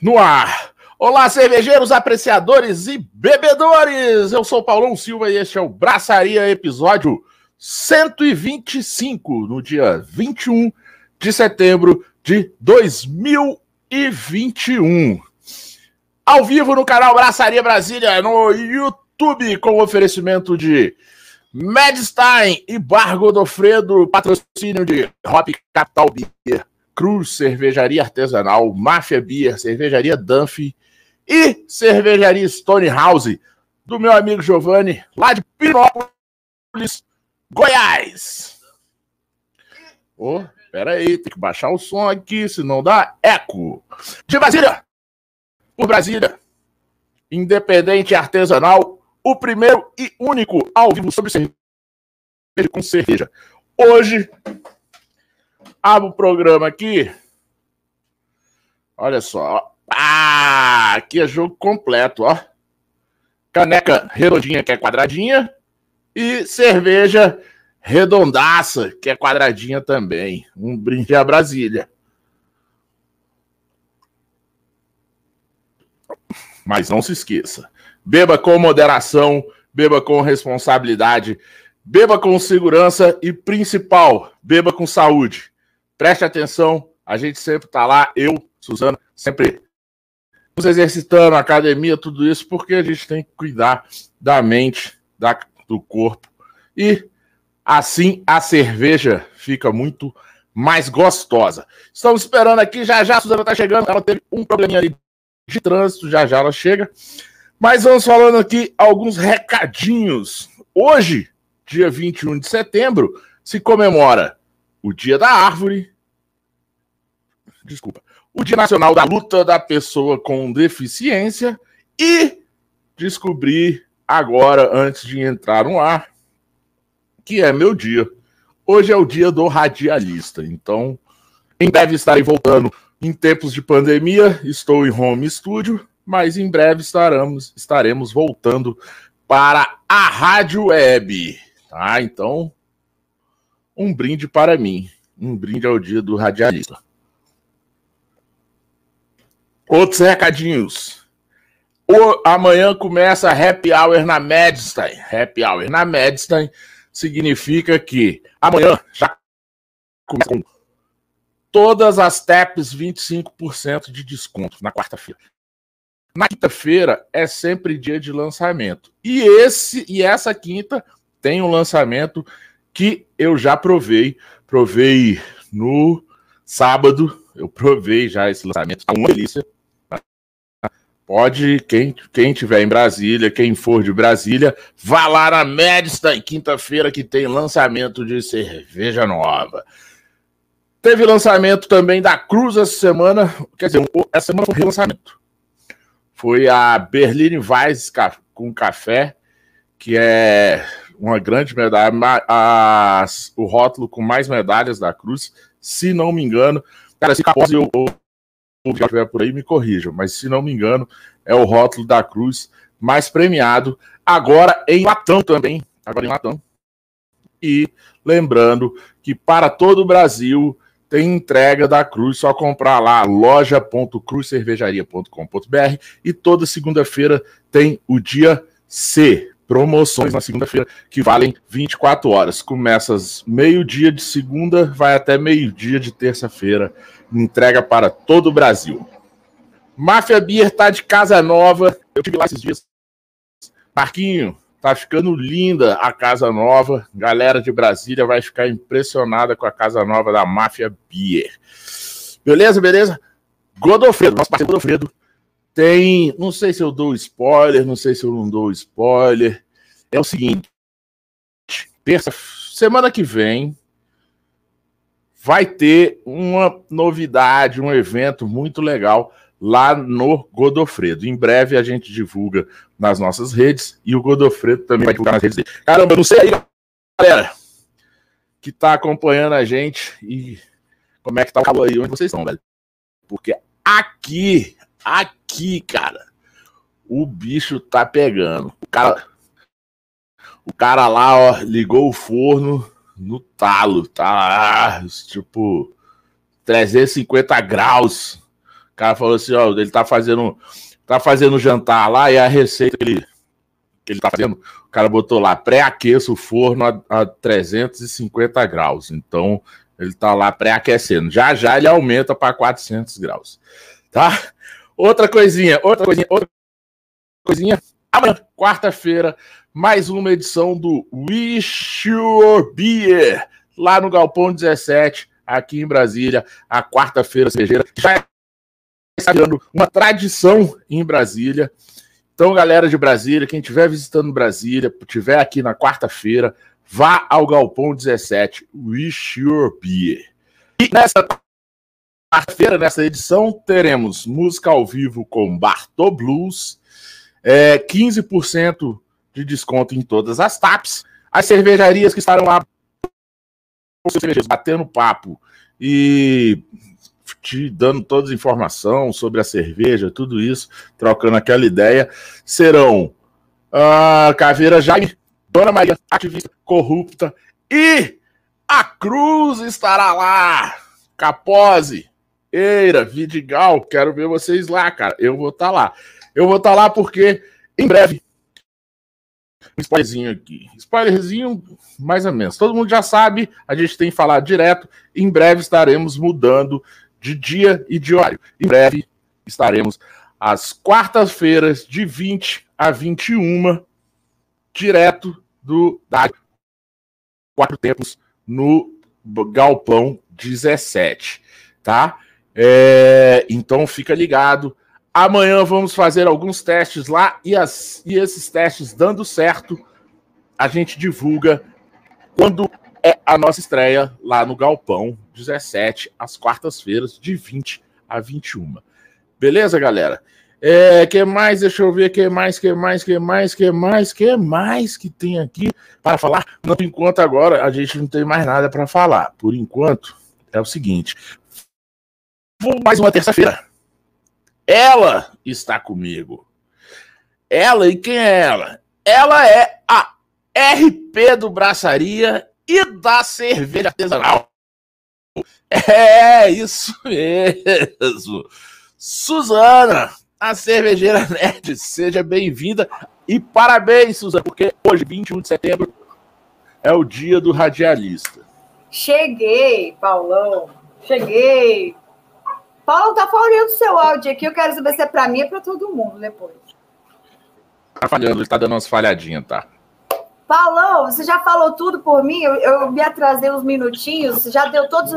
No ar. Olá, cervejeiros, apreciadores e bebedores! Eu sou Paulão Silva e este é o Braçaria, episódio 125, no dia 21 de setembro de 2021. Ao vivo no canal Braçaria Brasília, no YouTube, com oferecimento de Medstein e Bar Godofredo, patrocínio de Hop Capital Beer, Cruz Cervejaria Artesanal, Máfia Beer, Cervejaria Dunphy e Cervejaria Stonehouse, do meu amigo Giovanni, lá de Pinópolis, Goiás. Ô, oh, pera aí, tem que baixar o som aqui, senão dá eco. De Brasília, por Brasília, independente artesanal, o primeiro e único ao vivo sobre cerveja. Hoje, abro o programa aqui. Olha só. Ah, aqui é jogo completo, ó. Caneca redondinha, que é quadradinha. E cerveja redondaça, que é quadradinha também. Um brinde a Brasília. Mas não se esqueça. Beba com moderação, beba com responsabilidade, beba com segurança e, principal, beba com saúde. Preste atenção, a gente sempre está lá, eu, Suzana, sempre nos exercitando, academia, tudo isso, porque a gente tem que cuidar da mente, da, do corpo. E assim a cerveja fica muito mais gostosa. Estamos esperando aqui, já já a Suzana está chegando, ela teve um probleminha ali de trânsito, já já ela chega. Mas vamos falando aqui alguns recadinhos. Hoje, dia 21 de setembro, se comemora o Dia da Árvore. Desculpa. O Dia Nacional da Luta da Pessoa com Deficiência. E descobri agora, antes de entrar no ar, que é meu dia. Hoje é o dia do radialista. Então, em breve estarei voltando. Em tempos de pandemia, estou em home studio mas em breve estaremos, estaremos voltando para a Rádio Web. Tá? Então, um brinde para mim. Um brinde ao dia do radialista. Outros recadinhos. O, amanhã começa Happy Hour na Medstein. Happy Hour na Medstein significa que amanhã já começa com todas as TAPs 25% de desconto na quarta-feira. Na quinta-feira é sempre dia de lançamento. E esse e essa quinta tem um lançamento que eu já provei. Provei no sábado. Eu provei já esse lançamento. Tá uma delícia. Pode, quem, quem tiver em Brasília, quem for de Brasília, vá lá na Medsta quinta-feira que tem lançamento de cerveja nova. Teve lançamento também da Cruz essa semana. Quer dizer, essa semana foi relançamento foi a Berlin Weiss com café, que é uma grande medalha, a, o rótulo com mais medalhas da Cruz, se não me engano. Cara, se capaz eu, eu, eu estiver por aí, me corrijam, mas se não me engano, é o rótulo da Cruz mais premiado, agora em Latão também, agora em Latão. E lembrando que para todo o Brasil tem entrega da Cruz, só comprar lá loja.cruzcervejaria.com.br e toda segunda-feira tem o dia C, promoções na segunda-feira que valem 24 horas. Começa meio-dia de segunda, vai até meio-dia de terça-feira. Entrega para todo o Brasil. Máfia Beer tá de casa nova. Eu tive lá esses dias. Marquinho, Tá ficando linda a casa nova. Galera de Brasília vai ficar impressionada com a casa nova da Máfia Beer. Beleza, beleza? Godofredo, nosso parceiro Godofredo, tem. Não sei se eu dou spoiler, não sei se eu não dou spoiler. É o seguinte: terça, semana que vem, vai ter uma novidade, um evento muito legal lá no Godofredo. Em breve a gente divulga nas nossas redes e o Godofredo também vai divulgar nas redes dele. Caramba, não sei aí, galera, que tá acompanhando a gente e como é que tá o calor aí onde vocês estão, velho. Porque aqui, aqui, cara, o bicho tá pegando. O cara, o cara lá, ó, ligou o forno no talo, tá? Tipo, 350 graus O cara falou assim: ó, ele tá fazendo, tá fazendo jantar lá e a receita que ele, que ele tá fazendo, o cara botou lá: pré-aqueça o forno a, a 350 graus. Então, ele tá lá pré-aquecendo. Já já ele aumenta para 400 graus. Tá? Outra coisinha, outra coisinha, outra coisinha. Amanhã, quarta-feira, mais uma edição do Wish Your Beer, lá no Galpão 17, aqui em Brasília, a quarta-feira cervejeira, já está virando uma tradição em Brasília. Então, galera de Brasília, quem estiver visitando Brasília, estiver aqui na quarta-feira, vá ao Galpão 17, Wish Your Beer. E nessa quarta-feira, nessa edição, teremos música ao vivo com Bartô Blues, é, 15% de desconto em todas as TAPs. As cervejarias que estarão lá batendo papo e te dando todas as informações sobre a cerveja, tudo isso, trocando aquela ideia, serão uh, Caveira Jaime, Dona Maria, ativista corrupta, e a Cruz estará lá, Capose, Eira, Vidigal, quero ver vocês lá, cara, eu vou estar tá lá. Eu vou estar tá lá porque, em breve, um spoilerzinho aqui. Spoilerzinho, mais ou menos. Todo mundo já sabe, a gente tem falado direto. Em breve estaremos mudando de dia e de horário. Em breve estaremos às quartas-feiras, de 20 a 21, direto do da Quatro Tempos no Galpão 17, tá? É, então fica ligado. Amanhã vamos fazer alguns testes lá e, as, e esses testes dando certo, a gente divulga quando é a nossa estreia lá no Galpão 17, às quartas-feiras, de 20 a 21. Beleza, galera? É, que mais? Deixa eu ver que mais, que mais, que mais, que mais, que mais que tem aqui para falar. Por enquanto agora a gente não tem mais nada para falar. Por enquanto é o seguinte. Vou mais uma terça-feira ela está comigo. Ela e quem é ela? Ela é a RP do Braçaria e da Cerveja Artesanal. É isso mesmo. Suzana, a cervejeira nerd, seja bem-vinda e parabéns, Suzana, porque hoje, 21 de setembro, é o dia do radialista. Cheguei, Paulão. Cheguei. Paulo, tá falhando o seu áudio aqui. Eu quero saber se é para mim ou para todo mundo depois. Tá falhando, ele tá dando umas falhadinhas, tá? Paulão, você já falou tudo por mim? Eu, eu me atrasei uns minutinhos. Você já deu todas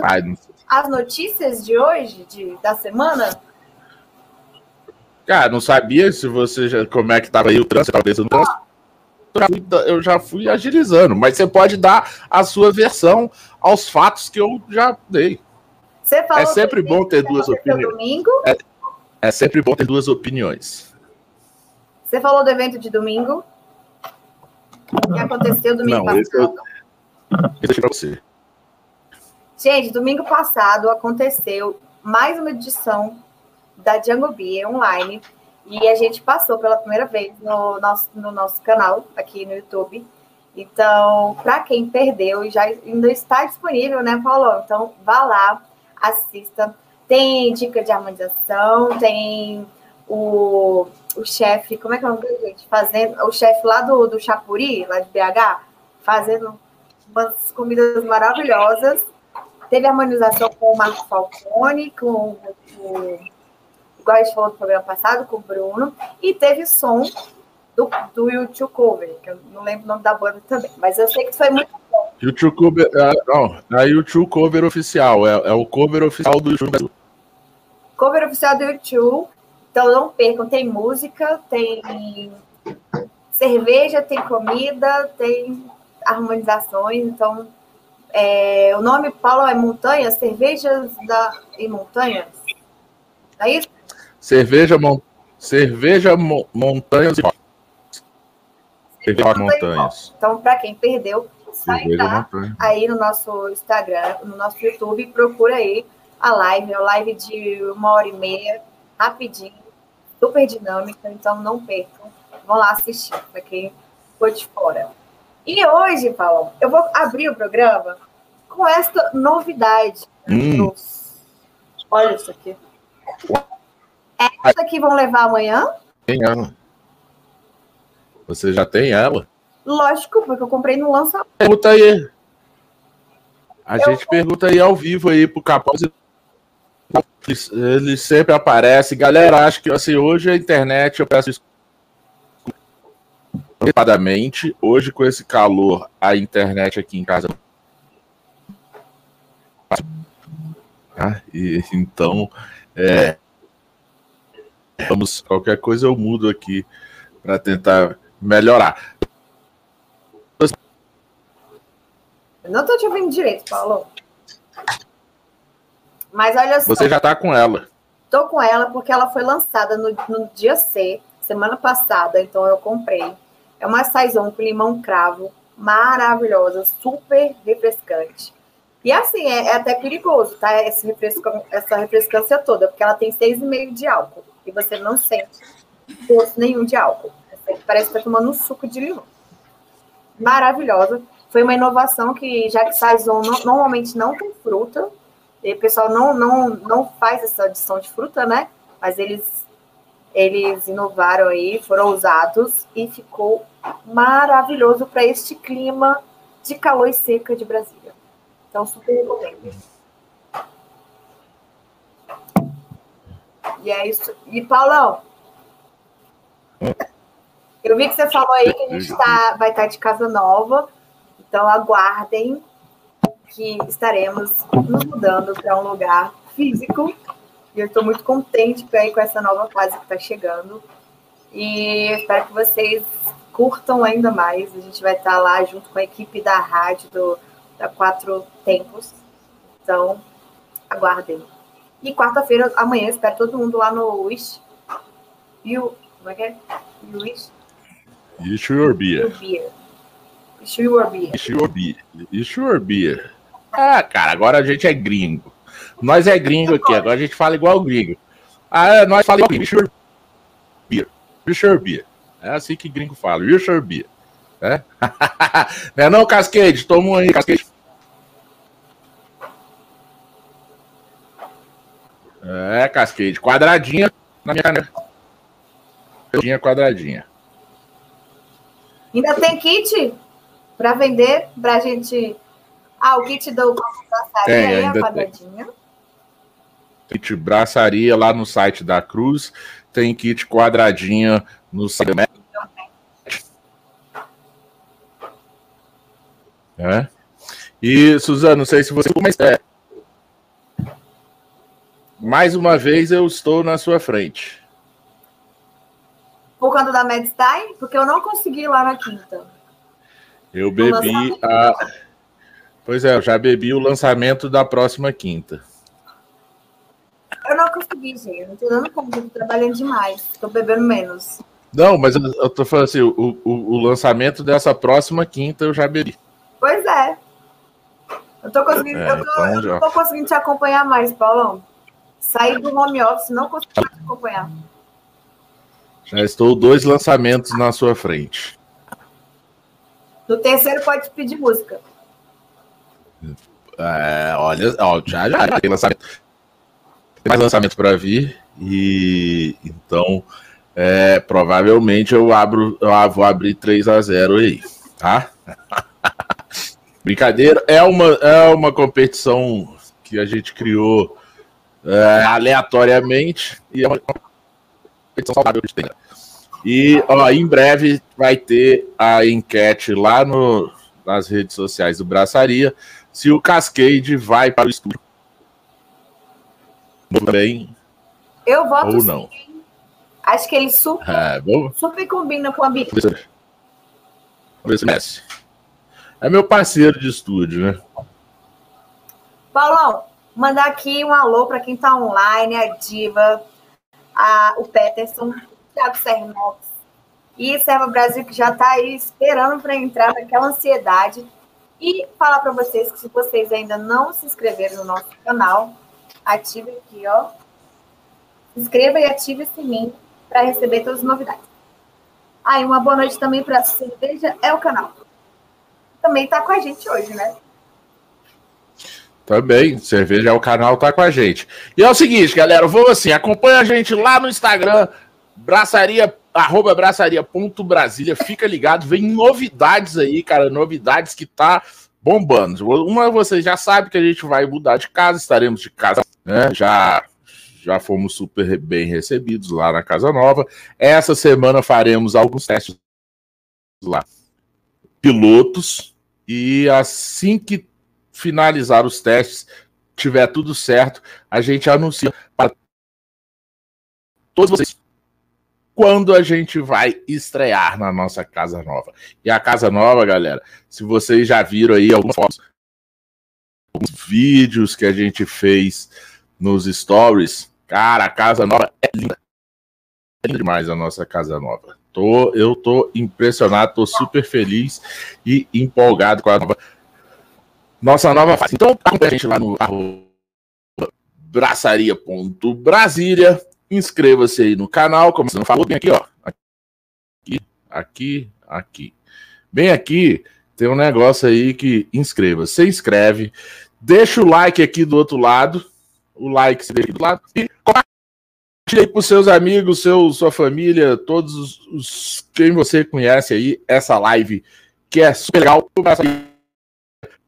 as notícias de hoje, de, da semana? Cara, não sabia se você já, como é que tava aí o trânsito, talvez no trânsito. Eu já fui agilizando, mas você pode dar a sua versão aos fatos que eu já dei. Você falou é sempre bom ter duas opiniões. Domingo. É, é sempre bom ter duas opiniões. Você falou do evento de domingo? que aconteceu domingo Não, passado? Esse eu... para você. Gente, domingo passado aconteceu mais uma edição da Django Beer online e a gente passou pela primeira vez no nosso, no nosso canal aqui no YouTube. Então, para quem perdeu, já ainda está disponível, né, Paulo? Então, vá lá, assista. Tem dica de harmonização, tem o, o chefe, como é que é o nome gente? Fazendo, o chefe lá do, do Chapuri, lá de BH, fazendo umas comidas maravilhosas. Teve harmonização com o Marco Falcone, com o, igual a gente falou no programa passado, com o Bruno, e teve som do, do YouTube Cover, que eu não lembro o nome da banda também, mas eu sei que foi muito YouTube Cover. É, não, é a YouTube Cover oficial. É, é o cover oficial do YouTube. Cover oficial do YouTube. Então não percam, tem música, tem cerveja, tem comida, tem harmonizações. Então, é, o nome Paulo é Montanha, Cervejas da, e Montanhas. É isso? Cerveja, mon, cerveja mo, Montanhas e Cerveja Montanhas. Então, para quem perdeu, vai estar aí no nosso Instagram, no nosso YouTube, procura aí a live, é uma live de uma hora e meia, rapidinho, super dinâmica, então não percam, vão lá assistir, para quem for de fora. E hoje, Paulo, eu vou abrir o programa com esta novidade. Hum. Olha isso aqui. Essa aqui vão levar amanhã? Tem ela. Você já tem ela? Lógico, porque eu comprei no lançamento. Pergunta aí. A eu... gente pergunta aí ao vivo aí pro Capaz. Ele sempre aparece. Galera, acho que assim, hoje a internet, eu peço desculpa. Hoje, com esse calor, a internet aqui em casa. Ah, e, então, é, vamos, qualquer coisa eu mudo aqui para tentar melhorar. Não estou te ouvindo direito, Paulo. Mas olha só. Você já está com ela. Estou com ela porque ela foi lançada no, no, dia C, semana passada, então eu comprei. É uma saison com limão cravo, maravilhosa, super refrescante. E assim, é, é até perigoso, tá? Esse refresca, essa refrescância toda, porque ela tem 6,5 de álcool. E você não sente gosto nenhum de álcool. Parece que está tomando um suco de limão. Maravilhosa. Foi uma inovação que, já que Saison normalmente não tem fruta, e o pessoal não, não, não faz essa adição de fruta, né? Mas eles, eles inovaram aí, foram usados e ficou maravilhoso para este clima de calor e seca de Brasília. Então, super recomendo. E é isso. E, Paulão, eu vi que você falou aí que a gente tá, vai estar de casa nova, então aguardem que estaremos nos mudando para um lugar físico. E eu estou muito contente aí com essa nova fase que está chegando. E espero que vocês curtam ainda mais. A gente vai estar lá junto com a equipe da rádio do, da Quatro Tempos. Então, aguardem. E quarta-feira, amanhã, espero todo mundo lá no Wish. You, como é que é? Wish? Wish your beer. Your beer. Your beer. Wish your beer. Ah, cara, agora a gente é gringo. Nós é gringo aqui, agora a gente fala igual gringo. Ah, nós falamos igual gringo. Beer. Richard Beer. É assim que gringo fala. Richard Beer. É? não é não, Cascade? Toma um aí, Cascade. É, Cascade. Quadradinha na minha caneta. Quadradinha, quadradinha. Ainda tem kit para vender, para gente ah, o kit do braçaria tem, aí, a quadradinha. Kit braçaria lá no site da Cruz. Tem kit quadradinha no site É. E, Suzana, não sei se você. Mas é. Mais uma vez eu estou na sua frente. Por conta da Medstein? Porque eu não consegui ir lá na quinta. Eu bebi a. Pois é, eu já bebi o lançamento da próxima quinta. Eu não consegui, gente. Não tô dando conta, tô trabalhando demais. Tô bebendo menos. Não, mas eu, eu tô falando assim, o, o, o, lançamento dessa próxima quinta eu já bebi. Pois é. Eu tô conseguindo, é, eu, tô, então eu não tô conseguindo te acompanhar mais, Paulão. Saí do home office, não consigo te acompanhar. Já estou dois lançamentos na sua frente. No terceiro pode pedir música. É, olha, ó, já, já, já tem lançamento. Tem mais lançamento para vir. E então, é, provavelmente eu abro, eu vou abrir 3 a 0 aí, tá? Brincadeira, é uma, é uma competição que a gente criou é, aleatoriamente e é uma competição saudável de ter. E ó, em breve vai ter a enquete lá no, nas redes sociais do Braçaria se o Cascade vai para o estúdio. Bem. Eu voto ou não. Sim. Acho que ele super, é, super combina com a. Messi. É meu parceiro de estúdio, né? Paulão, mandar aqui um alô para quem está online, a Diva, a, o Peterson, Thiago Sernox e Serva Brasil, que já está aí esperando para entrar naquela ansiedade. E falar para vocês que se vocês ainda não se inscreveram no nosso canal, ative aqui, ó. Inscreva e ative o sininho para receber todas as novidades. Aí, ah, uma boa noite também para Cerveja é o canal. Também está com a gente hoje, né? Também, Cerveja é o canal, tá com a gente. E é o seguinte, galera, vou assim, acompanha a gente lá no Instagram, braçaria, arroba braçaria.brasília, fica ligado, vem novidades aí, cara, novidades que tá bombando. Uma vocês já sabem que a gente vai mudar de casa, estaremos de casa, né? Já já fomos super bem recebidos lá na casa nova. Essa semana faremos alguns testes lá, pilotos, e assim que finalizar os testes, tiver tudo certo, a gente anuncia para todos vocês quando a gente vai estrear na nossa casa nova. E a casa nova, galera, se vocês já viram aí algumas fotos, alguns vídeos que a gente fez nos stories, cara, a casa nova é linda. É linda demais a nossa casa nova. Tô, eu tô impressionado, tô super feliz e empolgado com a nova nossa nova fase. Então, acompanha a gente lá no braçaria.brasília Inscreva-se aí no canal, como você não falou, bem aqui, ó. Aqui, aqui, aqui. Bem aqui tem um negócio aí que inscreva. Você inscreve, deixa o like aqui do outro lado, o like se deixa do lado e compartilha aí para os seus amigos, seu, sua família, todos os, os, quem você conhece aí essa live que é super legal.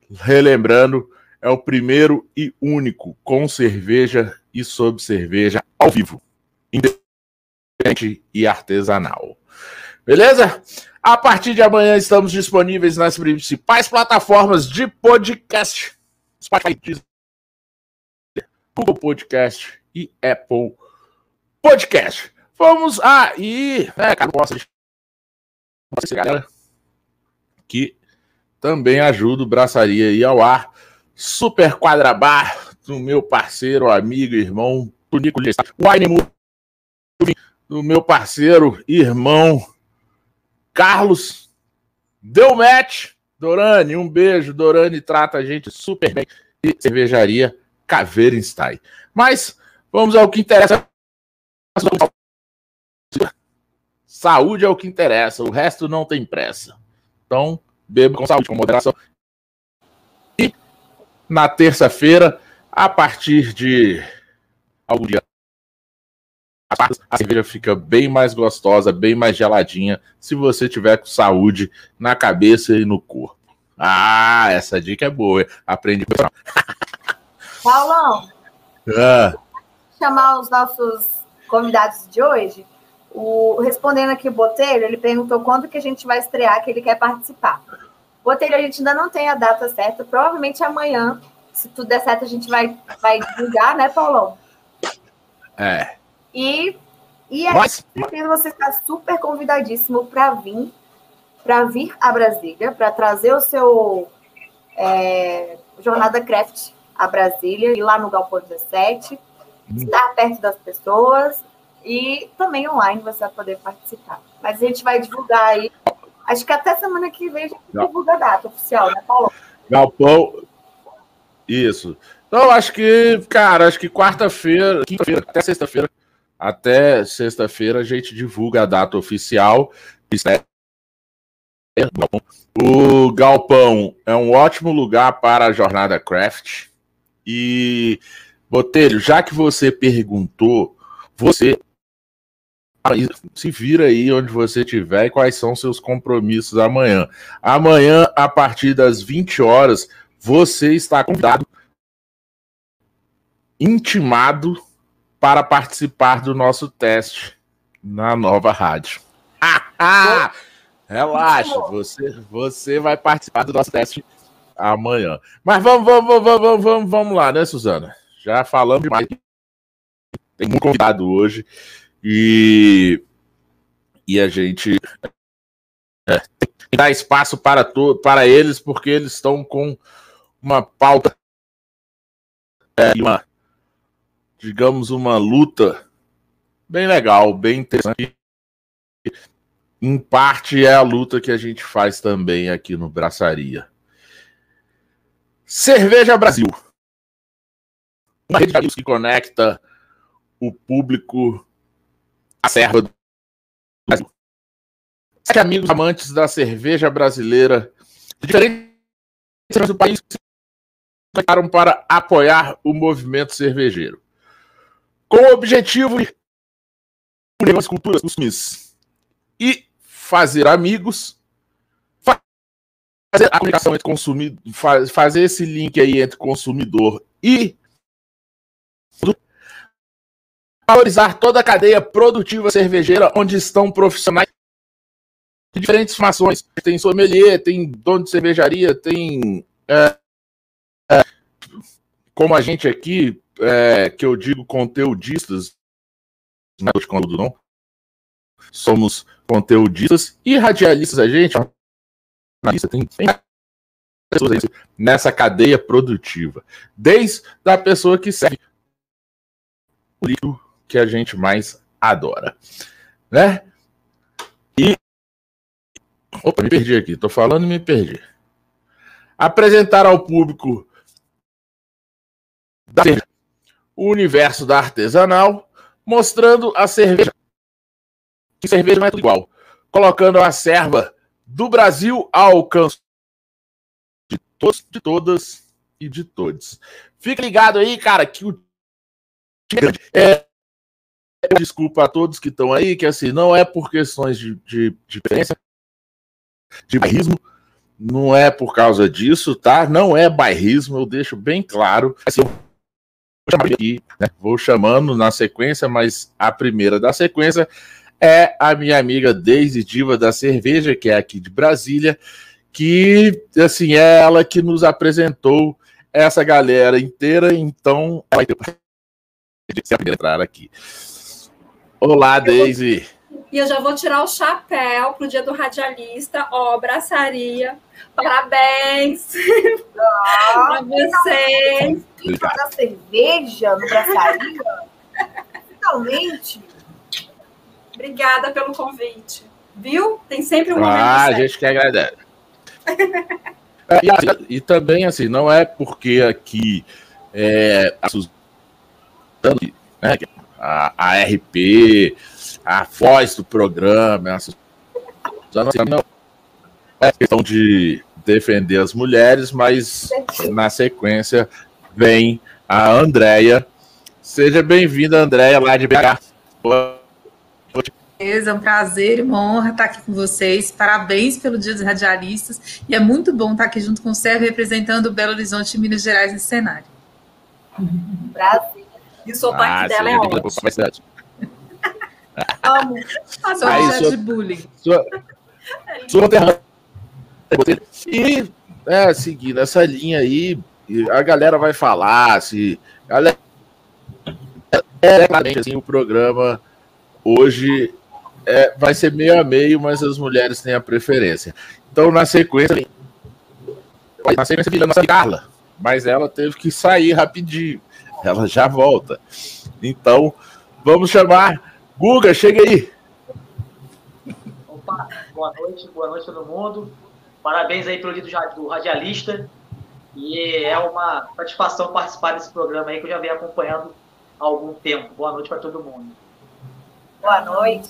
Relembrando, é o primeiro e único com cerveja e sob cerveja ao vivo independente e artesanal. Beleza? A partir de amanhã estamos disponíveis nas principais plataformas de podcast: Spotify, Google Podcast e Apple Podcast. Vamos aí, né, cara, posso deixar galera que também ajuda o Braçaria aí ao ar. Super Quadrabar do meu parceiro, amigo, irmão, Tunico Wine do meu parceiro, irmão Carlos. Deu match. Dorani, um beijo. Dorani trata a gente super bem. E cervejaria Caveirenstein. Mas vamos ao que interessa. Saúde é o que interessa, o resto não tem pressa. Então, beba com saúde, com moderação. E na terça-feira, a partir de algum dia a cerveja fica bem mais gostosa, bem mais geladinha, se você tiver com saúde na cabeça e no corpo. Ah, essa dica é boa. Aprendi com Paulão, ah. chamar os nossos convidados de hoje. O, respondendo aqui o Botelho, ele perguntou quando que a gente vai estrear, que ele quer participar. Botelho, a gente ainda não tem a data certa, provavelmente amanhã, se tudo der certo, a gente vai, vai divulgar, né, Paulão? É. E, e aí, mas, você está super convidadíssimo para vir, para vir a Brasília, para trazer o seu é, Jornada Craft a Brasília, ir lá no Galpão 17, hum. estar perto das pessoas e também online você vai poder participar. Mas a gente vai divulgar aí. Acho que até semana que vem a gente divulga a data oficial, né, Paulo? Galpão. Isso. Então, acho que, cara, acho que quarta-feira, quinta-feira, até sexta-feira, até sexta-feira a gente divulga a data oficial. O Galpão é um ótimo lugar para a jornada craft. E, Botelho, já que você perguntou, você se vira aí onde você estiver e quais são seus compromissos amanhã. Amanhã, a partir das 20 horas, você está convidado, intimado para participar do nosso teste na nova rádio. Relaxa, você, você vai participar do nosso teste amanhã. Mas vamos, vamos, vamos, vamos, vamos, vamos lá, né, Suzana? Já falamos demais. Tem um convidado hoje e, e a gente é, dar espaço para, to, para eles, porque eles estão com uma pauta é, e uma digamos, uma luta bem legal, bem interessante. Em parte é a luta que a gente faz também aqui no Braçaria. Cerveja Brasil. Uma rede de amigos que conecta o público à serva do Brasil. Sete amigos amantes da cerveja brasileira de diferentes do país para apoiar o movimento cervejeiro. Com o objetivo de unir as culturas costumes e fazer amigos, fazer a comunicação entre consumidor, fazer esse link aí entre consumidor e valorizar toda a cadeia produtiva cervejeira onde estão profissionais de diferentes formações. Tem sommelier, tem dono de cervejaria, tem é, é, como a gente aqui, é, que eu digo conteudistas, não é conteúdo não, somos conteudistas e radialistas, a gente, tem, tem pessoas nessa cadeia produtiva, desde a pessoa que serve o líquido que a gente mais adora, né? E opa, me perdi aqui, tô falando e me perdi. Apresentar ao público da o universo da artesanal, mostrando a cerveja. Que cerveja não é tudo igual. Colocando a serva do Brasil ao alcance de todos, de todas e de todos. Fique ligado aí, cara, que o é, desculpa a todos que estão aí, que assim, não é por questões de, de, de diferença, de bairrismo, não é por causa disso, tá? Não é bairrismo, eu deixo bem claro. Assim, eu vou, aqui, né? vou chamando na sequência, mas a primeira da sequência é a minha amiga Daisy Diva da Cerveja, que é aqui de Brasília, que, assim, é ela que nos apresentou essa galera inteira, então ela vai ter entrar aqui. Olá, Daisy. E eu já vou tirar o chapéu pro dia do radialista, ó, abraçaria. Parabéns ah, para vocês. Da cerveja no braçaria? Finalmente. Obrigada pelo convite. Viu? Tem sempre um momento. Ah, a gente que agradece. É, e, e, também, assim, não é porque aqui é, a Suzana, né, a, a RP, a voz do programa, assim, não é questão de defender as mulheres, mas na sequência vem a Andréia. Seja bem-vinda, Andréia, lá de BH. Boa É um prazer e uma honra estar aqui com vocês. Parabéns pelo Dia dos Radialistas. E é muito bom estar aqui junto com o Sérgio, representando o Belo Horizonte e Minas Gerais nesse cenário. Prazer. E o sotaque ah, dela é ótimo. Amo. Sou Aí, de bullying. Sua, sua E, é, seguindo essa linha aí, a galera vai falar se. Galera, é, claramente, assim, o programa hoje é, vai ser meio a meio, mas as mulheres têm a preferência. Então, na sequência, na sequência, a nossa Carla, mas ela teve que sair rapidinho. Ela já volta. Então, vamos chamar. Guga, chega aí. Opa, boa noite, boa noite a todo mundo. Parabéns aí pelo dia do radialista. E é uma satisfação participar desse programa aí que eu já venho acompanhando há algum tempo. Boa noite para todo mundo. Boa noite.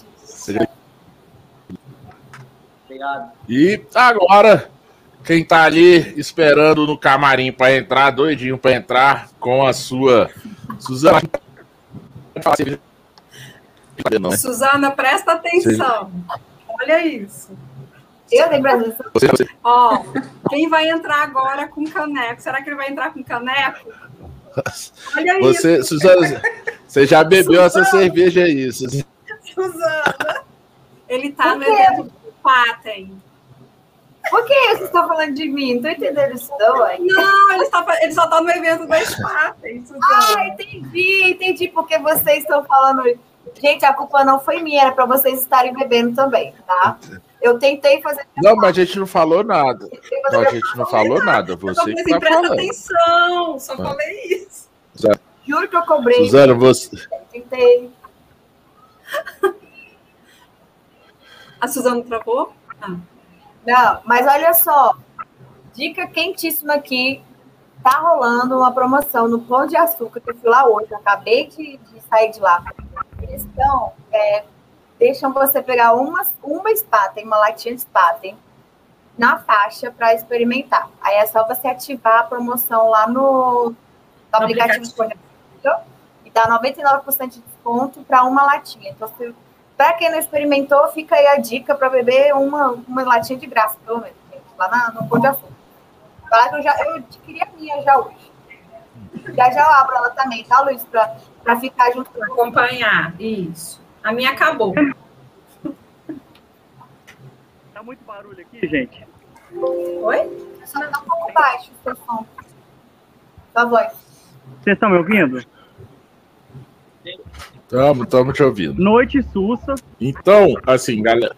Obrigado. E agora, quem está ali esperando no camarim para entrar, doidinho para entrar, com a sua Suzana. Suzana, presta atenção. Olha isso. Eu Brasil. Ó, quem vai entrar agora com caneco? Será que ele vai entrar com caneco? Olha você, isso. Suzana, você já bebeu Suzana. essa cerveja aí, Suzana. Ele tá no evento do Patem. Por que vocês estão falando de mim? Não tô entendendo isso, não, hein? Não, ele, está, ele só tá no evento da Spaten. Ah, entendi, entendi porque vocês estão falando. Gente, a culpa não foi minha, era para vocês estarem bebendo também, tá? Eu tentei fazer. Não, mas a gente não falou nada. Não, a gente não falou nada. Você que assim, tá presta falando. atenção, só ah. falei isso. Juro que eu cobrei. Suzana, você. Tentei. A Suzana travou? Ah. Não, mas olha só. Dica quentíssima aqui. Tá rolando uma promoção no Pão de Açúcar, que eu fui lá hoje. acabei de, de, sair de lá. Estão. É, deixam você pegar uma, uma Spaten, uma latinha de Spaten, na faixa para experimentar. Aí é só você ativar a promoção lá no, no aplicativo, aplicativo. e dá 99% de desconto para uma latinha. Então, para quem não experimentou, fica aí a dica para beber uma, uma latinha de graça, pelo menos, lá na, no Pão de Açúcar. Falar que eu já eu adquiri a minha já hoje. Já já eu abro ela também, tá, Luiz? Para ficar junto com Acompanhar, isso. A minha acabou. Tá muito barulho aqui, gente. Oi? Só tá um pouco baixo o seu som. Sua voz. Vocês estão me ouvindo? Estamos, estamos te ouvindo. Noite Sussa. Então, assim, galera.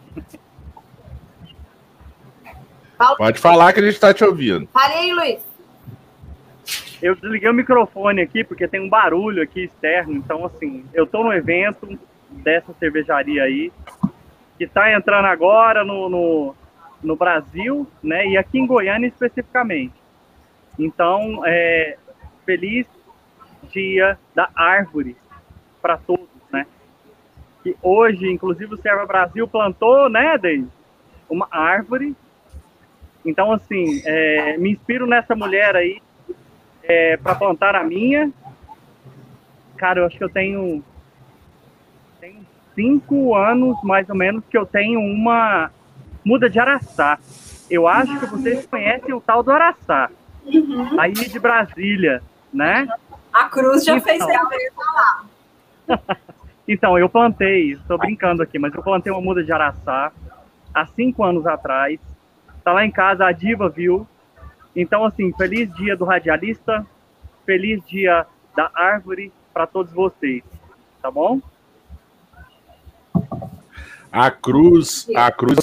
Pode falar que a gente está te ouvindo. Fale aí, Luiz. Eu desliguei o microfone aqui porque tem um barulho aqui externo. Então, assim, eu estou no evento dessa cervejaria aí, que está entrando agora no, no, no, Brasil, né? E aqui em Goiânia especificamente. Então, é, feliz dia da árvore para todos, né? Que hoje, inclusive, o Serva Brasil plantou, né, Deise? Uma árvore então, assim, é, me inspiro nessa mulher aí é, para plantar a minha. Cara, eu acho que eu tenho, tenho cinco anos, mais ou menos, que eu tenho uma muda de araçá. Eu acho que vocês conhecem o tal do araçá. Uhum. Aí de Brasília, né? A Cruz já então, fez lá. então, eu plantei, estou brincando aqui, mas eu plantei uma muda de araçá há cinco anos atrás. Tá lá em casa, a Diva viu. Então, assim, feliz dia do radialista, feliz dia da árvore para todos vocês, tá bom? A Cruz, a Cruz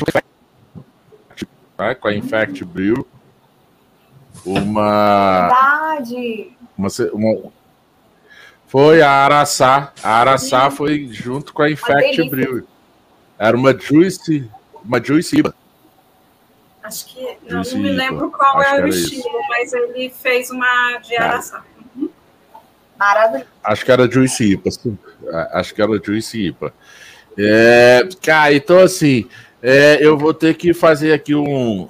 né, com a Infect Brew, uma, Verdade. uma, uma foi a Araçá. A Araçá foi junto com a Infect Brew. Era uma Juice, uma Juice Iba. Acho que. Não, não me lembro qual é o estilo, isso. mas ele fez uma de araçá. Uhum. Maravilhoso. Acho que era Juicy Ipa. Acho que era Juicy Ipa. É, cara, então assim, é, eu vou ter que fazer aqui um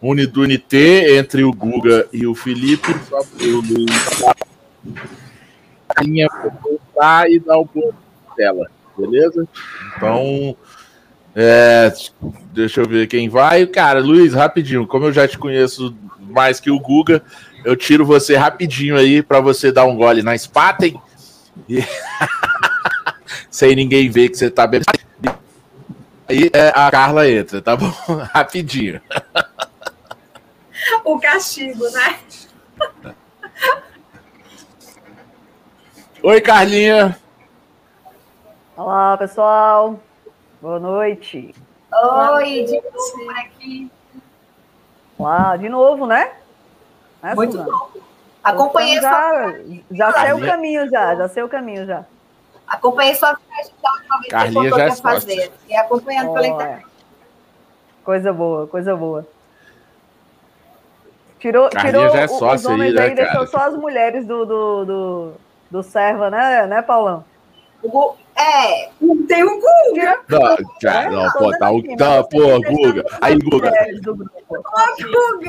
Unidunité entre o Guga e o Felipe, só para eu voltar e dar um pouco de tela, beleza? Então, é, deixa eu ver quem vai. Cara, Luiz, rapidinho, como eu já te conheço mais que o Guga, eu tiro você rapidinho aí para você dar um gole na Spaten. E... Sem ninguém ver que você tá bebendo. Aí é, a Carla entra, tá bom? Rapidinho. O castigo, né? Oi, Carlinha. Olá, pessoal. Boa noite. Oi, de novo por aqui. Olá, de novo, né? né Muito Suzana? bom. Acompanhei então, já, já sei o caminho já, já sei o caminho já. Acompanhei sua viagem da última vez Carlinha que você fazer. E acompanhando oh, pela internet. É. Coisa boa, coisa boa. Tirou, tirou já é os homens aí, né, aí, deixou só as mulheres do, do, do, do Serva, né, né, Paulão? O, é. Tem o Guga. Não, cara, não, pô, tá o. Tá, pô, Guga. Aí, Guga.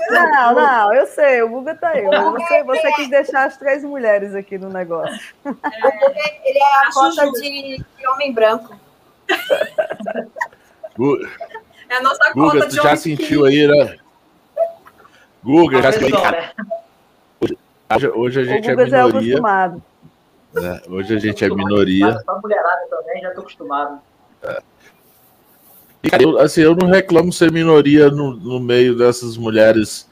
Não, não, eu sei, o Guga tá aí. Você, você quis deixar as três mulheres aqui no negócio. É, ele é a cota de, de homem branco. É a nossa Guga, cota tu de já sentiu aí, né? Guga, já sentiu. Hoje, hoje a gente é minoria. Já é acostumado. Né? Hoje a gente é minoria. Pra mulherada também, já tô acostumado. É. E, cara, eu, assim, eu não reclamo ser minoria no, no meio dessas mulheres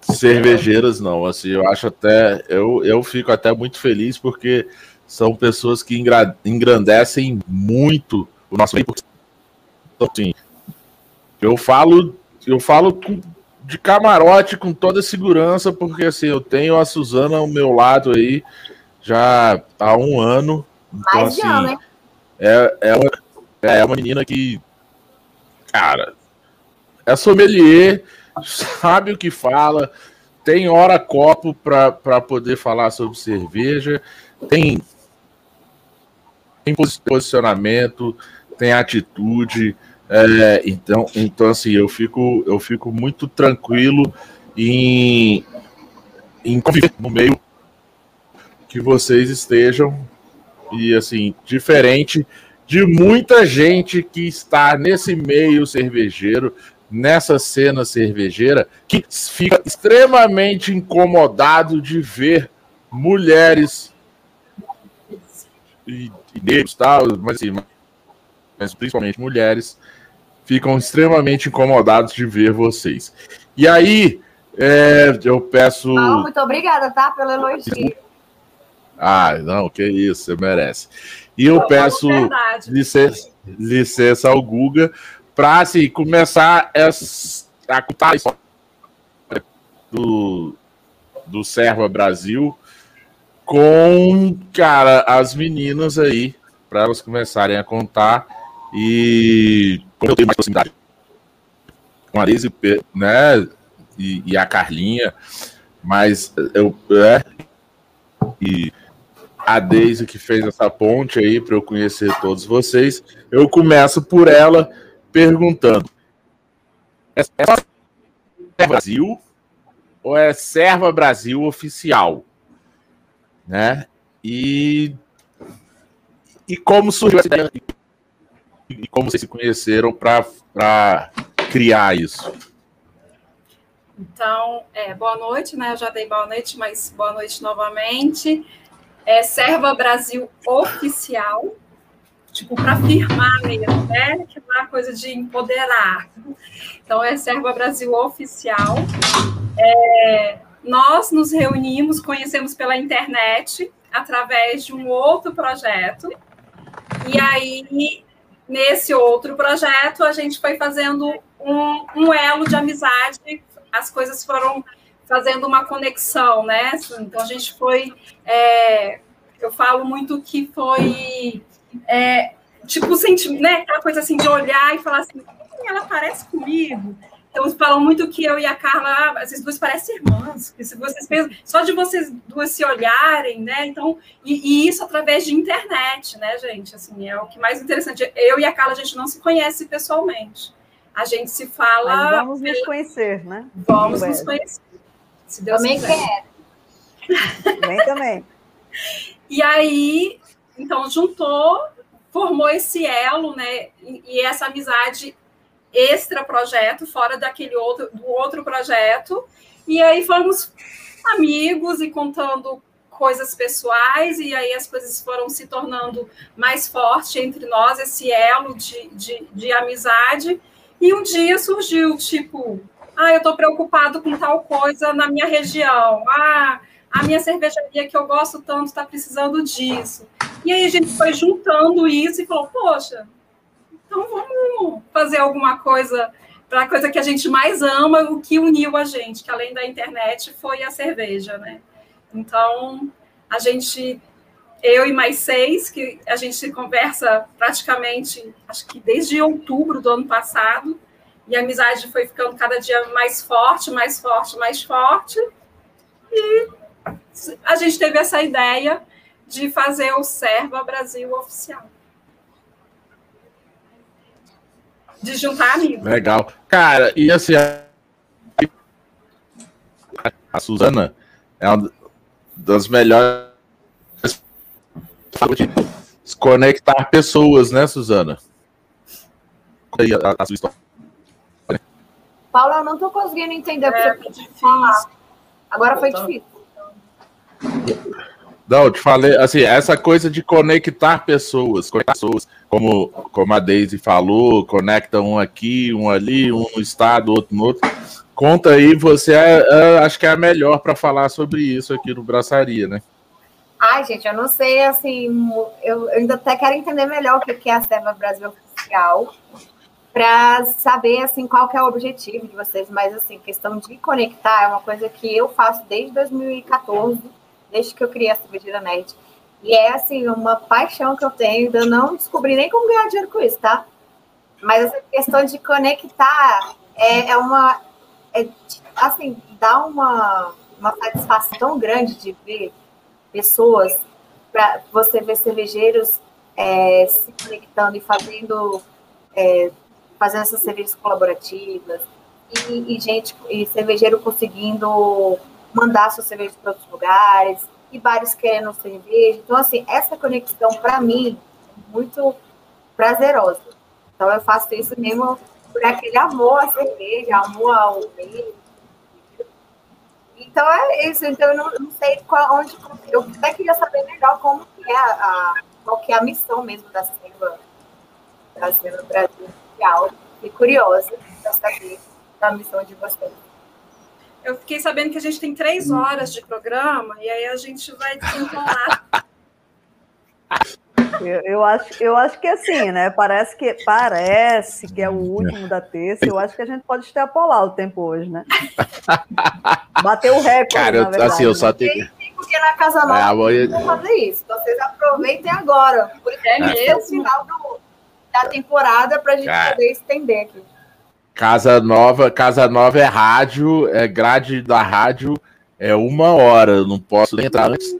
cervejeiras, não. Assim, eu acho até. Eu, eu fico até muito feliz porque são pessoas que engrandecem muito o nosso meio. Assim, eu falo, eu falo de camarote com toda segurança, porque assim, eu tenho a Suzana ao meu lado aí já há um ano. Então, Mais assim, ano, hein? É, é, uma, é uma menina que, cara, é sommelier, sabe o que fala, tem hora copo para poder falar sobre cerveja, tem, tem posicionamento, tem atitude, É, então, então, assim, eu fico, eu fico muito tranquilo em, em conviver no meio que vocês estejam. E, assim, diferente de muita gente que está nesse meio cervejeiro, nessa cena cervejeira, que fica extremamente incomodado de ver mulheres e, e negros, tal, mas, assim, mas principalmente mulheres, ficam extremamente incomodados de ver vocês. E aí, é, eu peço. Não, muito obrigada, tá? Pelo elogio. Ah, não, que isso, você merece. E eu peço licença, licença ao Guga para assim, começar a contar a história do, do Serva Brasil com, cara, as meninas aí, para elas começarem a contar. E como eu tenho mais proximidade com a Liz, né, e, e, a Carlinha, mas eu, é, e a Deise que fez essa ponte aí para eu conhecer todos vocês, eu começo por ela perguntando: é, Serva Brasil ou é Serva Brasil oficial? Né? E, e como surgiu essa ideia? E como vocês se conheceram para criar isso? Então, é, boa noite, né? Eu já dei boa noite, mas boa noite novamente. É Serva Brasil Oficial, tipo, para firmar mesmo, né? Que é uma coisa de empoderar. Então, é Serva Brasil Oficial. É, nós nos reunimos, conhecemos pela internet, através de um outro projeto. E aí, nesse outro projeto, a gente foi fazendo um, um elo de amizade, as coisas foram fazendo uma conexão, né? Então, a gente foi. É, eu falo muito que foi é, tipo, sentimento, né? Aquela coisa assim de olhar e falar assim, ela parece comigo. Então, falam muito que eu e a Carla, vocês duas parecem irmãs, se vocês pensam, só de vocês duas se olharem, né? Então, e, e, isso através de internet, né, gente? Assim, é o que mais interessante. Eu e a Carla, a gente não se conhece pessoalmente. A gente se fala. Mas vamos nos conhecer, né? Vamos nos conhecer. Se Deus também quiser. quero. Vem também. E aí, então, juntou, formou esse elo, né? E, e essa amizade extra projeto, fora daquele outro, do outro projeto. E aí fomos amigos e contando coisas pessoais, e aí as coisas foram se tornando mais fortes entre nós, esse elo de, de, de amizade. E um dia surgiu, tipo, ah, eu estou preocupado com tal coisa na minha região. Ah, a minha cervejaria que eu gosto tanto está precisando disso. E aí a gente foi juntando isso e falou, poxa, então vamos fazer alguma coisa para a coisa que a gente mais ama, o que uniu a gente, que além da internet foi a cerveja, né? Então, a gente, eu e mais seis, que a gente conversa praticamente, acho que desde outubro do ano passado, e a amizade foi ficando cada dia mais forte, mais forte, mais forte, e a gente teve essa ideia de fazer o Serva Brasil oficial. De juntar amigos. Legal. Cara, e assim, a, Suzana é uma das melhores conectar pessoas, né, Suzana? Aí a, a sua história. Paula, eu não estou conseguindo entender o é, que você falar. Agora foi difícil. Não, eu te falei, assim, essa coisa de conectar pessoas, conectar pessoas, como, como a Daisy falou, conecta um aqui, um ali, um no estado, outro no outro. Conta aí, você é, é, acho que é a melhor para falar sobre isso aqui no Braçaria, né? Ai, gente, eu não sei, assim, eu, eu ainda até quero entender melhor o que é a Serva Brasil Oficial, para saber, assim, qual que é o objetivo de vocês, mas, assim, questão de conectar é uma coisa que eu faço desde 2014, desde que eu criei a Cervejeira Nerd. E é, assim, uma paixão que eu tenho, ainda não descobri nem como ganhar dinheiro com isso, tá? Mas essa questão de conectar é, é uma. É, assim, dá uma, uma satisfação tão grande de ver pessoas, para você ver cervejeiros é, se conectando e fazendo. É, fazendo essas cervejas colaborativas, e, e gente, e cervejeiro conseguindo mandar suas cervejas para outros lugares, e bares querendo cerveja. Então, assim, essa conexão, para mim, é muito prazerosa. Então, eu faço isso mesmo por aquele amor à cerveja, amor ao meio. Então, é isso. Então, eu não, não sei qual, onde... Eu até queria saber melhor como que é a, qual que é a missão mesmo da da Silva Brasil. Fiquei curiosa para saber da missão de vocês eu fiquei sabendo que a gente tem três horas de programa e aí a gente vai desenrolar. Eu, eu, acho, eu acho que assim, né? Parece que parece que é o último da terça. Eu acho que a gente pode extrapolar o tempo hoje, né? Bater o recorde. Cara, eu, verdade, assim, eu só né? tenho porque na Casa Nova é, vão fazer isso. Então vocês aproveitem agora. Porque é, é o final do, da temporada para a gente Cara. poder estender aqui. Casa Nova, Casa Nova é rádio, é grade da rádio, é uma hora. Não posso nem entrar antes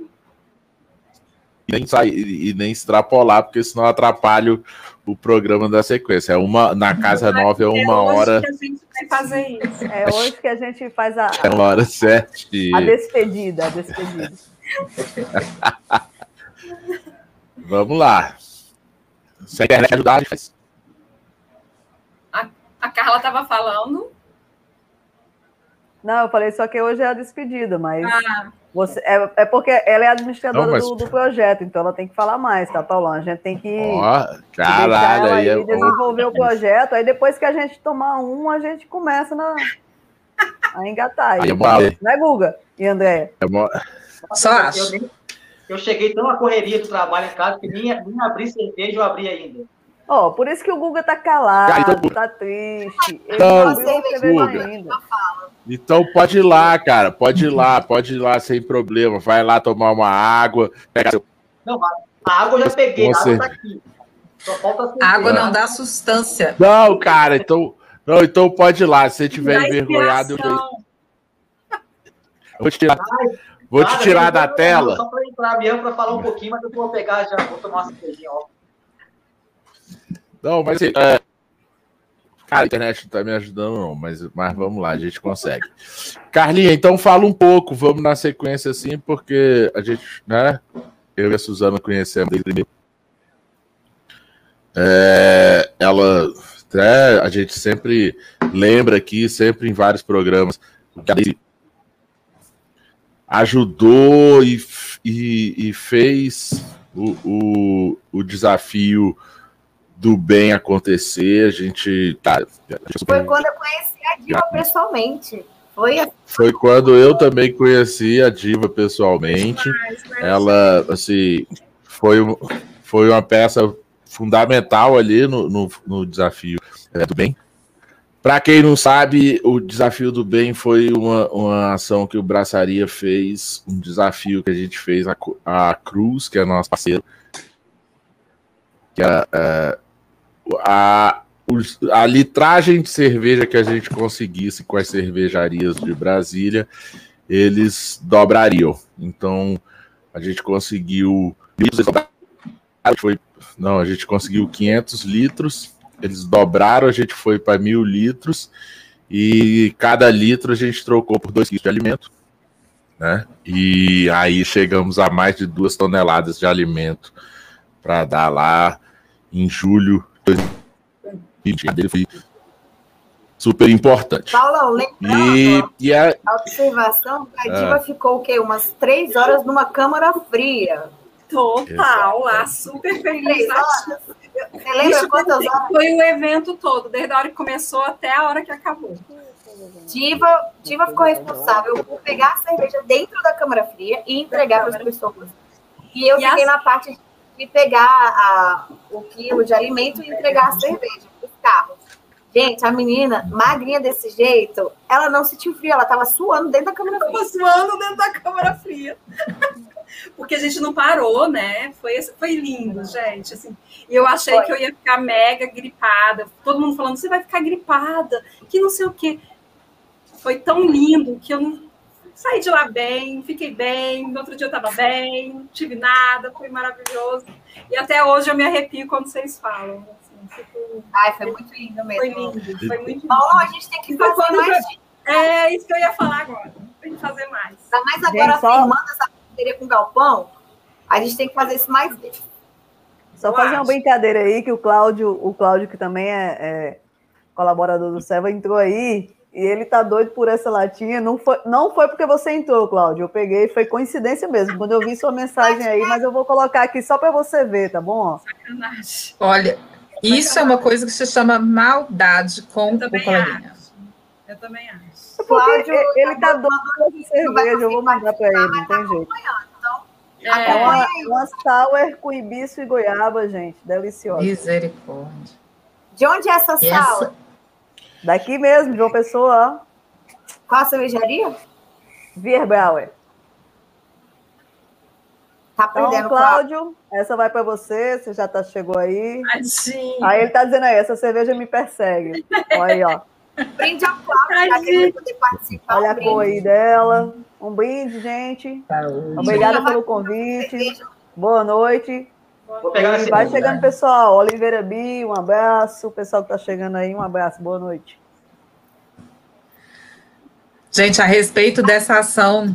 e nem sair e nem extrapolar, porque senão atrapalho o programa da sequência. É uma na Casa Nova é uma é hora. Que a gente vai fazer isso. É hoje que a gente faz a, é uma hora certa. A despedida, a despedida. Vamos lá. Se a internet ajudar, a gente faz. A Carla estava falando. Não, eu falei só que hoje é a despedida, mas ah. você, é, é porque ela é administradora Não, mas... do, do, projeto, então ela tem que falar mais, tá, Paulão? A gente tem que oh, caralho, aí é... desenvolver o projeto, aí depois que a gente tomar um, a gente começa na, a engatar. Aí, aí, né, Guga e André? É Só acho. Eu, eu cheguei tão a correria do trabalho em casa que nem, nem abri cerveja eu abri ainda. Ó, oh, por isso que o Guga tá calado, ah, então, tá triste. Ele então, Guga, então pode ir lá, cara. Pode ir lá, pode ir lá sem problema. Vai lá tomar uma água. Pega seu... Não, a água eu já peguei, a água tá aqui. Só falta a água não dá sustância. Não, cara, então. Não, então pode ir lá. Se você tiver envergonhado, eu... vou te tirar. Vou cara, te tirar da tela. Só para entrar mesmo para falar um pouquinho, mas eu vou pegar já, vou tomar uma cervejinha, ó. Não, mas é... Cara, a internet não tá me ajudando, não, mas, mas vamos lá, a gente consegue. Carlinha, então fala um pouco, vamos na sequência assim, porque a gente, né? Eu e a Suzana conhecemos desde primeiro. É, ela, é, a gente sempre lembra aqui, sempre em vários programas, que ajudou e, e, e fez o, o, o desafio do bem acontecer, a gente tá. Foi quando eu conheci a Diva pessoalmente. Foi, assim. Foi quando eu também conheci a Diva pessoalmente. Ela, assim, foi, foi uma peça fundamental ali no, no, no desafio é, do bem. Para quem não sabe, o desafio do bem foi uma, uma ação que o Braçaria fez, um desafio que a gente fez a, a Cruz, que é nosso parceiro, que era, é, a, a litragem de cerveja que a gente conseguisse com as cervejarias de Brasília, eles dobrariam. Então, a gente conseguiu. Foi, não, a gente conseguiu 500 litros, eles dobraram, a gente foi para mil litros, e cada litro a gente trocou por dois quilos de alimento. Né? E aí chegamos a mais de duas toneladas de alimento para dar lá em julho dele foi super importante. Paulão, lembrando, e, e a... a observação, a Diva ah. ficou o quê? Umas três horas numa câmara fria. Total, lá, super feliz. Você lembra Isso quantas horas? Foi o evento todo, desde a hora que começou até a hora que acabou. Diva, Diva ficou responsável por pegar a cerveja dentro da câmara fria e entregar para as pessoas. E eu e fiquei as... na parte de pegar a, o quilo de alimento e entregar a cerveja para os carros. Gente, a menina, magrinha desse jeito, ela não sentiu frio, ela estava suando dentro da câmara fria. Estava suando dentro da câmara fria. Porque a gente não parou, né? Foi, foi lindo, gente. Assim, eu achei foi. que eu ia ficar mega gripada. Todo mundo falando, você vai ficar gripada, que não sei o quê. Foi tão lindo que eu não, saí de lá bem, fiquei bem, no outro dia eu estava bem, não tive nada, foi maravilhoso. E até hoje eu me arrepio quando vocês falam. Assim, Ai, foi muito lindo mesmo. Foi lindo, foi muito lindo. Bom, a gente tem que fazer mais. É isso que eu ia falar agora. Tem que fazer mais. Ainda mais agora Gente, só- firmando essa parceria com o Galpão, a gente tem que fazer isso mais vezes. Só Eu fazer uma acho. brincadeira aí, que o Cláudio, o Cláudio, que também é, é colaborador do Serva, entrou aí e ele tá doido por essa latinha. Não foi, não foi porque você entrou, Cláudio. Eu peguei, foi coincidência mesmo. Quando eu vi sua mensagem aí, mas eu vou colocar aqui só para você ver, tá bom? Sacanagem. Olha, isso é uma coisa que se chama maldade com Eu o também coleguinha. acho. Eu também acho. Porque Cláudio, ele, ele tá tá doido por essa cerveja, eu vou mandar para ele, não tem jeito. É É, uma, uma sour com ibiço e goiaba, gente. Deliciosa. Misericórdia. De onde é essa sala? essa- Daqui mesmo, de uma pessoa, ó. Qual a cervejaria? Vierbrauer. Tá Então, perdendo, Cláudio. Cláudio, essa vai para você, você já tá, chegou aí. Tadinho. Aí ele tá dizendo aí, essa cerveja me persegue. Olha aí, ó. Brinde ao Cláudio, vai poder participar. Olha um a cor aí dela. Um brinde, gente. Saúde. Obrigada pelo convite. Boa noite. Vou pegar E nesse vai chegando, né? pessoal. Oliveira Bi, um abraço. O pessoal que tá chegando aí, um abraço. Boa noite. Gente, a respeito dessa ação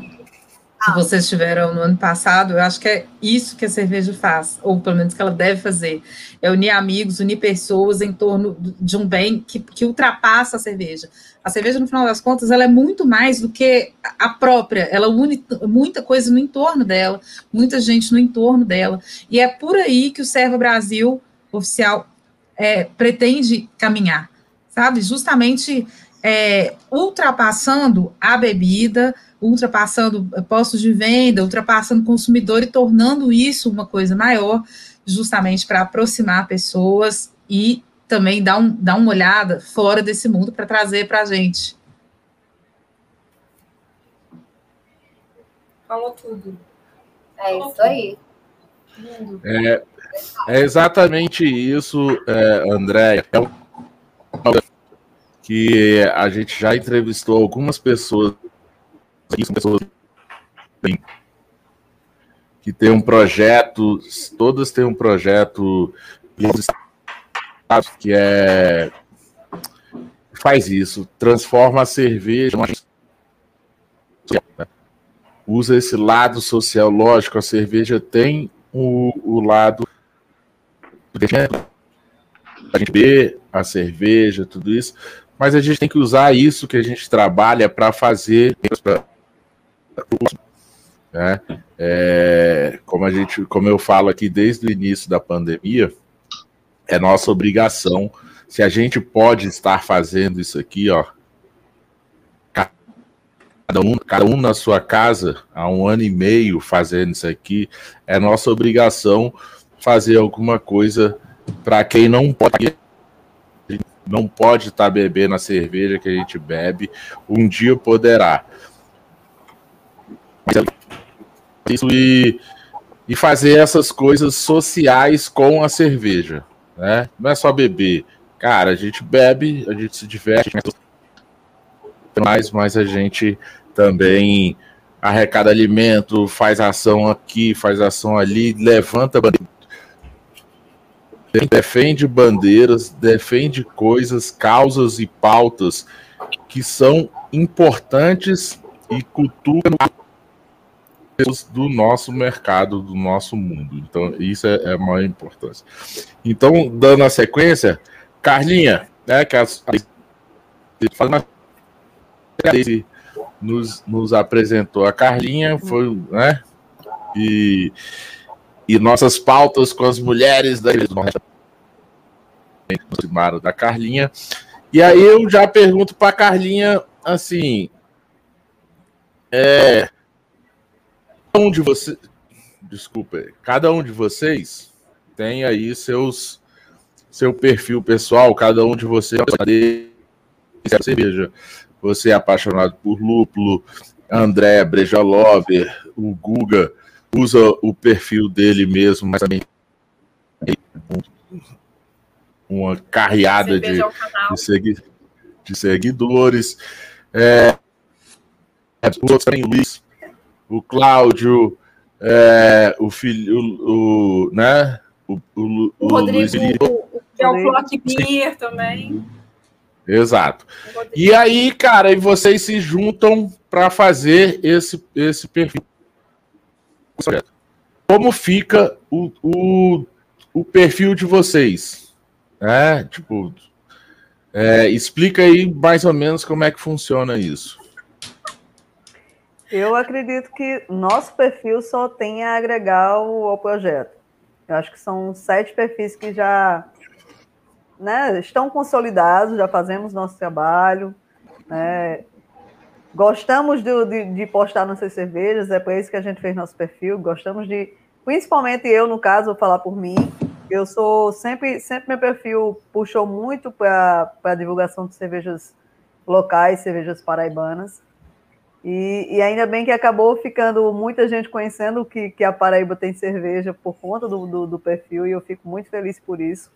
que vocês tiveram no ano passado, eu acho que é isso que a cerveja faz, ou pelo menos que ela deve fazer, é unir amigos, unir pessoas em torno de um bem que, que ultrapassa a cerveja. A cerveja, no final das contas, ela é muito mais do que a própria, ela une muita coisa no entorno dela, muita gente no entorno dela, e é por aí que o Serva Brasil oficial é, pretende caminhar, sabe? Justamente é, ultrapassando a bebida, ultrapassando postos de venda, ultrapassando o consumidor e tornando isso uma coisa maior, justamente para aproximar pessoas e também dar, um, dar uma olhada fora desse mundo para trazer para a gente. Falou tudo. É isso aí. É, é exatamente isso, é, André. É um- que a gente já entrevistou algumas pessoas, aqui, são pessoas que tem um projeto, todas têm um projeto que é faz isso, transforma a cerveja usa esse lado social, lógico, a cerveja tem o, o lado a gente beber a cerveja, tudo isso, mas a gente tem que usar isso que a gente trabalha para fazer pra, né? É, como a gente, como eu falo aqui desde o início da pandemia, é nossa obrigação. Se a gente pode estar fazendo isso aqui, ó, cada um, cada um na sua casa, há um ano e meio fazendo isso aqui, é nossa obrigação fazer alguma coisa para quem não pode não pode estar bebendo a cerveja que a gente bebe, um dia poderá. Isso e, e fazer essas coisas sociais com a cerveja, né? Não é só beber. Cara, a gente bebe, a gente se diverte, mais, mas a gente também arrecada alimento, faz ação aqui, faz ação ali, levanta bandeira, defende bandeiras, defende coisas, causas e pautas que são importantes e culturam do nosso mercado, do nosso mundo. Então, isso é, é a maior importância. Então, dando a sequência, Carlinha, né, que a, a, nos, nos apresentou a Carlinha, foi, né, e, e nossas pautas com as mulheres da aproximaram da Carlinha. E aí eu já pergunto para Carlinha assim, é, um de vocês, desculpa, cada um de vocês tem aí seus seu perfil pessoal, cada um de vocês é cerveja. Você é apaixonado por lúpulo, André Breja Lover, o Guga usa o perfil dele mesmo, mas também uma carreada de, de, segui de, seguidores. É, o outro também, o Luiz, o Cláudio, é, o filho, o, o, né? O, o, o Rodrigo, o, é o Clock Beer também. Exato. E aí, cara, e vocês se juntam para fazer esse, esse perfil. Como fica o, o, o perfil de vocês? É, tipo, é, explica aí mais ou menos como é que funciona isso. Eu acredito que nosso perfil só tem a agregar ao, ao projeto. Eu acho que são sete perfis que já né, estão consolidados, já fazemos nosso trabalho. Né, gostamos de, de, de, postar nossas cervejas, é por isso que a gente fez nosso perfil. Gostamos de, principalmente eu, no caso, vou falar por mim. Eu sou sempre, sempre meu perfil puxou muito para a divulgação de cervejas locais, cervejas paraibanas. E, e, ainda bem que acabou ficando muita gente conhecendo que, que a Paraíba tem cerveja por conta do, do, do perfil, e eu fico muito feliz por isso.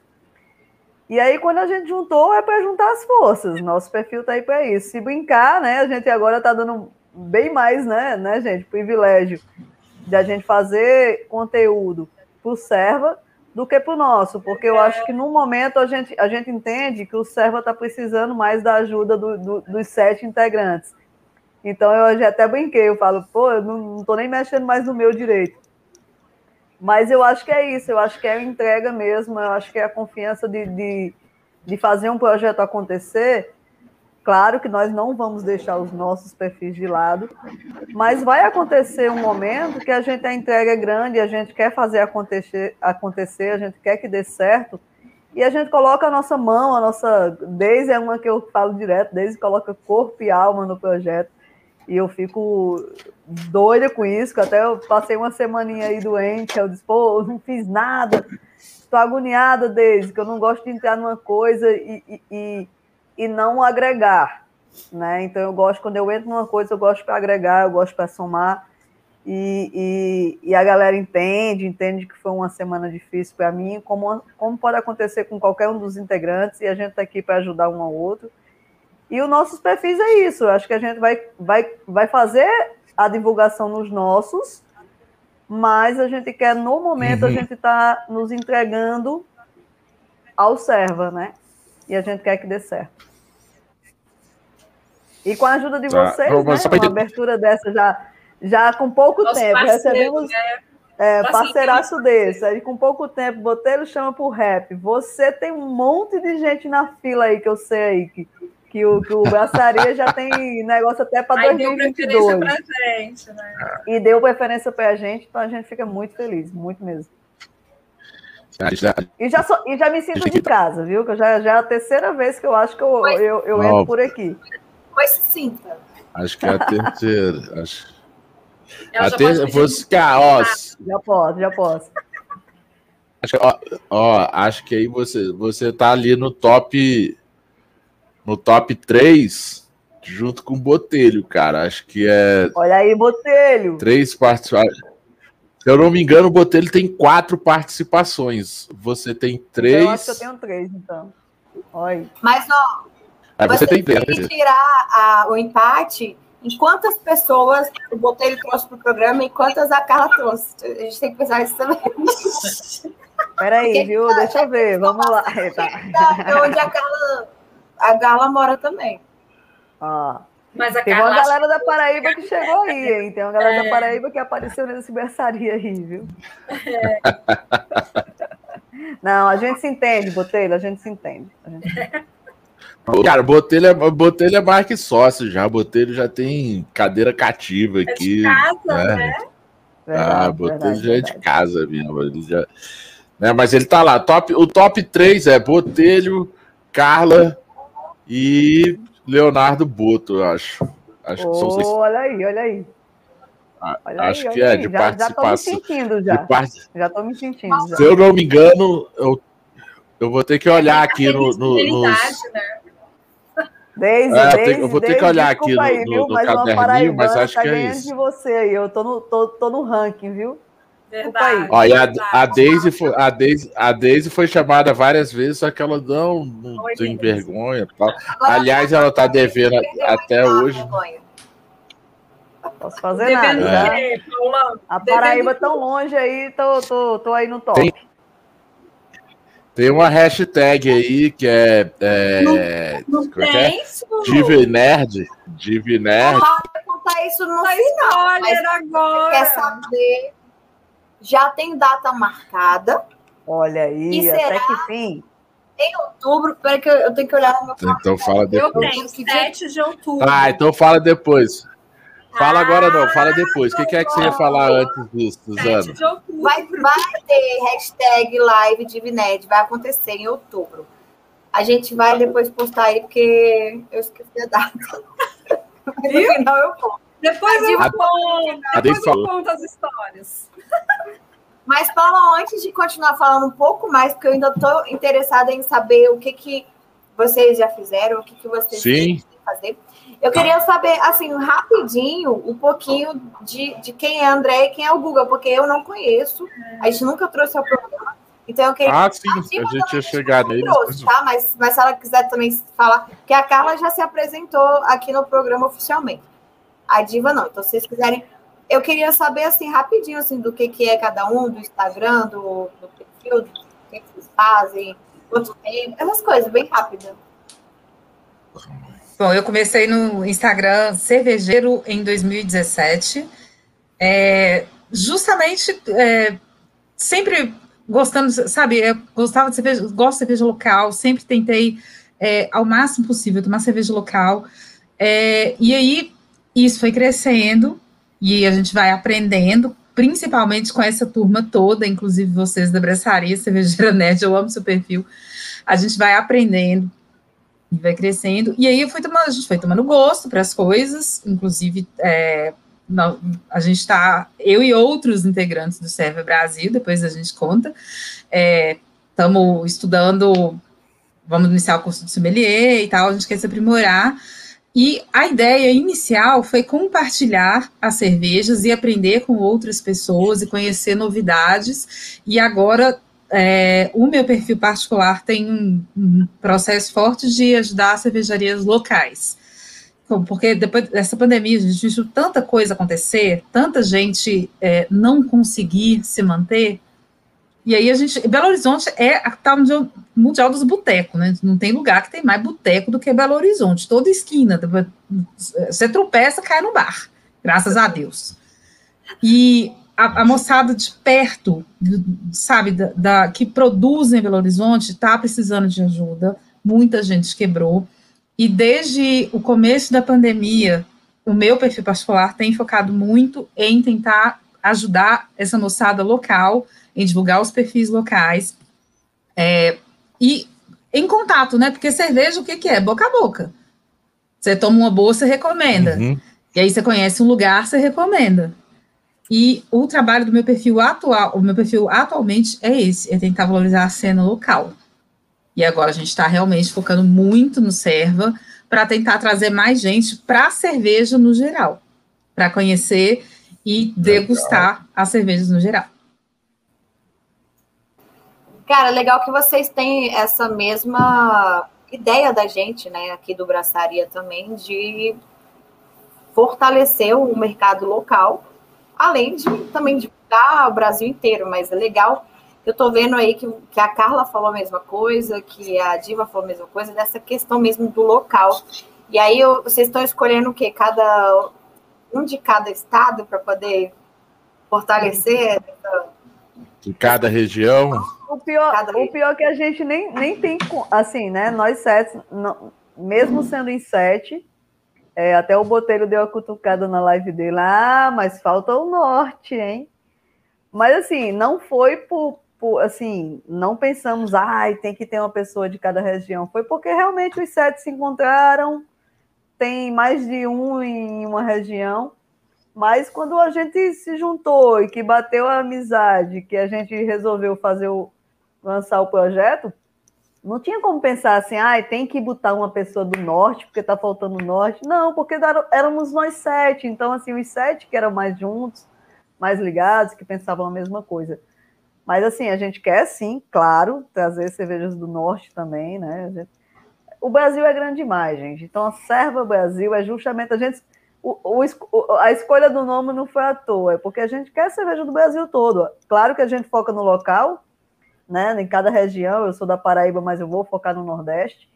E aí, quando a gente juntou, é para juntar as forças. Nosso perfil está aí para isso. Se brincar, né? A gente agora está dando bem mais, né, né, gente? Privilégio de a gente fazer conteúdo para o Serva do que para o nosso, porque eu acho que no momento a gente, a gente entende que o Serva está precisando mais da ajuda do, do, dos sete integrantes. Então eu já até brinquei, eu falo, pô, eu não, estou nem mexendo mais no meu direito. Mas eu acho que é isso, eu acho que é a entrega mesmo, eu acho que é a confiança de, de, de fazer um projeto acontecer. Claro que nós não vamos deixar os nossos perfis de lado, mas vai acontecer um momento que a gente a entrega é grande, a gente quer fazer acontecer, acontecer, a gente quer que dê certo, e a gente coloca a nossa mão, a nossa. Desde é uma que eu falo direto, desde coloca corpo e alma no projeto. E eu fico doida com isso, que até eu passei uma semaninha aí doente, eu disse, pô, eu não fiz nada, estou agoniada desde que eu não gosto de entrar numa coisa e, e, e não agregar, né? Então eu gosto, quando eu entro numa coisa, eu gosto para agregar, eu gosto para somar, e, e, e, a galera entende, entende que foi uma semana difícil para mim, como, como pode acontecer com qualquer um dos integrantes, e a gente está aqui para ajudar um ao outro. E os nossos perfis é isso. Eu acho que a gente vai, vai, vai fazer a divulgação nos nossos, mas a gente quer, no momento, uhum. a gente está nos entregando ao serva, né? E a gente quer que dê certo. E com a ajuda de ah, vocês, ah, né, uma abertura dessa já, já com pouco Nosso tempo, recebemos né? é, parceiraço desse, aí com pouco tempo, Botelho chama pro rap. Você tem um monte de gente na fila aí que eu sei aí que que o, que o Braçaria já tem negócio até para 2022. Deu preferência pra gente, né? E deu preferência para a gente, então a gente fica muito feliz, muito mesmo. E já, e já me sinto de casa, viu? Que já, já é a terceira vez que eu acho que eu, eu, eu entro por aqui. Pois sinta. Acho que é a terceira. Acho... a terceira, você, ó, já posso, já posso. Acho, ó, ó, acho que aí você, você tá ali no top no top 3, junto com o Botelho, cara. Acho que é. Olha aí, Botelho! Três participações. Se eu não me engano, o Botelho tem quatro participações. Você tem três. Eu acho que eu tenho três, então. Olha. Mas, ó. Aí você, você tem três. Tem que tirar a, o empate em quantas pessoas o Botelho trouxe para o programa e quantas a Carla trouxe. A gente tem que pensar isso também. Peraí, viu? Deixa eu ver. Vamos lá. Tá. Onde a Carla a Gala mora também. Ah. Mas a Tem uma galera da Paraíba que chegou aí, hein? Tem uma galera é. da Paraíba que apareceu nesse berçaria aí, viu? É. Não, a gente se entende, Botelho, a gente se entende. Gente... Cara, Botelho é, Botelho é mais que sócio já. Botelho já tem cadeira cativa aqui. É de casa, né? né? Verdade, ah, Botelho verdade, já é de casa mesmo. Ele já... Né, mas ele tá lá. Top, o top 3 é Botelho, Carla e Leonardo Boto, eu acho. acho oh, que são Olha aí, olha aí. Ah, olha acho aí, que é, aí. de já, participação. Já estou me sentindo já. Part... Já estou me sentindo. Se eu não me engano, eu, eu vou ter que olhar aqui no, no, nos... Né? Desde, é, desde, eu vou ter que olhar aqui no, aí, no, no mas caderninho, mas acho tá que é isso. de você aí, eu tô no, tô, tô no ranking, viu? Verdade. Olha, a, a, Daisy foi, a, Daisy, a Daisy foi chamada várias vezes, só que ela não, não tem vergonha. Tal. Aliás, ela está devendo até hoje. Posso fazer nada. É. A Paraíba tão longe aí, tô, tô, tô aí no top. Tem, Tem uma hashtag aí que é. é Não como é é? Divinerd. Divinerd. Vai contar isso no Tá final. Mas spoiler agora. quer saber? Já tem data marcada. Olha aí, E até será? que fim. Em outubro, peraí que eu, eu tenho que olhar no meu Então fala Eu depois. tenho Que dia- 7 de outubro. Ah, então fala depois. Fala agora não, fala depois. O que, que é que você ia falar antes disso, 7 Suzana? de outubro. Vai, vai ter hashtag live Divinet, vai acontecer em outubro. A gente vai depois postar aí, porque eu esqueci a data. Mas no Viu? final eu conto. Depois eu A- conto. a Depois eu falou. conto as histórias. Mas, Paulo, antes de continuar falando um pouco mais, porque eu ainda estou interessada em saber o que, que vocês já fizeram, o que, que vocês Sim. querem fazer. Eu queria saber, assim, rapidinho, um pouquinho de, de quem é André e quem é o Guga, porque eu não conheço. A gente nunca trouxe ao programa. Então eu queria. Ah, sim, a gente ia chegar nele. trouxe, tá? Mas, mas se ela quiser também falar, que a Carla já se apresentou aqui no programa oficialmente. A Diva não. Então, se vocês quiserem. Eu queria saber, assim, rapidinho, assim, do que, que é cada um, do Instagram, do, do perfil, do que, vocês fazem, quanto tempo, essas coisas, bem rápido. Bom, eu comecei no Instagram cervejeiro em 2017, é, justamente é, sempre gostando, sabe, eu gostava de cerveja, gosto de cerveja local, sempre tentei é, ao máximo possível tomar cerveja local, é, e aí isso foi crescendo e a gente vai aprendendo, principalmente com essa turma toda, inclusive vocês da Bressaria Cervejeira Nerd, eu amo seu perfil, a gente vai aprendendo e vai crescendo. E aí tomando, a gente foi tomando gosto para as coisas, inclusive é, a gente está, eu e outros integrantes do Serve Brasil, depois a gente conta, estamos estudando, vamos iniciar o curso de sommelier e tal, a gente quer se aprimorar. E a ideia inicial foi compartilhar as cervejas e aprender com outras pessoas e conhecer novidades. E agora é, o meu perfil particular tem um, processo forte de ajudar cervejarias locais. Porque depois dessa pandemia, a gente viu tanta coisa acontecer, tanta gente é, não conseguir se manter. E aí a gente. Belo Horizonte é a capital mundial, dos botecos, né? Não tem lugar que tem mais boteco do que Belo Horizonte. Toda esquina. Você tropeça, cai no bar. Graças a Deus. E a, a moçada de perto, sabe, da, da- que produz em Belo Horizonte, está precisando de ajuda. Muita gente quebrou. E desde o começo da pandemia, o meu perfil particular tem focado muito em tentar ajudar essa moçada local, em divulgar os perfis locais. É, e em contato, né? Porque cerveja, o que, que é? Boca a boca. Você toma uma boa, você recomenda. Uhum. E aí você conhece um lugar, você recomenda. E o trabalho do meu perfil atual, o meu perfil atualmente é esse, é tentar valorizar a cena local. E agora a gente está realmente focando muito no serva para tentar trazer mais gente para a cerveja no geral, para conhecer e degustar as cervejas no geral. Cara, legal que vocês têm essa mesma ideia da gente, né, aqui do Braçaria também, de fortalecer o mercado local, além de também divulgar o Brasil inteiro, mas é legal. Eu tô vendo aí que, que a Carla falou a mesma coisa, que a Diva falou a mesma coisa, dessa questão mesmo do local. E aí eu- vocês estão escolhendo o quê? Cada um de cada estado para poder fortalecer Em cada região. O pior, o pior é que a gente nem, nem tem, assim, né? Nós sete, não- mesmo sendo em sete, é, até o Botelho deu a cutucada na live dele. Ah, mas falta o norte, hein? Mas assim, não foi por, por assim, não pensamos, ai, tem que ter uma pessoa de cada região. Foi porque realmente os sete se encontraram, tem mais de um em uma região. Mas quando a gente se juntou e que bateu a amizade, que a gente resolveu fazer o, lançar o projeto, não tinha como pensar assim, ah, tem que botar uma pessoa do norte, porque está faltando o norte. Não, porque éramos nós sete. Então, assim, os sete que eram mais juntos, mais ligados, que pensavam a mesma coisa. Mas, assim, a gente quer, sim, claro, trazer cervejas do norte também, né? O Brasil é grande demais, gente. Então, a Serva Brasil é justamente a gente. o- o- a escolha do nome não foi à toa, é porque a gente quer cerveja do Brasil todo. Claro que a gente foca no local, né? Em cada região, eu sou da Paraíba, mas eu vou focar no Nordeste.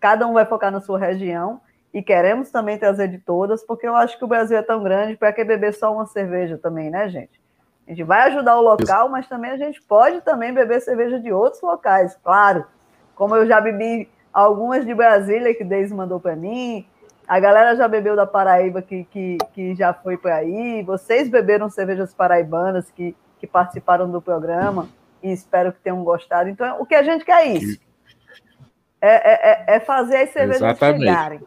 Cada um vai focar na sua região e queremos também trazer de todas, porque eu acho que o Brasil é tão grande para que beber só uma cerveja também, né, gente? A gente vai ajudar o local, mas também a gente pode também beber cerveja de outros locais, claro. Como eu já bebi algumas de Brasília que Deise mandou para mim, a galera já bebeu da Paraíba que, que, que já foi para aí, vocês beberam cervejas paraibanas que, que participaram do programa e espero que tenham gostado. Então, o que a gente quer é isso. É, é, é fazer as cervejas Exatamente. chegarem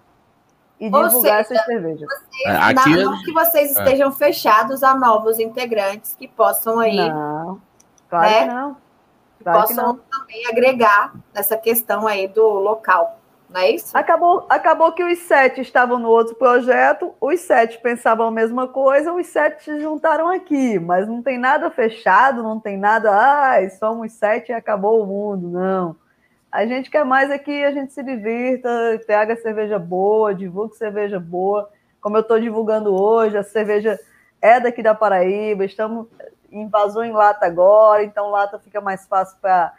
e divulgar seja, essas cervejas. Vocês, é, aqui não é... que vocês é. estejam fechados a novos integrantes que possam aí. Não, claro né, que não. Claro possam que não. também agregar nessa questão aí do local. Não é isso? Acabou, acabou que os sete estavam no outro projeto, os sete pensavam a mesma coisa, os sete se juntaram aqui, mas não tem nada fechado, não tem nada, ai, somos sete e acabou o mundo, não. A gente quer mais é que a gente se divirta, traga cerveja boa, divulgue cerveja boa. Como eu estou divulgando hoje, a cerveja é daqui da Paraíba, estamos invasou em lata agora, então lata fica mais fácil para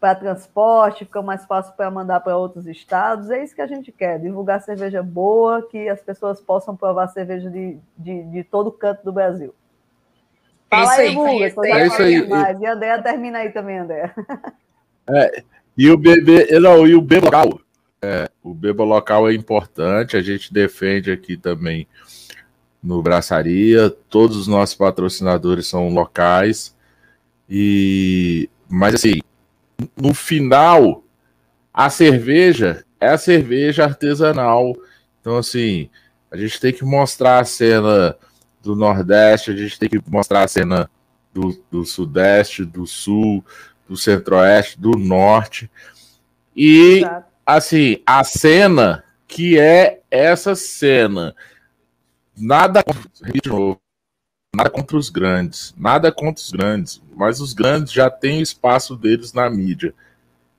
transporte, fica mais fácil para mandar para outros estados. É isso que a gente quer, divulgar cerveja boa, que as pessoas possam provar cerveja de, de, de todo canto do Brasil. É Fala aí, Guga, é isso aí. Mais. E a André termina aí também, André. É, e o bebê, não, e o bebê local. É, o bebê local é importante, a gente defende aqui também no Braçaria, todos os nossos patrocinadores são locais. E mas assim, no final a cerveja é a cerveja artesanal. Então assim, a gente tem que mostrar a cena do Nordeste, a gente tem que mostrar a cena do, do Sudeste, do Sul, do Centro-Oeste, do Norte. E, Exato. assim, a cena que é essa cena. Nada, de novo, nada contra os grandes, nada contra os grandes, mas os grandes já têm o espaço deles na mídia.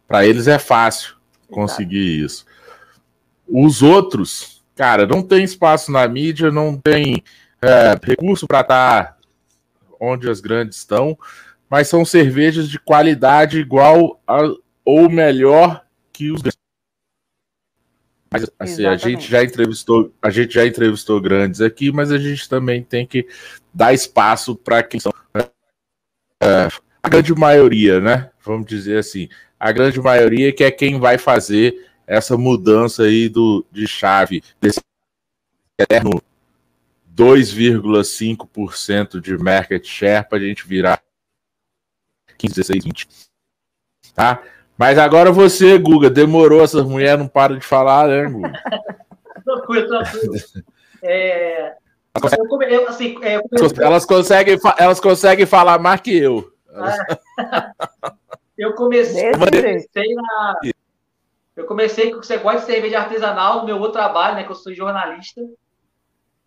Para eles é fácil conseguir isso. Os outros, cara, não tem espaço na mídia, não tem é, recurso para estar tá onde as grandes estão, mas são cervejas de qualidade igual a, ou melhor que os grandes. Mas assim, a gente já entrevistou, a gente já entrevistou grandes aqui, mas a gente também tem que dar espaço para quem são é, a grande maioria, né? Vamos dizer assim, a grande maioria que é quem vai fazer essa mudança aí do, de chave desse eterno 2,5% de market share para a gente virar 15, 16, 20. Tá? Mas agora você, Guga, demorou, essas mulheres não param de falar, né, Guga? tranquilo, tranquilo. É, eu, eu, assim, é, eu elas, conseguem, elas conseguem falar mais que eu. eu comecei, comecei na, eu comecei com você gosta de cerveja artesanal no meu outro trabalho, né? Que eu sou jornalista.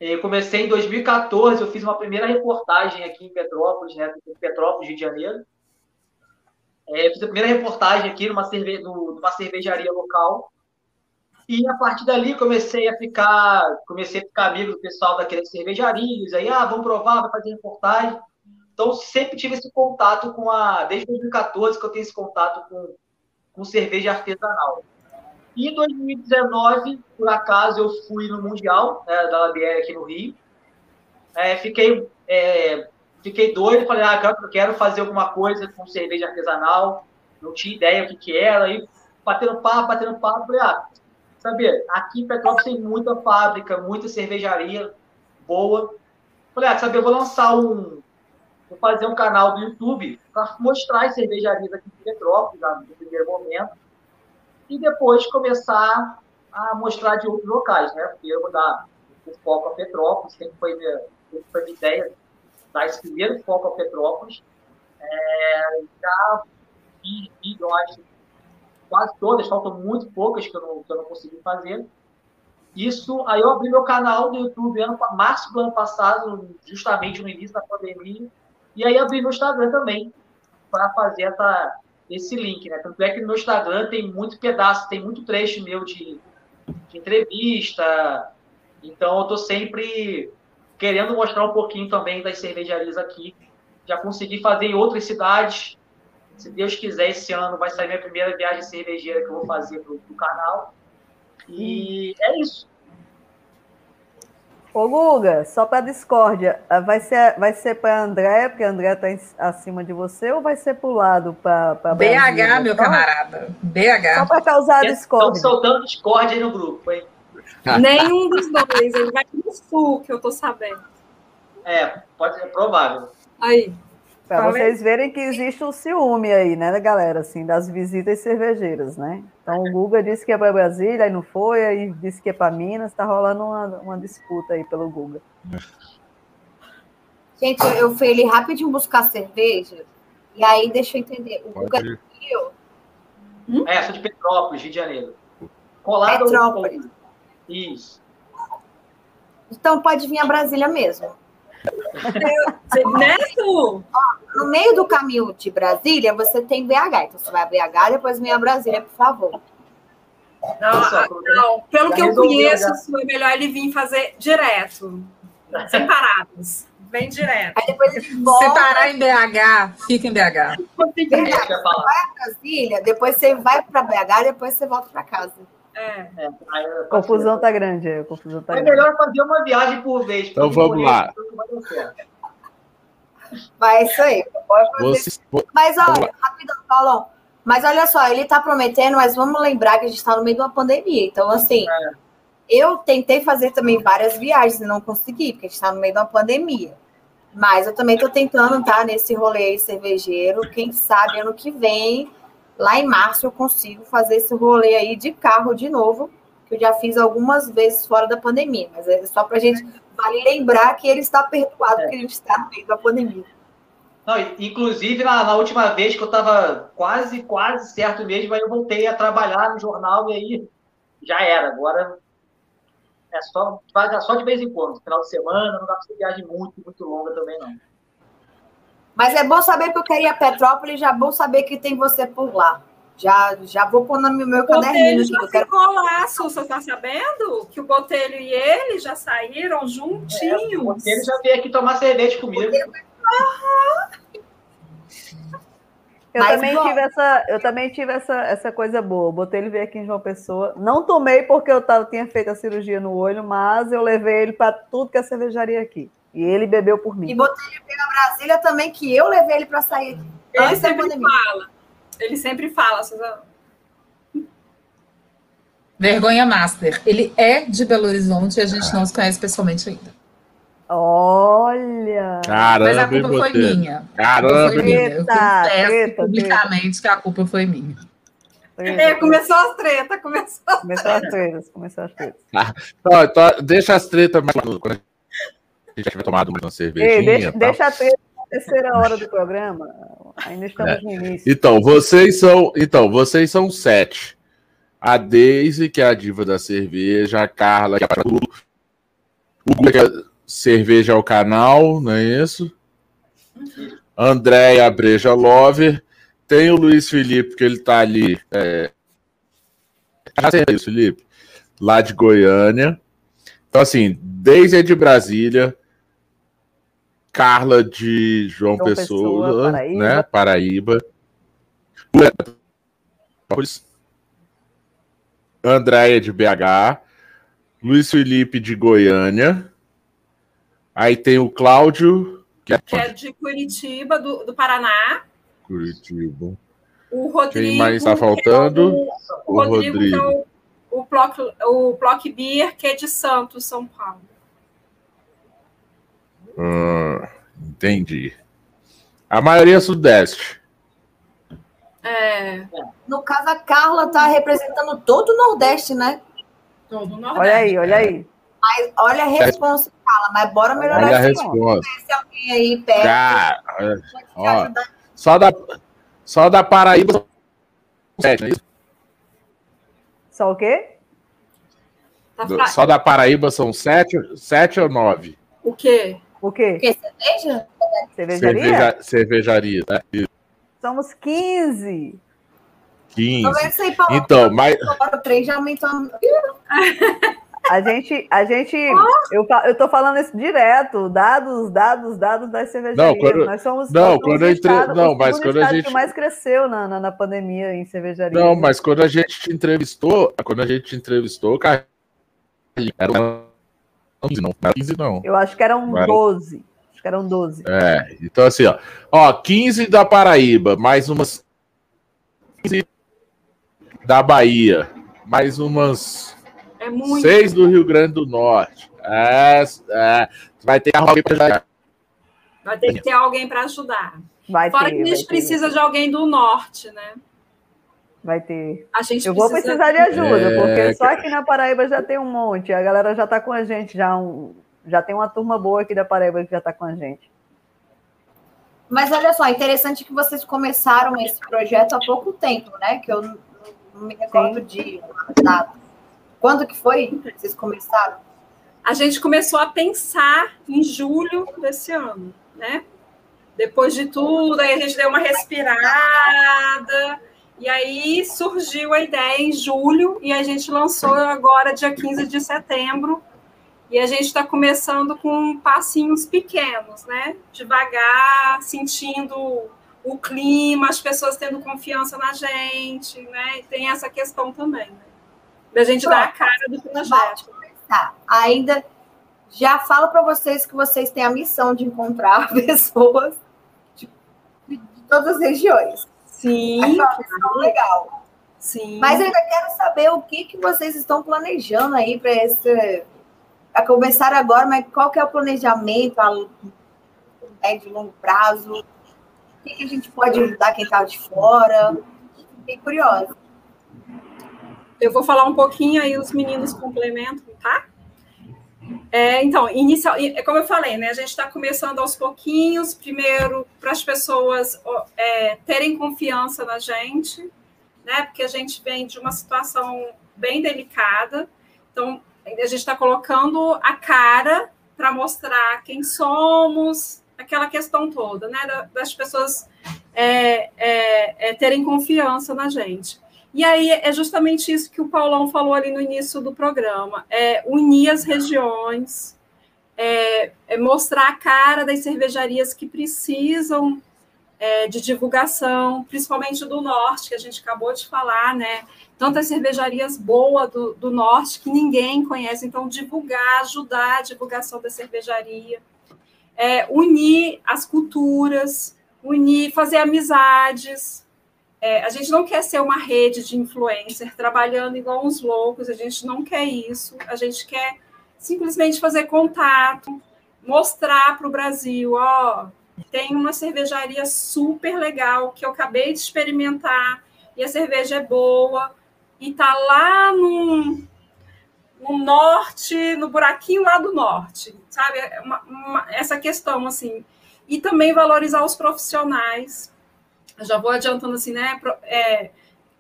Eu comecei em 2014, eu fiz uma primeira reportagem aqui em Petrópolis, né, em Petrópolis, Rio de Janeiro. É, fiz a primeira reportagem aqui numa, cerve numa cervejaria local. E a partir dali comecei a ficar, comecei a ficar amigo do pessoal daqueles cervejarias, aí, ah, vamos provar, vai fazer reportagem. Então, sempre tive esse contato com a, desde 2014 que eu tenho esse contato com, com cerveja artesanal. E em 2019, por acaso, eu fui no Mundial né, da LBR aqui no Rio. É, fiquei, é, fiquei doido, falei, ah, eu quero fazer alguma coisa com cerveja artesanal. Não tinha ideia o que, que era. Aí, batendo papo, batendo papo, falei, ah, sabe, aqui em Petrópolis tem muita fábrica, muita cervejaria boa. Falei, ah, sabe, eu vou lançar um. Vou fazer um canal do YouTube para mostrar as cervejarias aqui em Petrópolis, no primeiro momento e depois começar a mostrar de outros locais, né? Porque eu vou dar o foco a Petrópolis, sempre foi minha, sempre foi minha ideia dar esse primeiro foco a Petrópolis. É, já fiz, acho, quase todas, faltam muito poucas que eu não, que eu não consegui fazer. Isso, aí eu abri meu canal do YouTube ano, março do ano passado, justamente no início da pandemia, e aí abri meu Instagram também, para fazer essa, esse link, né? Tanto é que no meu Instagram tem muito pedaço, tem muito trecho meu de, de entrevista. Então eu tô sempre querendo mostrar um pouquinho também das cervejarias aqui já consegui fazer em outras cidades. Se Deus quiser, esse ano vai sair minha primeira viagem cervejeira que eu vou fazer pro, pro canal. E é isso. Ô, Guga, só para discórdia, ah, vai ser, vai ser para André, porque a André está acima de você, ou vai ser para o lado, para BH, meu camarada. BH. Só para causar discórdia. Estão soltando discórdia aí no grupo, hein? Nenhum dos dois, ele vai pro sul, que eu tô sabendo. É, pode ser provável. Aí. Para vocês verem que existe um ciúme aí, né, galera, assim, das visitas cervejeiras, né? Então o Guga disse que é para Brasília, aí não foi, aí disse que é para Minas, tá rolando uma, uma disputa aí pelo Guga. Gente, eu fui ali rapidinho buscar cerveja, e aí deixa eu entender. O Guga é do Rio? Hum? É, sou de Petrópolis, Rio de Janeiro. Colado Petrópolis. Isso. Então pode vir a Brasília mesmo. Neto? No meio do caminho de Brasília, você tem BH. Então você vai a BH, depois vem a Brasília, por favor. Não, não pelo que eu conheço, é melhor ele vir fazer direto. Separados. Vem direto. Aí depois ele volta. Se parar em BH, fica em BH. Verdade, você vai a Brasília, depois você vai para BH, depois você volta para casa. É. É, Confusão tá grande, é, confusão tá É grande. melhor fazer uma viagem por vez. Então porque vamos por lá. Mas é isso aí. Pode fazer. Vocês, Mas olha, rapidão, Paulão. Mas olha só, ele tá prometendo, mas vamos lembrar que a gente está no meio de uma pandemia. Então, assim, eu tentei fazer também várias viagens e não consegui, porque a gente está no meio de uma pandemia. Mas eu também tô tentando estar nesse rolê aí cervejeiro. Quem sabe ano que vem, lá em março, eu consigo fazer esse rolê aí de carro de novo, que eu já fiz algumas vezes fora da pandemia. Mas é só pra gente vale lembrar que ele está perdoado, porque a gente está no meio da pandemia. Não, inclusive, na, na última vez que eu estava quase, quase certo mesmo, aí eu voltei a trabalhar no jornal e aí já era. Agora é só, faz só de vez em quando. Final de semana, não dá para ser viagem muito, muito longa também, não. Mas é bom saber que eu queria Petrópolis, já é bom saber que tem você por lá. Já, já vou pôr no meu, meu O Botelho caderninho já Eu quero... ficou lá, Su, você tá sabendo? Que o Botelho e ele já saíram juntinhos. Ele já veio aqui tomar cerveja comigo. Eu Mas, também bom. tive essa, eu também tive essa, essa coisa boa. Botei ele ver aqui em João Pessoa. Não tomei porque eu tava, tinha feito a cirurgia no olho, mas eu levei ele para tudo que é cervejaria aqui. E ele bebeu por E mim. botei ele pra Brasília também, que eu levei ele para sair. Ele Antes da pandemia. fala. Ele sempre fala, Suzana. Vergonha Master. Ele é de Belo Horizonte e a gente não se conhece pessoalmente ainda. Olha! Mas a Caramba, culpa foi minha. Caramba, foi minha. Eu Treta, confesso treta, publicamente que a culpa foi minha. É, começou as tretas, começou. Começou as tretas, começou as tretas. Então, então, deixa as tretas mais quando a gente tiver tomado uma cervejinha. Ei, deixa, deixa a treta na terceira hora do programa. Ainda estamos no início. Então, vocês são, então, vocês são sete. A Daisy, que é a diva da cerveja, a Carla, que é a tudo. O Guga, que é cerveja ao canal, não é isso? Andréia Breja Lover. Tem o Luiz Felipe, que ele tá ali. É... Ah, é Felipe. Lá de Goiânia. Então, assim, Daisy é de Brasília. Carla de João, João Pessoa, Pessoa, Paraíba. né? Paraíba. Andréia de BH. Luiz Felipe de Goiânia. Aí tem o Cláudio, que é Que é de Curitiba, do, do Paraná. Curitiba. O Rodrigo. Quem mais tá faltando? é o, o O Rodrigo, que é Rodrigo. o, o, Plock, o Beer, que é de Santos, São Paulo. Ah, entendi. A maioria é Sudeste. É, No caso, a Carla tá representando todo o Nordeste, né? todo o Nordeste. Olha aí, olha aí. Mas olha a resposta, Carla. Mas bora melhorar Olha a esse nome. resposta. Se alguém aí perto Cara, ó. ajudar. só da, só da Paraíba são sete, não é? Só o quê? Do- Só da Paraíba são sete, sete ou nove? O quê? O quê? O quê? Cerveja? Cervejaria? Cerveja, cervejaria, né? Somos 15. 15. Então. Então, mas Agora o trem já aumentou. A gente, a gente, eu, eu tô falando isso direto, dados, dados, dados das cervejarias. Não, quando- Nós somos, não, quando o entre- estado- não, o mas quando a gente- que mais cresceu na, na, na pandemia em cervejaria. Não, mas quando a gente te entrevistou, quando a gente te entrevistou, cara, era 15, não, não era 15 não. Eu acho que eram Era- 12. Acho que eram 12. É, então assim, ó, ó, 15 da Paraíba, mais umas 15 da Bahia, mais umas É muito. 6 do Rio Grande do Norte. É, é, vai ter alguém pra ajudar. Vai ter que ter alguém para ajudar. Vai Fora ter, que a gente ter, precisa de alguém do norte, né? Vai ter. A gente Eu vou precisa- precisar de ajuda, É, porque só aqui na Paraíba já tem um monte. A galera já tá com a gente, já, um, já tem uma turma boa aqui da Paraíba que já tá com a gente. Mas olha só, interessante que vocês começaram esse projeto há pouco tempo, né? Que eu não, não me recordo de data. Quando que foi que vocês começaram? A gente começou a pensar em julho desse ano, né? Depois de tudo, aí a gente deu uma respirada, e aí surgiu a ideia em julho, e a gente lançou agora, dia 15 de setembro, e a gente está começando com passinhos pequenos, né? Devagar, sentindo o clima, as pessoas tendo confiança na gente, né? E tem essa questão também, né? Da gente dar a cara do projeto. Tá, ainda já falo para vocês que vocês têm a missão de encontrar pessoas de, de todas as regiões. Sim, legal. sim. Mas eu ainda quero saber o que, que vocês estão planejando aí para esse. A começar agora, mas qual que é o planejamento a médio e longo prazo? O que, que a gente pode ajudar quem está de fora? Fiquei curiosa. Eu vou falar um pouquinho aí, os meninos complementam, tá? É, então, inicial, como eu falei, né? A gente está começando aos pouquinhos, primeiro para as pessoas é, terem confiança na gente, né? Porque a gente vem de uma situação bem delicada, então a gente está colocando a cara para mostrar quem somos, aquela questão toda, né? da- Das pessoas é, é, é, terem confiança na gente. E aí é justamente isso que o Paulão falou ali no início do programa: é unir as regiões, é, é mostrar a cara das cervejarias que precisam é, de divulgação, principalmente do norte, que a gente acabou de falar, né? Tantas cervejarias boas do, do norte que ninguém conhece, então divulgar, ajudar a divulgação da cervejaria, é, unir as culturas, unir, fazer amizades, é, a gente não quer ser uma rede de influencer trabalhando igual uns loucos, a gente não quer isso, a gente quer simplesmente fazer contato, mostrar para o Brasil, ó, tem uma cervejaria super legal que eu acabei de experimentar e a cerveja é boa e tá lá no, no norte, no buraquinho lá do norte, sabe? É Uma, uma, essa questão assim. E também valorizar os profissionais eu já vou adiantando assim, né? É,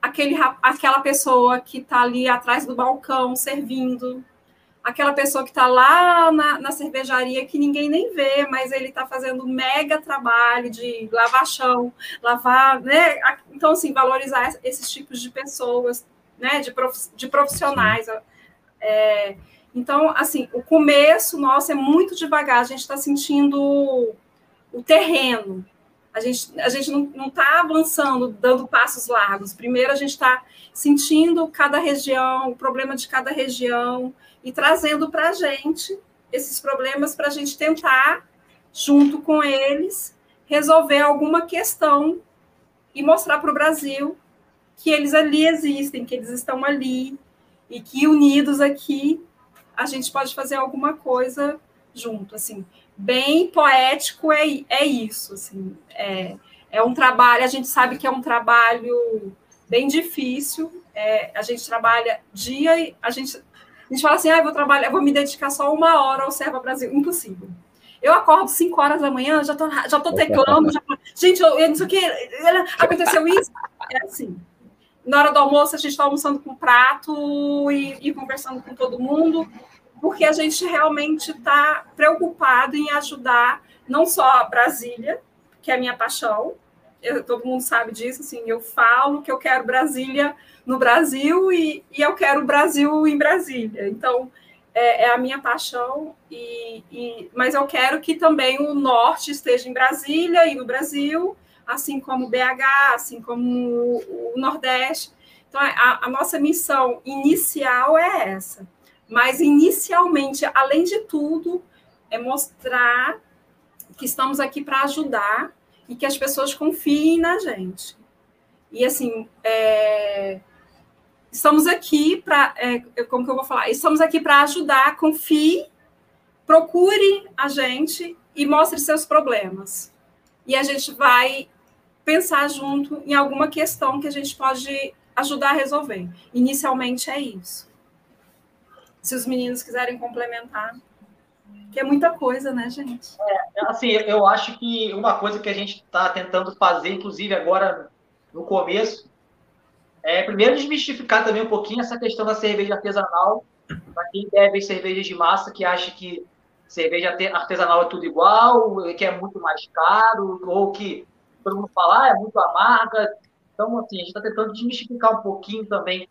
aquele, aquela pessoa que está ali atrás do balcão servindo, aquela pessoa que está lá na, na, cervejaria que ninguém nem vê, mas ele está fazendo um mega trabalho de lavar chão, lavar, né? Então, assim, valorizar esses tipos de pessoas, né? De, prof, de profissionais. É, então, assim, o começo nosso é muito devagar, a gente está sentindo o terreno, a gente, a gente não está avançando, dando passos largos. Primeiro, a gente está sentindo cada região, o problema de cada região, e trazendo para a gente esses problemas para a gente tentar, junto com eles, resolver alguma questão e mostrar para o Brasil que eles ali existem, que eles estão ali, e que unidos aqui a gente pode fazer alguma coisa junto, assim bem poético é, é isso, assim, é, é um trabalho, a gente sabe que é um trabalho bem difícil, é, a gente trabalha dia e a gente, a gente fala assim, ah, vou trabalhar, vou me dedicar só uma hora ao Serva Brasil, impossível. Eu acordo 5 horas da manhã, já tô, já tô teclando, já, gente, eu, eu não sei o que, aconteceu isso, é assim. Na hora do almoço, a gente está almoçando com prato e, e conversando com todo mundo, porque a gente realmente está preocupado em ajudar não só Brasília, que é a minha paixão, eu, todo mundo sabe disso, assim, eu falo que eu quero Brasília no Brasil e, e eu quero o Brasil em Brasília. Então, é, é a minha paixão, e, e, mas eu quero que também o norte esteja em Brasília e no Brasil, assim como o BH, assim como o, o Nordeste. Então, a, a nossa missão inicial é essa. Mas, inicialmente, além de tudo, é mostrar que estamos aqui para ajudar e que as pessoas confiem na gente. E, assim, é, estamos aqui para, é, como que eu vou falar? Estamos aqui para ajudar, confie, procure a gente e mostre seus problemas. E a gente vai pensar junto em alguma questão que a gente pode ajudar a resolver. Inicialmente é isso. Se os meninos quiserem complementar. Que é muita coisa, né, gente? É, assim, eu acho que uma coisa que a gente está tentando fazer, inclusive agora no começo, é, primeiro, desmistificar também um pouquinho essa questão da cerveja artesanal. Para quem bebe cerveja de massa, que acha que cerveja artesanal é tudo igual, que é muito mais caro, ou que todo mundo fala, ah, é muito amarga. Então, assim, a gente está tentando desmistificar um pouquinho também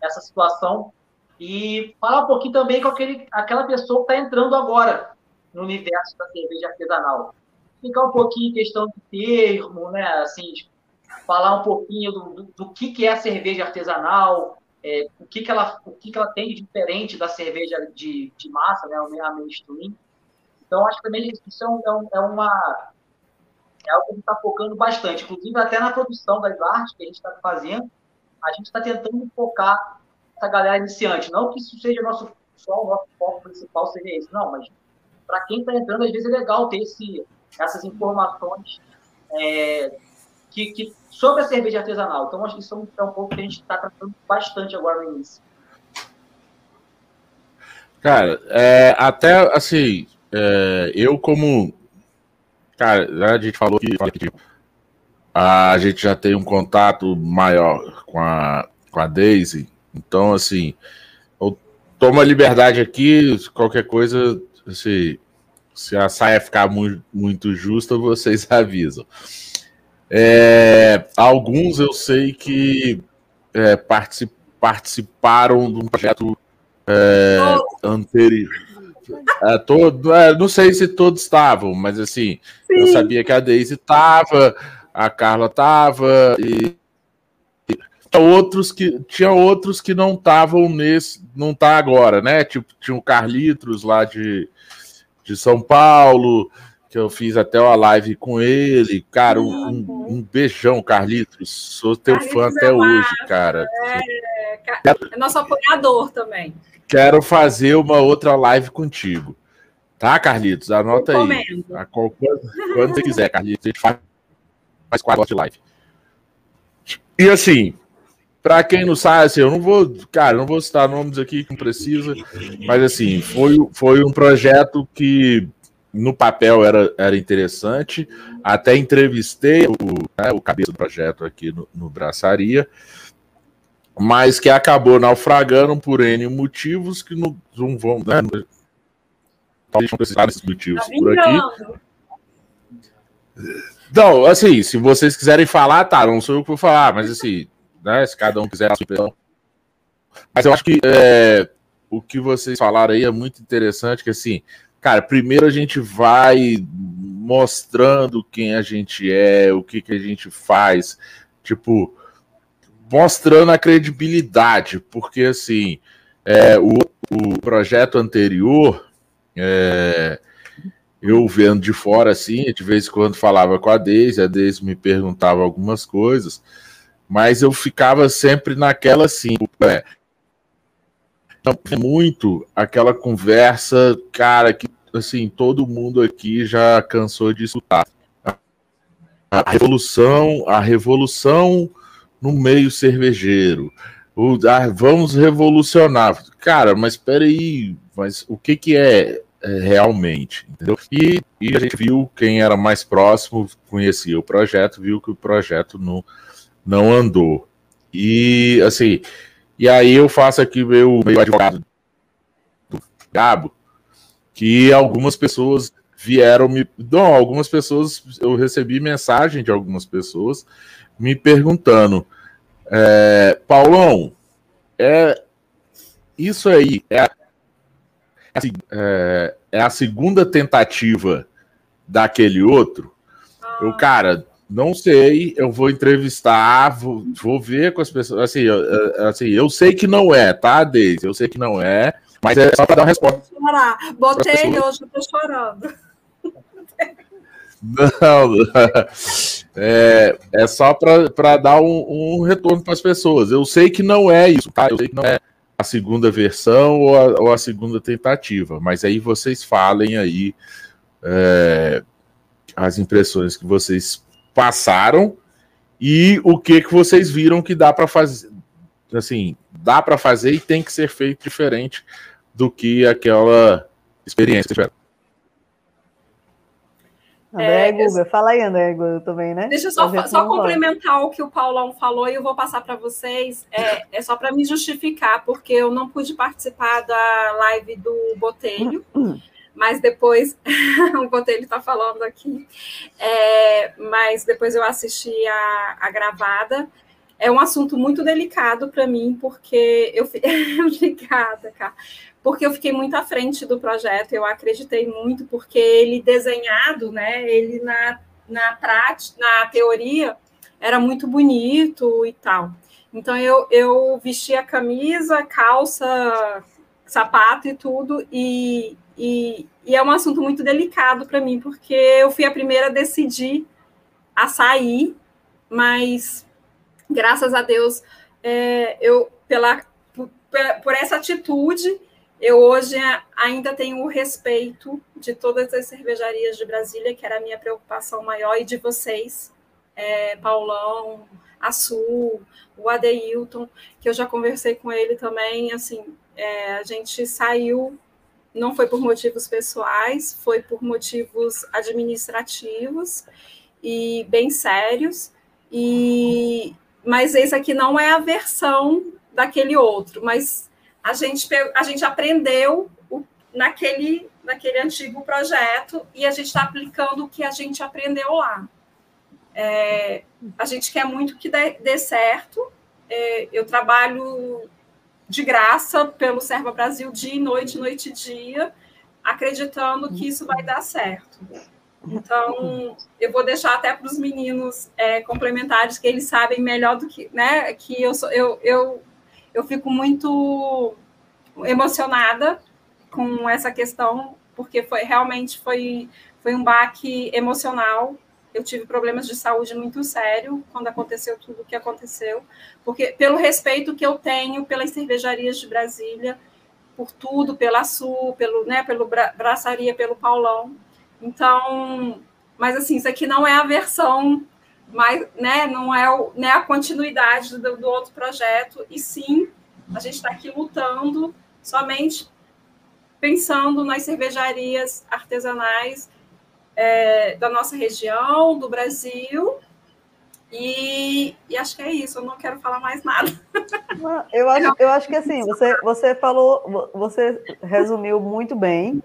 essa situação e falar um pouquinho também com aquele, aquela pessoa que está entrando agora no universo da cerveja artesanal. Ficar um pouquinho em questão de termo, né? Assim, falar um pouquinho do, do, do que, que é a cerveja artesanal, é, o, que, que, ela, o que, que ela tem de diferente da cerveja de, de massa, né, a mainstream. Então, acho que também isso é, um, é, é uma, é algo que a gente está focando bastante. Inclusive, até na produção das artes que a gente está fazendo, a gente está tentando focar essa galera iniciante. Não que isso seja nosso, só o nosso foco principal seja esse, não, mas para quem está entrando, às vezes é legal ter esse, essas informações é, que, que, sobre a cerveja artesanal. Então, acho que isso é um pouco que a gente está tratando bastante agora no início. Cara, é, até assim, é, eu como. Cara, a gente falou que, a gente já tem um contato maior com a, com a Daisy, então, assim, eu tomo a liberdade aqui, qualquer coisa, assim, se a saia ficar muito, muito justa, vocês avisam. É, alguns eu sei que é, particip, participaram de um projeto é, anterior. É, todo, é, não sei se todos estavam, mas assim, Sim. eu sabia que a Daisy estava, a Carla estava, e outros que tinha outros que não estavam nesse, não tá agora, né? Tipo, tinha o Carlitos lá de, de São Paulo, que eu fiz até uma live com ele. Cara, um, um, um beijão, Carlitos. Sou teu Carlitos fã até é hoje, cara. É, é nosso apoiador também. Quero fazer uma outra live contigo. Tá, Carlitos? Anota aí. A quando, quando você quiser, Carlitos, a gente faz, faz quatro de live. E assim, para quem não sabe, assim, eu não vou, cara, não vou citar nomes aqui que não precisa, mas assim, foi, foi um projeto que no papel era, era interessante. Até entrevistei o, né, o cabeça do projeto aqui no, no Braçaria, mas que acabou naufragando por N motivos que não, não vão. Né, talvez não precisar desses motivos tá por aqui. Não, assim, se vocês quiserem falar, tá, não sou eu que vou falar, mas assim, né, se cada um quiser. Mas eu acho que é, o que vocês falaram aí é muito interessante, que assim, Cara, primeiro a gente vai mostrando quem a gente é, o que, que a gente faz, tipo, mostrando a credibilidade, porque assim, é, o, o projeto anterior, é, eu vendo de fora assim, de vez em quando falava com a Deise, a Deise me perguntava algumas coisas, mas eu ficava sempre naquela assim, é, muito aquela conversa, cara, que assim, todo mundo aqui já cansou de escutar. A revolução, a revolução no meio cervejeiro. O, ah, vamos revolucionar. Cara, mas espera aí, mas o que que é, é realmente, entendeu? E, e, a gente viu quem era mais próximo, conhecia o projeto, viu que o projeto não, não andou. E assim, e aí eu faço aqui meu meio advogado do Gabo, que algumas pessoas vieram me. Não, algumas pessoas. Eu recebi mensagem de algumas pessoas me perguntando: é, Paulão, é, isso aí é, assim, é, é a segunda tentativa daquele outro. Eu, cara, não sei, eu vou entrevistar, vou, vou ver com as pessoas. Assim eu, assim, eu sei que não é, tá, Deise? Eu sei que não é, mas é só para dar uma resposta. Chorar. Botei hoje, eu tô chorando. Não, é, é só para dar um, um retorno para as pessoas. Eu sei que não é isso, tá? Eu sei que não é a segunda versão ou a, ou a segunda tentativa, mas aí vocês falem aí é, as impressões que vocês passaram e o que que vocês viram que dá para fazer, assim, dá para fazer e tem que ser feito diferente do que aquela experiência André é, Guga, fala aí, André Guga, também, né? Deixa eu só, só complementar o que o Paulão falou e eu vou passar para vocês. É, é só para me justificar, porque eu não pude participar da live do Botelho, mas depois o Botelho está falando aqui. É, mas depois eu assisti a, a gravada. É um assunto muito delicado para mim, porque eu. Obrigada, cara porque eu fiquei muito à frente do projeto, eu acreditei muito, porque ele desenhado, né, ele na, na prática, na teoria, era muito bonito e tal. Então eu, eu vesti a camisa, calça, sapato e tudo, e, e, e é um assunto muito delicado para mim, porque eu fui a primeira a decidir a sair, mas graças a Deus, é, eu pela por, por essa atitude eu hoje ainda tenho o respeito de todas as cervejarias de Brasília, que era a minha preocupação maior, e de vocês, é, Paulão, a Sul, o Adeilton, que eu já conversei com ele também, assim, é, a gente saiu, não foi por motivos pessoais, foi por motivos administrativos e bem sérios, e mas esse aqui não é a versão daquele outro, mas a gente, a gente aprendeu o, naquele, naquele antigo projeto e a gente está aplicando o que a gente aprendeu lá. É, a gente quer muito que dê, dê certo. É, eu trabalho de graça pelo Serva Brasil dia e noite, noite e dia, acreditando que isso vai dar certo. Então, eu vou deixar até para os meninos é, complementares, que eles sabem melhor do que, né? Que eu, sou, eu, eu eu fico muito emocionada com essa questão, porque foi realmente foi, foi um baque emocional. Eu tive problemas de saúde muito sério quando aconteceu tudo o que aconteceu, porque pelo respeito que eu tenho pelas cervejarias de Brasília, por tudo, pela Sul, pelo, né, pelo Bra Braçaria, pelo Paulão. Então, mas assim, isso aqui não é a versão mas né, não é o, né, a continuidade do, do outro projeto, e sim a gente está aqui lutando somente pensando nas cervejarias artesanais é, da nossa região, do Brasil. E, e, acho que é isso, eu não quero falar mais nada. Eu acho, eu acho que assim, você, você falou, você resumiu muito bem,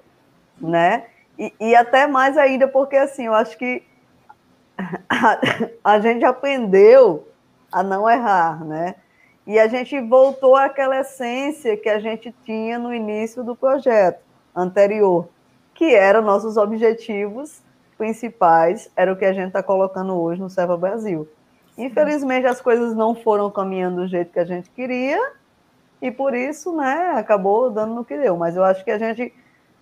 né? E, e até mais ainda, porque assim, eu acho que a, a gente aprendeu a não errar, né? E a gente voltou àquela essência que a gente tinha no início do projeto anterior, que eram nossos objetivos principais, era o que a gente está colocando hoje no Serva Brasil. Infelizmente, as coisas não foram caminhando do jeito que a gente queria, e por isso, né, acabou dando no que deu. Mas eu acho que a gente,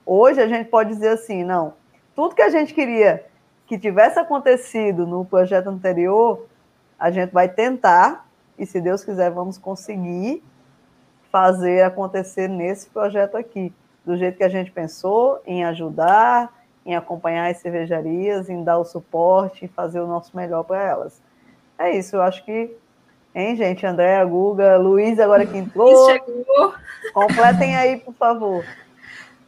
hoje, a gente pode dizer assim: não, tudo que a gente queria que tivesse acontecido no projeto anterior, a gente vai tentar, e se Deus quiser, vamos conseguir fazer acontecer nesse projeto aqui, do jeito que a gente pensou, em ajudar, em acompanhar as cervejarias, em dar o suporte, em fazer o nosso melhor para elas. É isso, eu acho que, hein, gente? André, Guga, Luiz, agora que entrou. Chegou. Completem aí, por favor.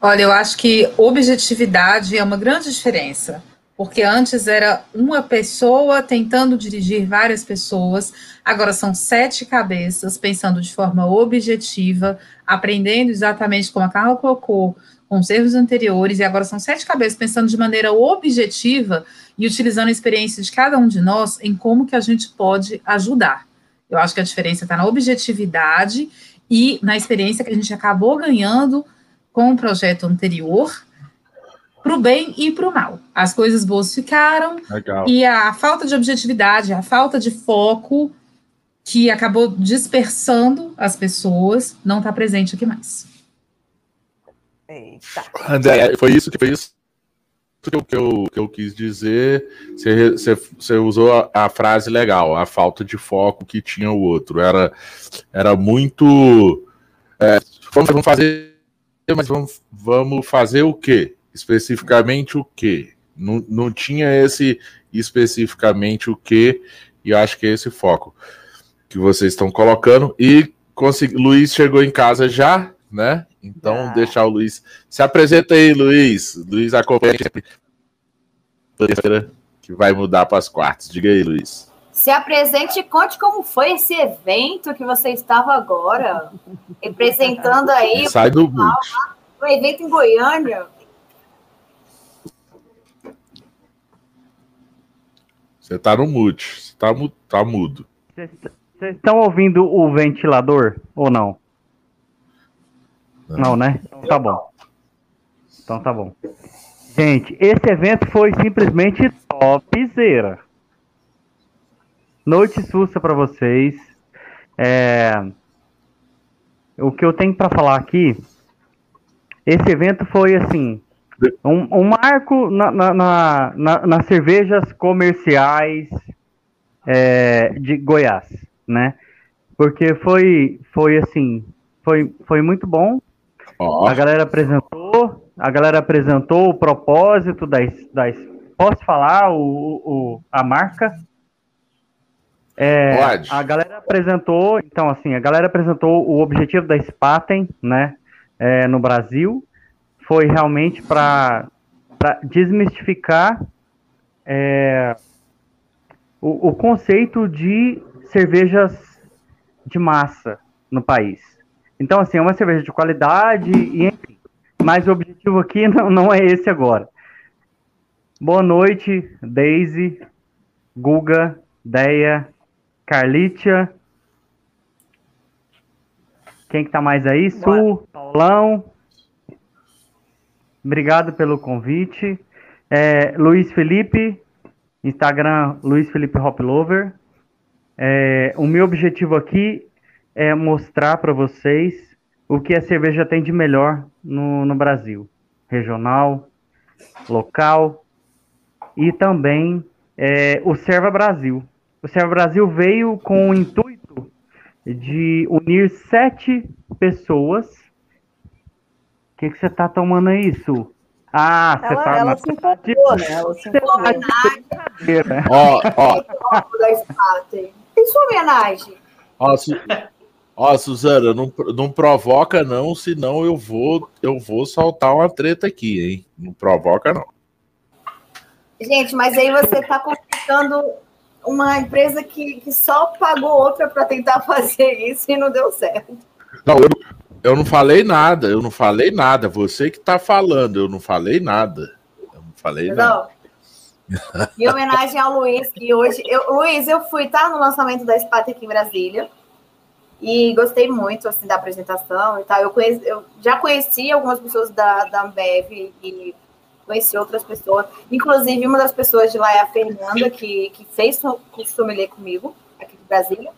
Olha, eu acho que objetividade é uma grande diferença porque antes era uma pessoa tentando dirigir várias pessoas, agora são sete cabeças pensando de forma objetiva, aprendendo exatamente como a Carla colocou, com os erros anteriores, e agora são sete cabeças pensando de maneira objetiva e utilizando a experiência de cada um de nós em como que a gente pode ajudar. Eu acho que a diferença está na objetividade e na experiência que a gente acabou ganhando com o projeto anterior, para o bem e para o mal. As coisas boas ficaram Legal. e a falta de objetividade, a falta de foco que acabou dispersando as pessoas não está presente aqui mais. Eita. André, foi isso que foi isso que eu, que eu, que eu quis dizer. Você, você, você usou a, a frase legal, a falta de foco que tinha o outro. Era, era muito. é, vamos, vamos fazer, mas vamos, vamos fazer o quê? Especificamente o quê? Não, não tinha esse especificamente o quê, e eu acho que é esse foco que vocês estão colocando. E consegui, Luiz chegou em casa já, né? Então, Já. deixar o Luiz. Se apresenta aí, Luiz. Luiz acompanha Que vai mudar para as quartas. Diga aí, Luiz. Se apresente e conte como foi esse evento que você estava agora, representando aí Sai do boot. o evento em Goiânia. Você tá no mute. Você tá, mu- tá mudo. Vocês estão ouvindo o ventilador ou não? Não, né? Então tá bom. Então tá bom. Gente, esse evento foi simplesmente topzera. Noite sussa pra vocês. É, O que eu tenho pra falar aqui, esse evento foi assim, um, um marco na, na- na- na- nas cervejas comerciais é, de Goiás, né? Porque foi, foi assim, foi, foi muito bom. Ó, A galera apresentou, a galera apresentou o propósito das, das posso falar o, o, a marca? É, Pode. A galera apresentou, então assim, a galera apresentou o objetivo da Spaten, né, é, no Brasil, foi realmente para desmistificar é, o, o conceito de cervejas de massa no país. Então, assim, é uma cerveja de qualidade e enfim. Mas o objetivo aqui não, não é esse agora. Boa noite, Daisy, Guga, Deia, Carlitia. Quem que tá mais aí? Su, Paulão. Obrigado pelo convite. É, Luiz Felipe, Instagram Luiz Felipe Hop Lover. É, o meu objetivo aqui é mostrar para vocês o que a cerveja tem de melhor no, no Brasil. Regional, local e também é, o Serva Brasil. O Serva Brasil veio com o intuito de unir sete pessoas. O que que você tá tomando aí, Su? Ah, você Ela, tá ela na se empolgou, né? Ela se empolgou. brincadeira. ó, ó, homenagem. ó, Su- ó, Suzana, não, não provoca não, senão eu vou, eu vou soltar uma treta aqui, hein? Não provoca não. Gente, mas aí você está confrontando uma empresa que, que só pagou outra para tentar fazer isso e não deu certo. Não, eu, não- eu não falei nada, eu não falei nada. Você que tá falando, eu não falei nada. Eu não falei nada. Entendeu? Em homenagem ao Luiz, que hoje. Eu, Luiz, eu fui tá, no lançamento da Spate aqui em Brasília. E gostei muito assim, da apresentação e tal. Eu, conheci, eu já conheci algumas pessoas da, da Ambev e conheci outras pessoas. Inclusive, uma das pessoas de lá é a Fernanda, que, que fez curso sommelier comigo, aqui de Brasília.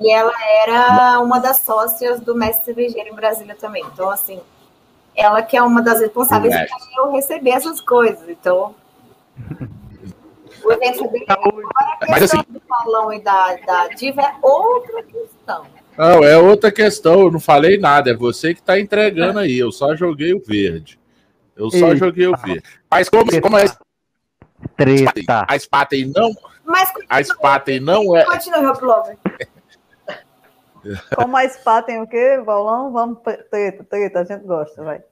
E ela era uma das sócias do Mestre Cervejeiro em Brasília também. Então, assim, ela que é uma das responsáveis por eu receber essas coisas. Então, o evento legal. Agora, a Mas, questão assim- do Paulão e da, da Diva é outra questão. Não, é outra questão, eu não falei nada, é você que tá entregando aí, eu só joguei o verde. Eu só Eita. joguei o verde. Mas como, como a Treta. a Spaten não, Mas a Spaten não é, continue, Hop Lover. Como a SPA tem o quê, Paulão? Vamos, treta, treta, a gente gosta, vai.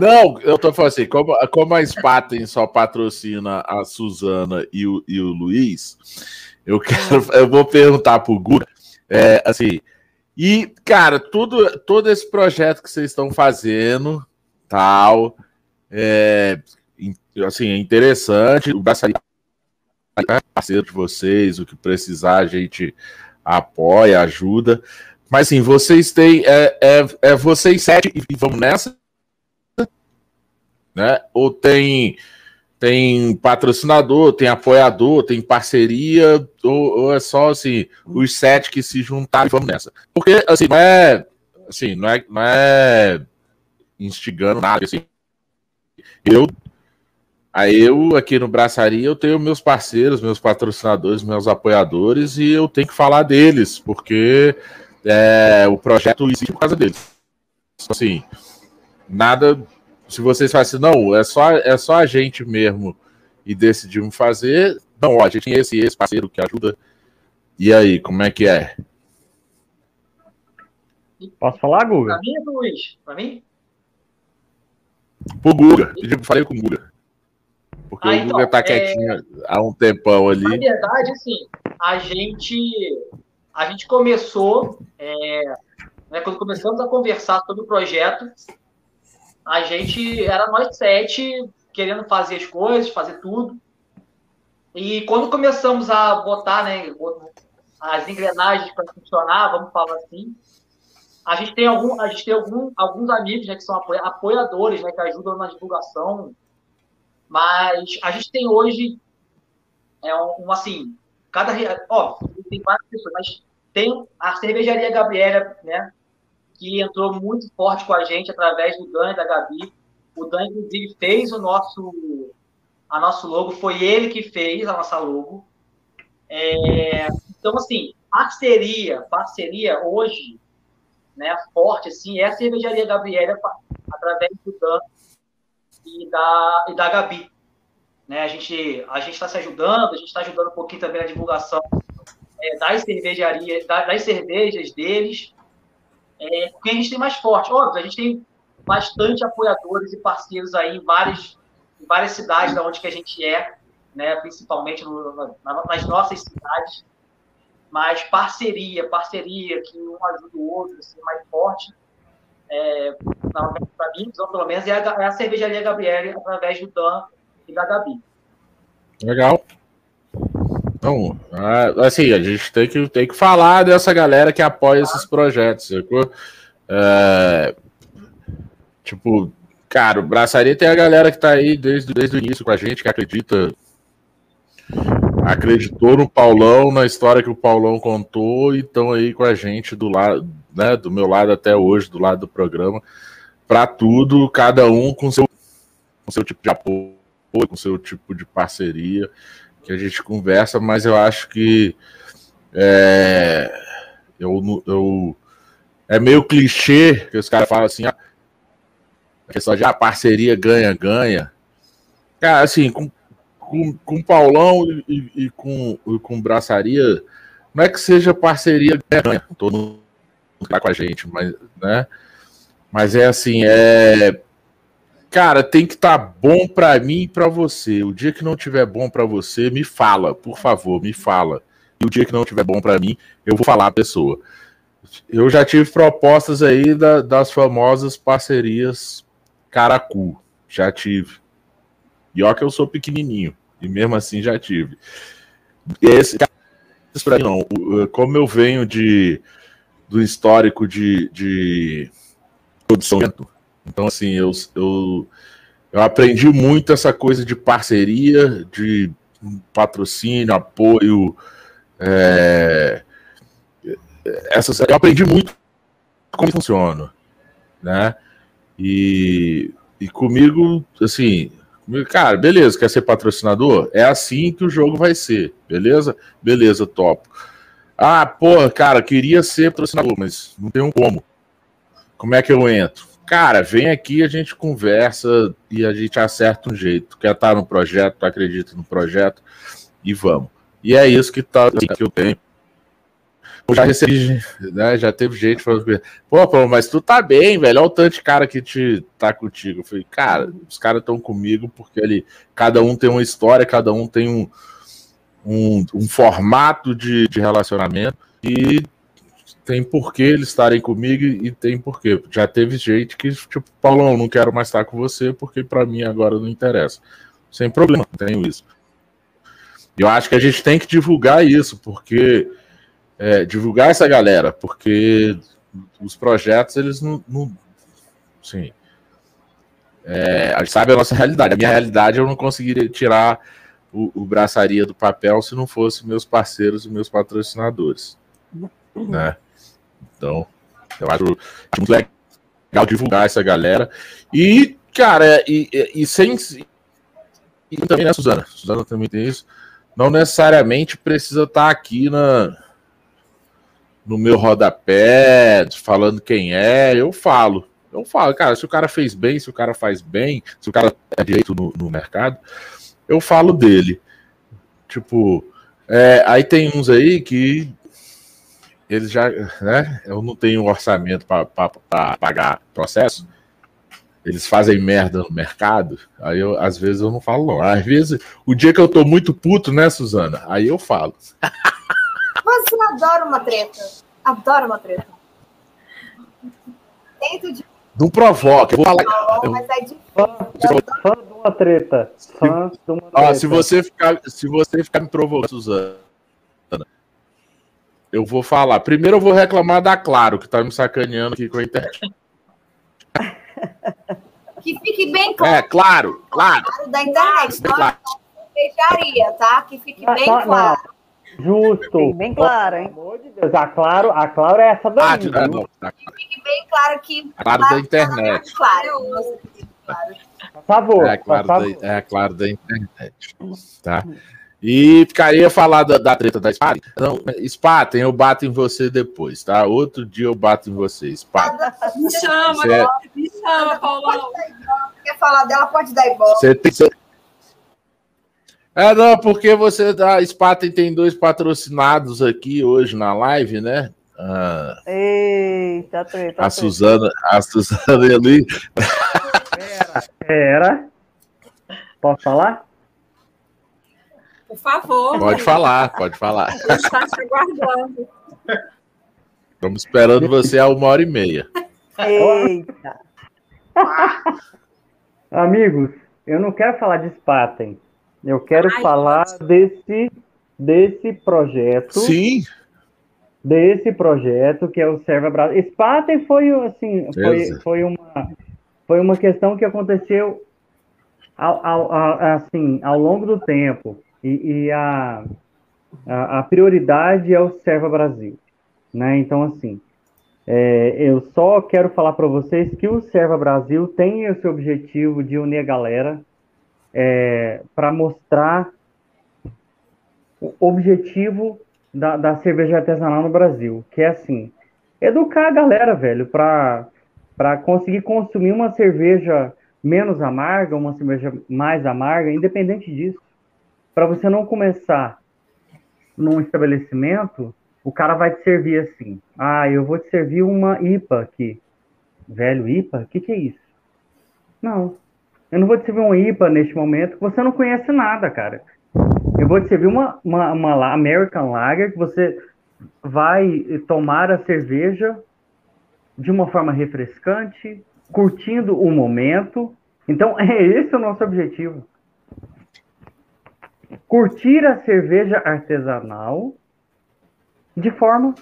Não, eu tô falando assim, como, como a Spaten só patrocina a Suzana e o, e o Luiz, eu quero, eu vou perguntar pro Guga, é, assim, e, cara, tudo, todo esse projeto que vocês estão fazendo, tal, é, assim, é interessante, o Braçaria é parceiro de vocês, o que precisar a gente apoia, ajuda, mas assim, vocês têm, é, é, é vocês sete e vamos nessa? né? Ou tem tem patrocinador, tem apoiador, tem parceria, ou, ou, é só assim, os sete que se juntaram e vamos nessa. Porque, assim, não é. Assim, não é, não é instigando nada, assim. Eu. Aí eu, aqui no Braçaria, eu tenho meus parceiros, meus patrocinadores, meus apoiadores, e eu tenho que falar deles, porque é, o projeto existe por causa deles. Assim, nada se vocês falam assim, não, é só, é só a gente mesmo e decidimos fazer, não, ó, a gente tem esse esse parceiro que ajuda. E aí, como é que é? Posso falar, Guga? Pra mim, Luiz? Pra mim? Pro Guga. Eu falei com o Guga. Porque ah, o então, Guga tá é... quietinho há um tempão ali. Na verdade, assim, a gente, a gente começou, é, né, quando começamos a conversar sobre o projeto, a gente era nós sete querendo fazer as coisas, fazer tudo. E quando começamos a botar né, as engrenagens para funcionar, vamos falar assim, a gente tem, algum, a gente tem algum, alguns amigos né, que são apoiadores, né, que ajudam na divulgação, mas a gente tem hoje é um, um assim, cada ó, tem várias pessoas, mas tem a cervejaria Gabriela, né, que entrou muito forte com a gente através do Dan e da Gabi. O Dan, inclusive, fez o nosso, a nosso logo, foi ele que fez a nossa logo. É, então, assim, parceria, parceria hoje, né, forte, assim, é a cervejaria Gabriela através do Dan e da, e da Gabi. Né, a gente a está se ajudando, a gente está ajudando um pouquinho também na divulgação é, das cervejarias, das cervejas deles, é, porque a gente tem mais forte. Óbvio, a gente tem bastante apoiadores e parceiros aí em várias, em várias cidades da onde que a gente é, né, principalmente no, nas nossas cidades. Mas parceria, parceria, que um ajuda o outro, assim, mais forte, é, para mim, pelo menos, é a, é a cervejaria Gabriele através do Dan e da Gabi. Legal. Então, assim, a gente tem que, tem que falar dessa galera que apoia esses projetos, sacou? É, tipo, cara, o Braçaria tem a galera que tá aí desde, desde o início com a gente, que acredita. Acreditou no Paulão, na história que o Paulão contou, e estão aí com a gente do lado, né? Do meu lado até hoje, do lado do programa, para tudo, cada um com seu, com seu tipo de apoio, com seu tipo de parceria que a gente conversa, mas eu acho que é, eu, eu, é meio clichê que os caras falam assim, a questão de ah, parceria ganha-ganha. Cara, assim, com, com, com Paulão e, e, com, e com Braçaria, não é que seja parceria ganha-ganha, todo mundo tá com a gente, mas, né? Mas é assim, é Cara, tem que estar tá bom para mim e para você. O dia que não tiver bom para você, me fala, por favor, me fala. E o dia que não tiver bom para mim, eu vou falar a pessoa. Eu já tive propostas aí da, das famosas parcerias Caracu. Já tive. E ó que eu sou pequenininho. E mesmo assim já tive. Esse para não. Como eu venho de do histórico de, de produção então, assim, eu, eu, eu aprendi muito essa coisa de parceria, de patrocínio, apoio. É, essas, eu aprendi muito como funciona, né? E, e comigo, assim, cara, beleza, quer ser patrocinador? É assim que o jogo vai ser, beleza? Beleza, topo. Ah, porra, cara, queria ser patrocinador, mas não tem um como. Como é que eu entro? Cara, vem aqui, a gente conversa e a gente acerta um jeito. Quer estar no projeto, acredita no projeto e vamos. E é isso que, tá, assim, que eu tenho. Já recebi, né, já teve gente falando, pô, pô, mas tu tá bem, velho, olha o tanto de cara que te tá contigo. Eu falei, cara, os caras estão comigo porque ali, cada um tem uma história, cada um tem um, um, um formato de, de relacionamento e tem porquê eles estarem comigo e tem porquê. Já teve gente que, tipo, Paulão, não quero mais estar com você porque para mim agora não interessa. Sem problema, tenho isso. Eu acho que a gente tem que divulgar isso, porque é, divulgar essa galera, porque os projetos eles não, não sim, É, a gente sabe a nossa realidade. A minha realidade eu não conseguiria tirar o, o braçaria do papel se não fosse meus parceiros e meus patrocinadores. Né? Então, eu acho, acho muito legal divulgar essa galera. E, cara, e, e, e sem. E também, né, Suzana? Suzana também tem isso. Não necessariamente precisa estar aqui na, no meu rodapé, falando quem é. Eu falo. Eu falo, cara, se o cara fez bem, se o cara faz bem, se o cara é direito no, no mercado, eu falo dele. Tipo, é, aí tem uns aí que eles já, né? Eu não tenho orçamento para pagar processo. Eles fazem merda no mercado. Aí eu, às vezes eu não falo, não. Às vezes, o dia que eu tô muito puto, né, Suzana? Aí eu falo. Você adora uma treta. Adora uma treta. Tento de não provoca. Eu vou falar. Não, mas é difícil. Fã, fã de uma treta. Fã de uma treta. Ó, se você ficar, se você ficar me provocando, Suzana, eu vou falar. Primeiro eu vou reclamar da Claro, que tá me sacaneando aqui com a internet. Que fique bem claro. É, claro, claro. claro da internet. Bem claro. Fecharia, tá? Que fique bem Não, não, claro. Justo. Bem, bem claro, hein? Pelo amor de Deus. A Claro, a claro é essa daí. Ah, não, tá Que fique bem claro que. claro da internet. Claro. Claro. Por favor. É claro, por favor. da, é claro da internet. Tá? E ficaria falar da, da treta da Spaten. Não, Spaten, eu bato em você depois, tá? Outro dia eu bato em você, Spaten. Me chama, Você é- me chama, Paulão. Quer falar dela, pode dar ibope. Você tem. É, não, porque você. A Spaten tem dois patrocinados aqui hoje na live, né? Ah, Eita, treta. a. Suzana, a Suzana ali. Pera. Posso falar? Por favor. Pode falar, pode falar. A gente está te aguardando. Estamos esperando você há uma hora e meia. Eita. Amigos, eu não quero falar de Spaten. Eu quero Ai, falar nossa. desse, desse projeto. Sim, desse projeto que é o Serva Brasil. Spaten foi assim, foi, foi uma foi uma questão que aconteceu ao, ao- ao- assim ao longo do tempo e, e a, a a prioridade é o Serva Brasil, né? Então assim, é, eu só quero falar para vocês que o Serva Brasil tem esse objetivo de unir a galera para mostrar o objetivo da, da cerveja artesanal no Brasil, que é assim, educar a galera, velho, para para conseguir consumir uma cerveja menos amarga, uma cerveja mais amarga, independente disso. Para você não começar num estabelecimento, o cara vai te servir assim. Ah, eu vou te servir uma IPA aqui. Velho, IPA? O que, que é isso? Não. Eu não vou te servir uma IPA neste momento, que você não conhece nada, cara. Eu vou te servir uma, uma, uma American Lager que você vai tomar a cerveja de uma forma refrescante, curtindo o momento. Então, é esse o nosso objetivo. Curtir a cerveja artesanal de forma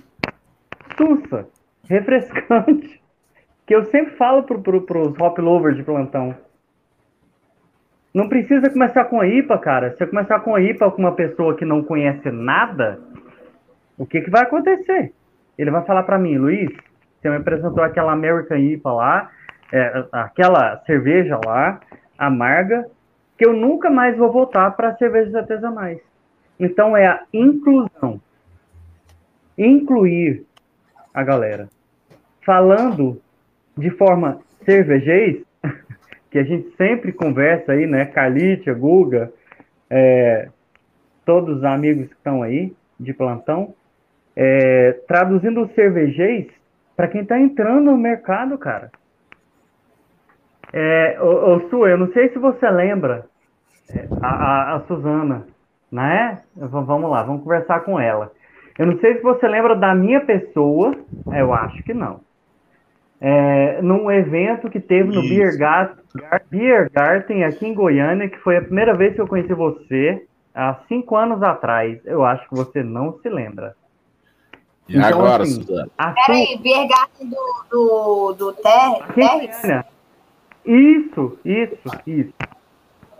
sussa, refrescante. Que eu sempre falo para pro, pros hop lovers de plantão. Não precisa começar com a IPA, cara. Se você começar com a IPA com uma pessoa que não conhece nada, o que, que vai acontecer? Ele vai falar para mim, Luiz, você me apresentou aquela American IPA lá, é, aquela cerveja lá, amarga, que eu nunca mais vou voltar para cervejas artesanais. Então é a inclusão. Incluir a galera. Falando de forma cervejês, que a gente sempre conversa aí, né? Carlitia, Guga, é, todos os amigos que estão aí de plantão, é, traduzindo o cervejês para quem está entrando no mercado, cara. É, ô, ô, Su, eu não sei se você lembra é, a, a, a Suzana, né? V- Vamos lá, vamos conversar com ela. Eu não sei se você lembra da minha pessoa, eu acho que não. É, num evento que teve no Isso. Beer, Gar- Gar- Beer Garden aqui em Goiânia, que foi a primeira vez que eu conheci você, há cinco anos atrás. Eu acho que você não se lembra. E Então, agora, assim, Suzana? Peraí, Biergarten do, do, do Ter, aqui? Goiânia. Isso, isso, isso.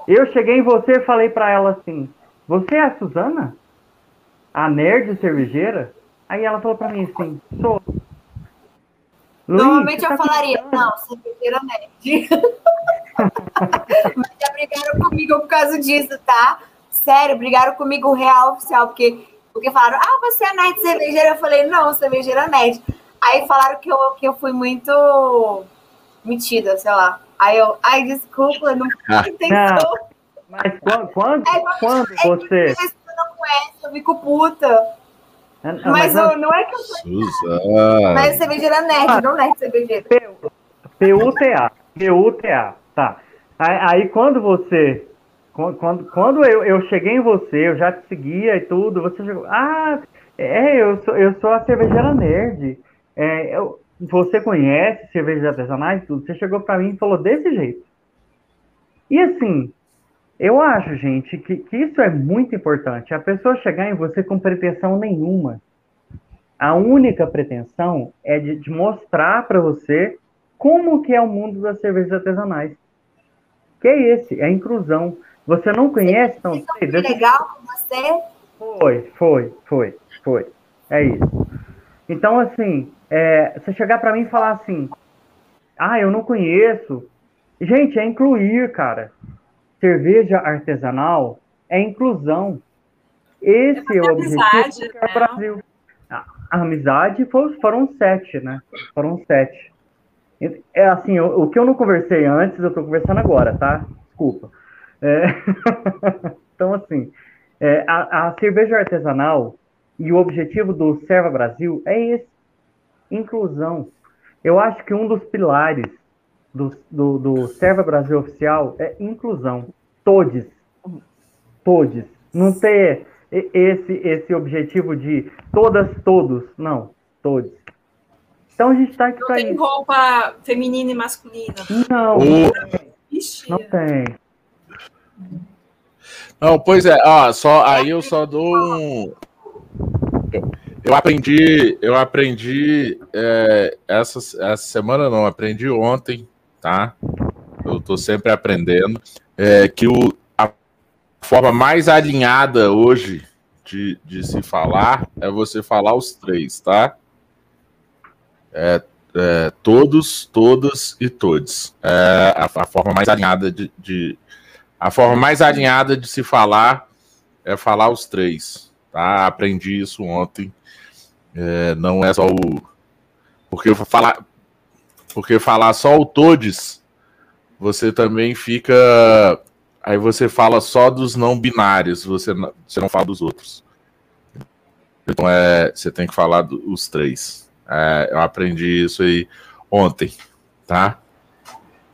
Eu cheguei em você e falei para ela assim: Você é a Suzana? A nerd cervejeira? Aí ela falou para mim assim: Sou. Normalmente eu tá falaria: Não, cervejeira nerd. Mas já brigaram comigo por causa disso, tá? Sério, brigaram comigo real oficial, porque, porque falaram: Ah, você é nerd cervejeira? Eu falei: Não, cervejeira nerd. Aí falaram que eu, que eu fui muito metida, sei lá. Aí eu, ai, desculpa, não foi intenção. Mas quando, quando, é, quando é você. Você não conhece, eu fico puta. É, não, mas, mas não, não é que eu sou. Mas cervejeira nerd, ah, não nerd cervejeira. PUTA. PUTA. Tá. Aí, aí quando você. Quando, quando eu, eu cheguei em você, eu já te seguia e tudo, você chegou. Ah, é, eu sou, eu sou a cervejeira nerd. É, eu, você conhece cervejas artesanais tudo, você chegou para mim e falou desse jeito. E assim, eu acho, gente, que, que isso é muito importante. A pessoa chegar em você com pretensão nenhuma. A única pretensão é de, de mostrar para você como que é o mundo das cervejas artesanais. Que é esse, é a inclusão. Você não conhece, então... Foi legal com você? Foi, foi, foi, foi. É isso. Então, assim, é, você chegar para mim e falar assim, ah, eu não conheço. Gente, é incluir, cara. Cerveja artesanal é inclusão. Esse é, é o objetivo do né? Brasil. A, a amizade foram, foram sete, né? Foram sete. É assim, o, o que eu não conversei antes, eu tô conversando agora, tá? Desculpa. É... então, assim, é, a, a cerveja artesanal e o objetivo do Serva Brasil é esse inclusão. Eu acho que um dos pilares do, do, do Serva Brasil Oficial é inclusão. Todos. Todos. Não ter esse, esse objetivo de todas, todos. Não, todos. Então a gente está aqui para isso. Não tem roupa feminina e masculina. Não, não tem. Não tem. Não, pois é, ó, só, aí eu só dou um, eu aprendi, eu aprendi é, essa, essa semana não, aprendi ontem, tá? Eu tô sempre aprendendo é, que o, a forma mais alinhada hoje de, de se falar é você falar os três, tá? É, é, todos, todas e todos. É a, a forma mais alinhada de, de, a forma mais alinhada de se falar é falar os três, tá? Aprendi isso ontem é, não é só o. Porque falar, porque falar só o todes, você também fica. Aí você fala só dos não binários, você não, você não fala dos outros. Então é, você tem que falar dos três. É, eu aprendi isso aí ontem, tá?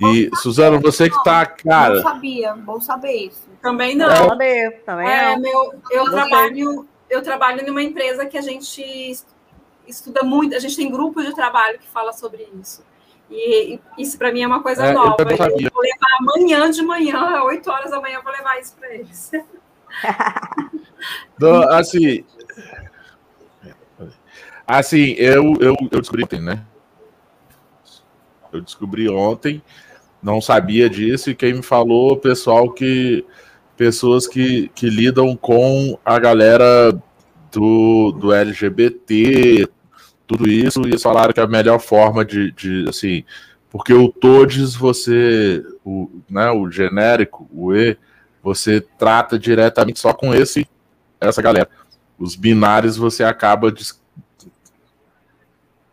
E, Suzana, você que tá, cara. Não sabia, bom saber isso. Também não. É, também é. Meu, eu, trabalho, eu trabalho numa empresa que a gente estuda muito, a gente tem grupo de trabalho que fala sobre isso. E isso para mim é uma coisa é, nova. Eu, eu, vou levar amanhã de manhã, 8 horas da manhã, eu vou levar isso para eles. Então, assim, assim, eu, eu, eu descobri ontem, né? Eu descobri ontem, não sabia disso, e quem me falou, pessoal que. Pessoas que, que lidam com a galera do, do LGBT, tudo isso, e eles falaram que a melhor forma de, de assim, porque o todes você, o, né, o genérico, o E, você trata diretamente só com esse, essa galera. Os binários você acaba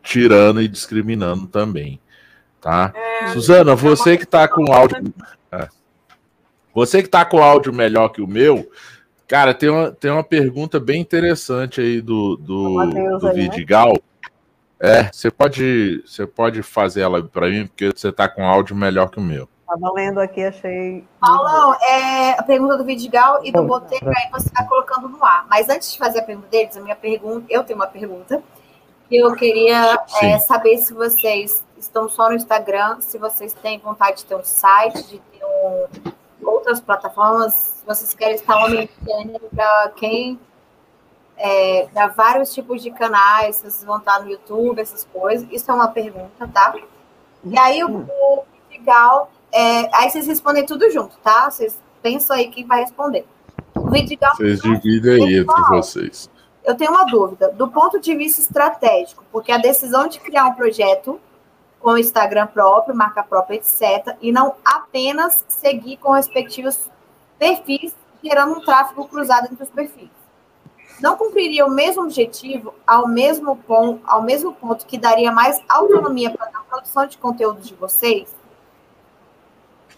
tirando e discriminando também, tá? É, Suzana, você que tá com áudio, é, você que tá com áudio melhor que o meu, Cara, tem uma, tem uma pergunta bem interessante aí do, do, do aí, né? Vidigal. Né? É, você pode, você pode fazer ela para mim, porque você tá com áudio melhor que o meu. Estava lendo aqui, achei. Paulão, é a pergunta do Vidigal e do Boteiro aí você está colocando no ar. Mas antes de fazer a pergunta deles, a minha pergunta, eu tenho uma pergunta. Eu queria é, saber se vocês estão só no Instagram, se vocês têm vontade de ter um site, de ter um, outras plataformas vocês querem estar aumentando para quem é, para vários tipos de canais, vocês vão estar no YouTube, essas coisas. Isso é uma pergunta, tá? E aí o, o legal é, aí vocês respondem tudo junto, tá? Vocês pensam aí quem vai responder. O Vidigal, Vocês dividem aí entre vocês. eu tenho uma dúvida. Do ponto de vista estratégico, porque a decisão de criar um projeto com Instagram próprio, marca própria, etc., e não apenas seguir com respectivos perfis, gerando um tráfego cruzado entre os perfis. Não cumpriria o mesmo objetivo ao mesmo ponto, ao mesmo ponto que daria mais autonomia para a produção de conteúdo de vocês?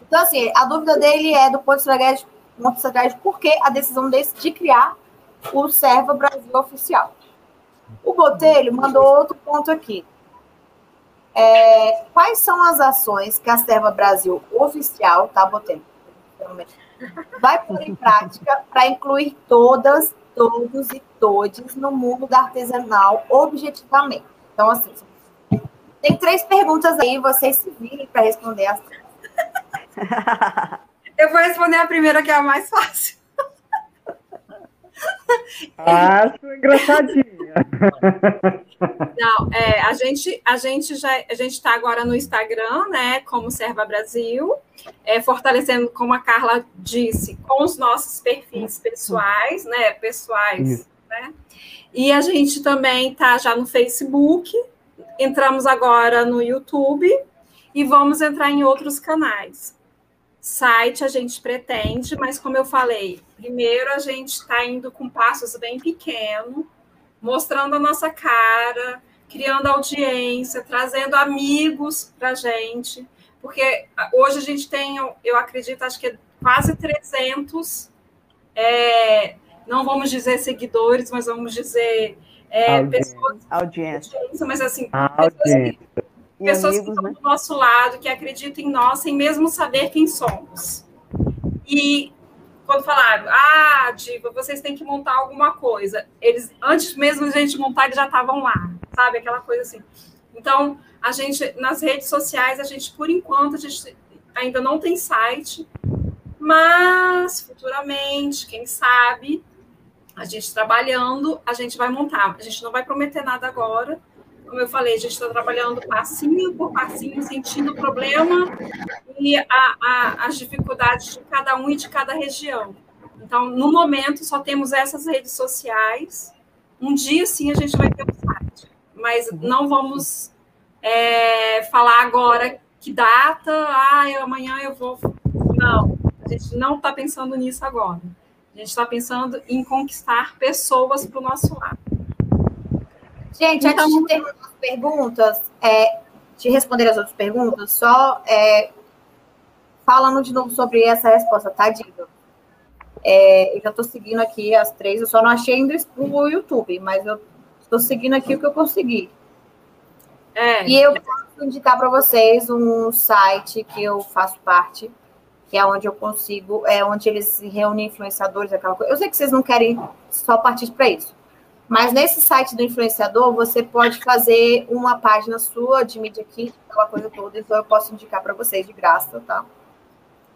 Então, assim, a dúvida dele é do ponto estratégico, ponto estratégico por que a decisão desse de criar o Serva Brasil Oficial. O Botelho mandou outro ponto aqui. É, quais são as ações que a Serva Brasil Oficial, tá, Botelho? Vai pôr em prática para incluir todas, todos e todes no mundo da artesanal objetivamente. Então, assim, tem três perguntas aí, vocês se virem para responder as três. Eu vou responder a primeira, que é a mais fácil. Acho engraçadinha. Não, é, a gente a gente já a gente está agora no Instagram, né, como Serva Brasil, é, fortalecendo, como a Carla disse, com os nossos perfis pessoais, né, pessoais, Isso. né? E a gente também está já no Facebook, entramos agora no YouTube e vamos entrar em outros canais. Site a gente pretende, mas como eu falei, primeiro a gente está indo com passos bem pequenos, mostrando a nossa cara, criando audiência, trazendo amigos para a gente, porque hoje a gente tem, eu acredito, acho que é quase 300, é, não vamos dizer seguidores, mas vamos dizer é, Audiência. pessoas, Audiência. mas assim, pessoas que audiência. E pessoas que amigos, estão né? do nosso lado, que acreditam em nós, sem mesmo saber quem somos. E quando falaram, ah, Diva, vocês têm que montar alguma coisa, eles, antes mesmo de a gente montar, eles já estavam lá, sabe? Aquela coisa assim. Então, a gente, nas redes sociais, a gente, por enquanto, a gente ainda não tem site, mas futuramente, quem sabe, a gente trabalhando, a gente vai montar. A gente não vai prometer nada agora, como eu falei, a gente está trabalhando passinho por passinho, sentindo o problema e a, a, as dificuldades de cada um e de cada região. Então, no momento, só temos essas redes sociais. Um dia, sim, a gente vai ter um site, mas não vamos é, falar agora que data, ah, eu- amanhã eu vou. Não, a gente não está pensando nisso agora. A gente está pensando em conquistar pessoas para o nosso lado. Gente, Então- antes de terminar as perguntas, é, de responder as outras perguntas, só é, falando de novo sobre essa resposta, tá, Diva? É, eu já estou seguindo aqui as três, eu só não achei ainda o YouTube, mas eu estou seguindo aqui o que eu consegui. É, E eu posso indicar para vocês um site que eu faço parte, que é onde eu consigo, é onde eles reúnem influenciadores, aquela coisa. Eu sei que vocês não querem só partir para isso. Mas nesse site do influenciador, você pode fazer uma página sua de mídia kit, aquela coisa toda. Então, eu posso indicar para vocês de graça, tá?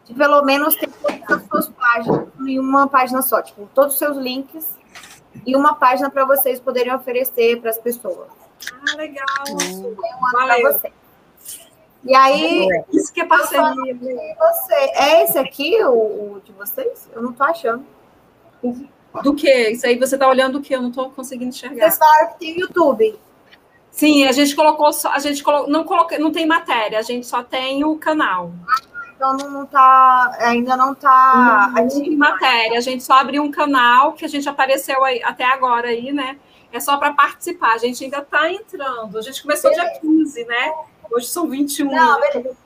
De pelo menos ter todas as suas páginas em uma página só. Tipo, todos os seus links e uma página para vocês poderem oferecer para as pessoas. ah, legal. Eu mando para vocês. E aí, Isso que é parceria. você, é esse aqui o, o de vocês? Eu não tô achando. Do que? Isso aí você tá olhando o que? Eu não tô conseguindo enxergar. Vocês falaram que tem YouTube. Sim, a gente colocou só, a gente colocou, não coloca, não tem matéria, a gente só tem o canal. Então não, não tá, ainda não tá não ativo. tem matéria, a gente só abriu um canal que a gente apareceu aí, até agora aí, né? É só para participar. A gente ainda tá entrando. A gente começou dia 15, né? Hoje são 21. Não, né? beleza.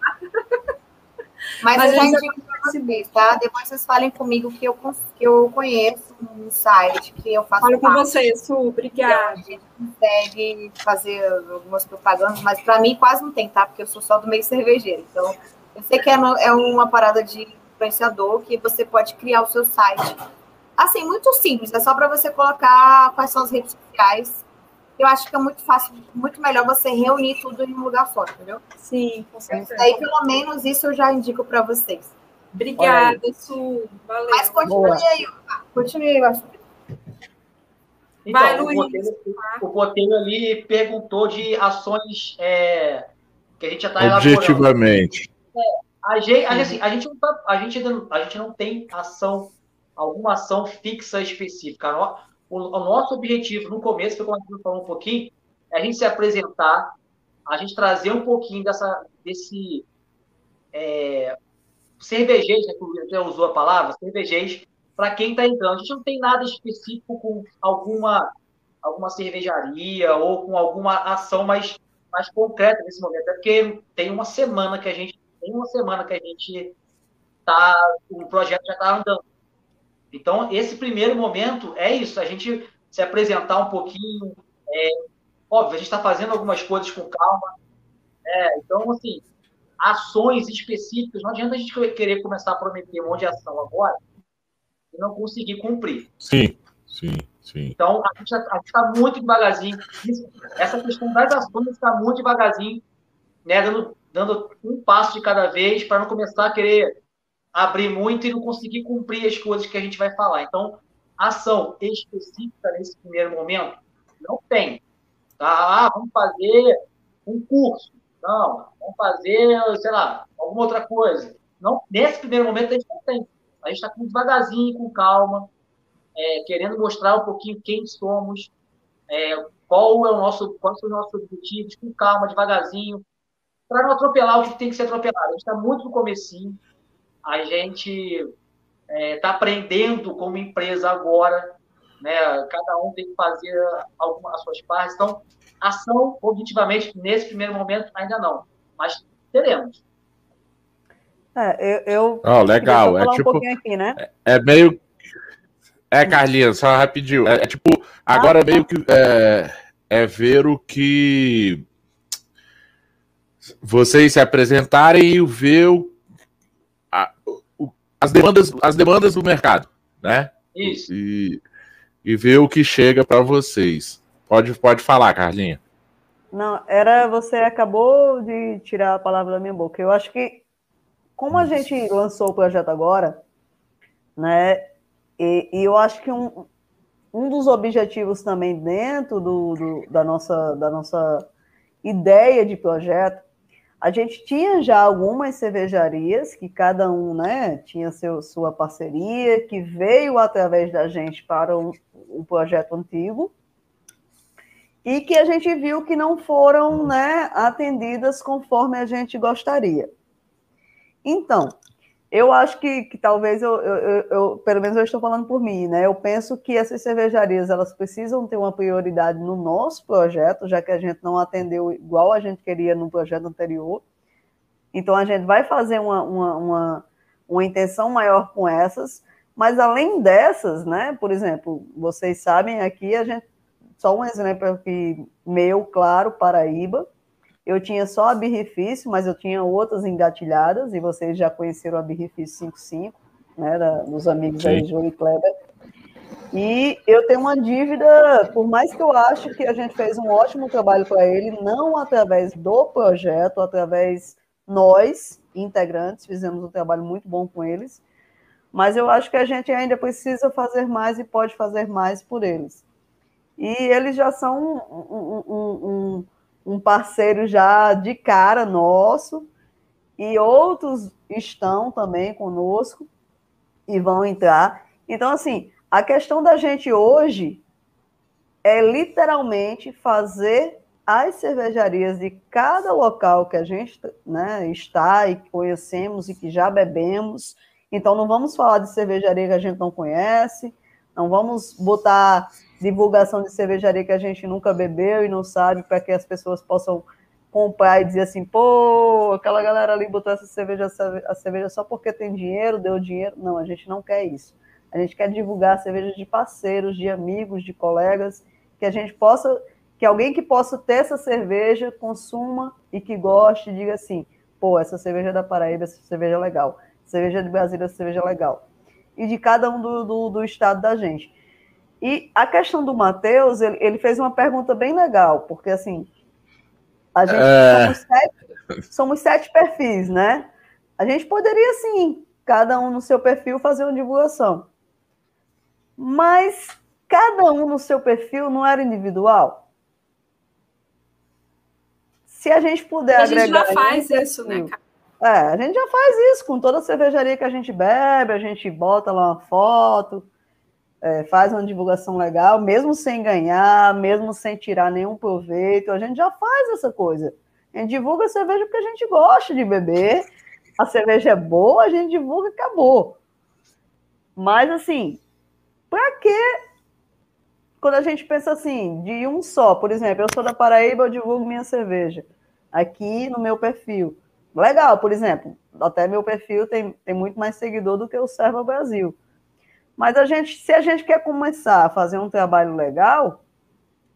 Mas, Mas eu já indico para vocês, tá? Depois vocês falem comigo que eu, que eu conheço um site que eu faço Falo com parte. você, Su, obrigada. a gente consegue fazer algumas propagandas, mas para mim quase não tem, tá? Porque eu sou só do meio cervejeiro. Então, eu sei que é, no- é uma parada de influenciador que você pode criar o seu site. Assim, muito simples, é só para você colocar quais são as redes sociais. Eu acho que é muito fácil, muito melhor você reunir tudo em um lugar só, entendeu? Sim, com certeza. Daí, pelo menos, isso eu já indico para vocês. Obrigada, Su. Valeu. Mas continue Boa. aí, continue aí, Marcelo. Então, Vai, o Luiz. Botelho, o Botelho ali perguntou de ações é, que a gente já está elaborando. Objetivamente. A gente, assim, a gente, não tá, a, gente a gente não tem ação, alguma ação fixa específica. O, o nosso objetivo no começo, foi como a gente falou um pouquinho, é a gente se apresentar, a gente trazer um pouquinho dessa, desse é, cervejeiro, né, que já usou a palavra, cervejeiro, para quem está entrando. A gente não tem nada específico com alguma, alguma cervejaria ou com alguma ação mais, mais concreta nesse momento, é porque tem uma semana que a gente tem uma semana que a gente tá, o projeto já está andando. Então, esse primeiro momento é isso, a gente se apresentar um pouquinho, é, óbvio, a gente está fazendo algumas coisas com calma, é, então, assim, ações específicas, não adianta a gente querer começar a prometer um monte de ação agora e não conseguir cumprir. Sim, sim, sim. Então, a gente está muito devagarzinho. Essa questão das ações está muito devagarzinho, né, dando, dando um passo de cada vez para não começar a querer abrir muito e não conseguir cumprir as coisas que a gente vai falar. Então, ação específica nesse primeiro momento não tem. Tá? Ah, vamos fazer um curso. Não, vamos fazer, sei lá, alguma outra coisa. Não, nesse primeiro momento a gente não tem. A gente está devagarzinho, com calma, é, querendo mostrar um pouquinho quem somos, é, qual é o nosso, quais são os nossos objetivos, com calma, devagarzinho, para não atropelar o que tem que ser atropelado. A gente está muito no comecinho, a gente está é, tá aprendendo como empresa agora, né? Cada um tem que fazer algumas as suas partes. Então, ação, objetivamente, nesse primeiro momento, ainda não. Mas teremos. É, eu. eu oh, legal. É tipo. Um aqui, né? é, é meio. É, Carlinhos, só rapidinho. É, é tipo, agora ah, meio que. É, é ver o que. Vocês se apresentarem e ver o, as, demandas, as demandas do mercado, né? Isso. E, e ver o que chega para vocês. Pode, pode falar, Carlinha. Não, era você acabou de tirar a palavra da minha boca. Eu acho que como a gente lançou o projeto agora, né? E, e eu acho que um, um dos objetivos também dentro do, do, da, nossa, da nossa ideia de projeto, a gente tinha já algumas cervejarias que cada um né, tinha seu, sua parceria, que veio através da gente para o, o projeto antigo e que a gente viu que não foram né, atendidas conforme a gente gostaria. Então, eu acho que, que talvez eu, eu, eu, pelo menos eu estou falando por mim, né? Eu penso que essas cervejarias elas precisam ter uma prioridade no nosso projeto, já que a gente não atendeu igual a gente queria no projeto anterior. Então a gente vai fazer uma, uma, uma, uma intenção maior com essas, mas além dessas, né? Por exemplo, vocês sabem aqui a gente só um exemplo aqui meu, claro, Paraíba. Eu tinha só a Birrifício, mas eu tinha outras engatilhadas, e vocês já conheceram a Birrifício 55, né, da, dos amigos Sim. aí, Júlio e Kleber. E eu tenho uma dívida, por mais que eu acho que a gente fez um ótimo trabalho para ele, não através do projeto, através nós, integrantes, fizemos um trabalho muito bom com eles, mas eu acho que a gente ainda precisa fazer mais e pode fazer mais por eles. E eles já são um, um, um, um parceiro já de cara nosso, e outros estão também conosco e vão entrar. Então, assim, a questão da gente hoje é literalmente fazer as cervejarias de cada local que a gente né, está e conhecemos e que já bebemos. Então, não vamos falar de cervejaria que a gente não conhece, não vamos botar divulgação de cervejaria que a gente nunca bebeu e não sabe, para que as pessoas possam comprar e dizer assim, pô, aquela galera ali botou essa cerveja, a cerveja só porque tem dinheiro, deu dinheiro. Não, a gente não quer isso. A gente quer divulgar cervejas de parceiros, de amigos, de colegas, que a gente possa, que alguém que possa ter essa cerveja, consuma e que goste, diga assim, pô, essa cerveja é da Paraíba, essa cerveja é legal. Cerveja de Brasília, essa cerveja é legal. E de cada um do, do, do estado da gente. E a questão do Matheus, ele, ele, fez uma pergunta bem legal, porque assim, a gente é... somos, sete, somos sete perfis, né? A gente poderia sim, cada um no seu perfil, fazer uma divulgação. Mas cada um no seu perfil não era individual? Se a gente puder a agregar. A gente já faz isso, né, cara? É, a gente já faz isso com toda cervejaria que a gente bebe, a gente bota lá uma foto, é, faz uma divulgação legal, mesmo sem ganhar, mesmo sem tirar nenhum proveito, a gente já faz essa coisa. A gente divulga a cerveja porque a gente gosta de beber, a cerveja é boa, a gente divulga e acabou. Mas, assim, para que quando a gente pensa assim, de um só, por exemplo, eu sou da Paraíba, eu divulgo minha cerveja aqui no meu perfil. Legal, por exemplo, até meu perfil tem, tem muito mais seguidor do que o Serva Brasil. Mas a gente, se a gente quer começar a fazer um trabalho legal,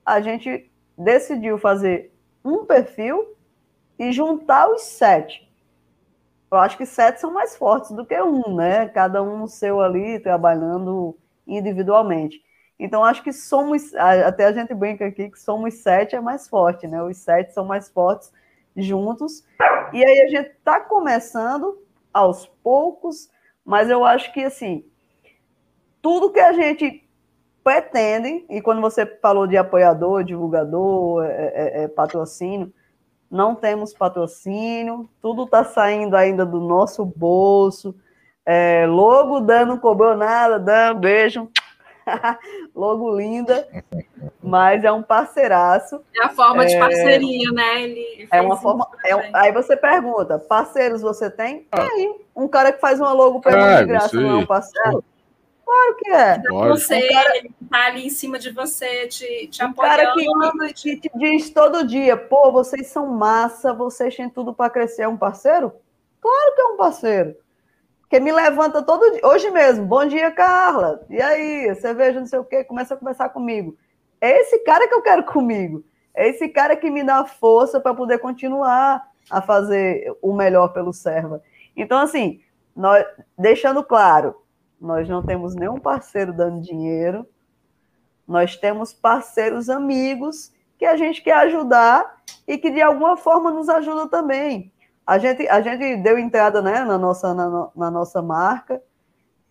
a gente decidiu fazer um perfil e juntar os sete. Eu acho que sete são mais fortes do que um, né? Cada um no seu ali, trabalhando individualmente. Então, acho que somos, até a gente brinca aqui que somos sete é mais forte, né? Os sete são mais fortes juntos. E aí a gente está começando aos poucos, mas eu acho que, assim, tudo que a gente pretende, e quando você falou de apoiador, divulgador, é, é, é patrocínio, não temos patrocínio, tudo está saindo ainda do nosso bolso. É, logo dando, cobrou nada, dando beijo Logo linda, mas é um parceiraço. É a forma é... de parceria, né? Ele é uma forma. É. Aí você pergunta: parceiros você tem? Ah. Tem. Um cara que faz uma logo para de graça não é um parceiro? Claro que é. Você, um cara... ele tá ali em cima de você, te, te um apoiando. cara que, que te diz todo dia, pô, vocês são massa, vocês têm tudo para crescer. É um parceiro? Claro que é um parceiro que me levanta todo dia, hoje mesmo, bom dia, Carla, e aí, cerveja, não sei o quê, começa a conversar comigo. É esse cara que eu quero comigo, é esse cara que me dá força para poder continuar a fazer o melhor pelo Serva. Então, assim, nós, deixando claro, nós não temos nenhum parceiro dando dinheiro, nós temos parceiros amigos que a gente quer ajudar e que de alguma forma nos ajudam também. A gente, a gente deu entrada né, na, nossa, na, na nossa marca.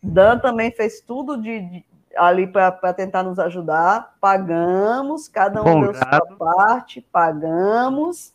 Dan também fez tudo de, de ali para tentar nos ajudar. Pagamos, cada um Bom, deu sua parte, pagamos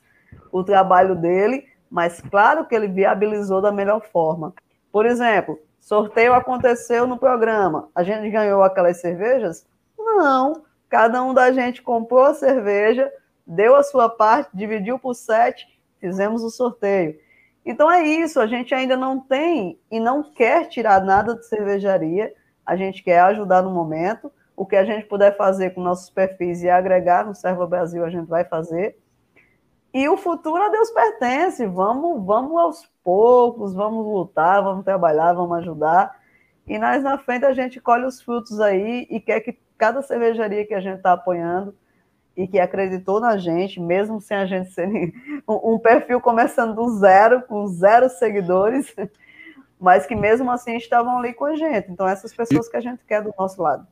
o trabalho dele, mas claro que ele viabilizou da melhor forma. Por exemplo, sorteio aconteceu no programa. A gente ganhou aquelas cervejas? Não. Cada um da gente comprou a cerveja, deu a sua parte, dividiu por sete fizemos o sorteio. Então é isso, a gente ainda não tem e não quer tirar nada de cervejaria, a gente quer ajudar no momento. O que a gente puder fazer com nossos perfis e agregar no Serva Brasil, a gente vai fazer. E o futuro a Deus pertence. Vamos, vamos aos poucos, vamos lutar, vamos trabalhar, vamos ajudar. E nós na frente a gente colhe os frutos aí e quer que cada cervejaria que a gente está apoiando e que acreditou na gente, mesmo sem a gente ser um perfil começando do zero, com zero seguidores, mas que mesmo assim estavam ali com a gente. Então, essas pessoas que a gente quer do nosso lado.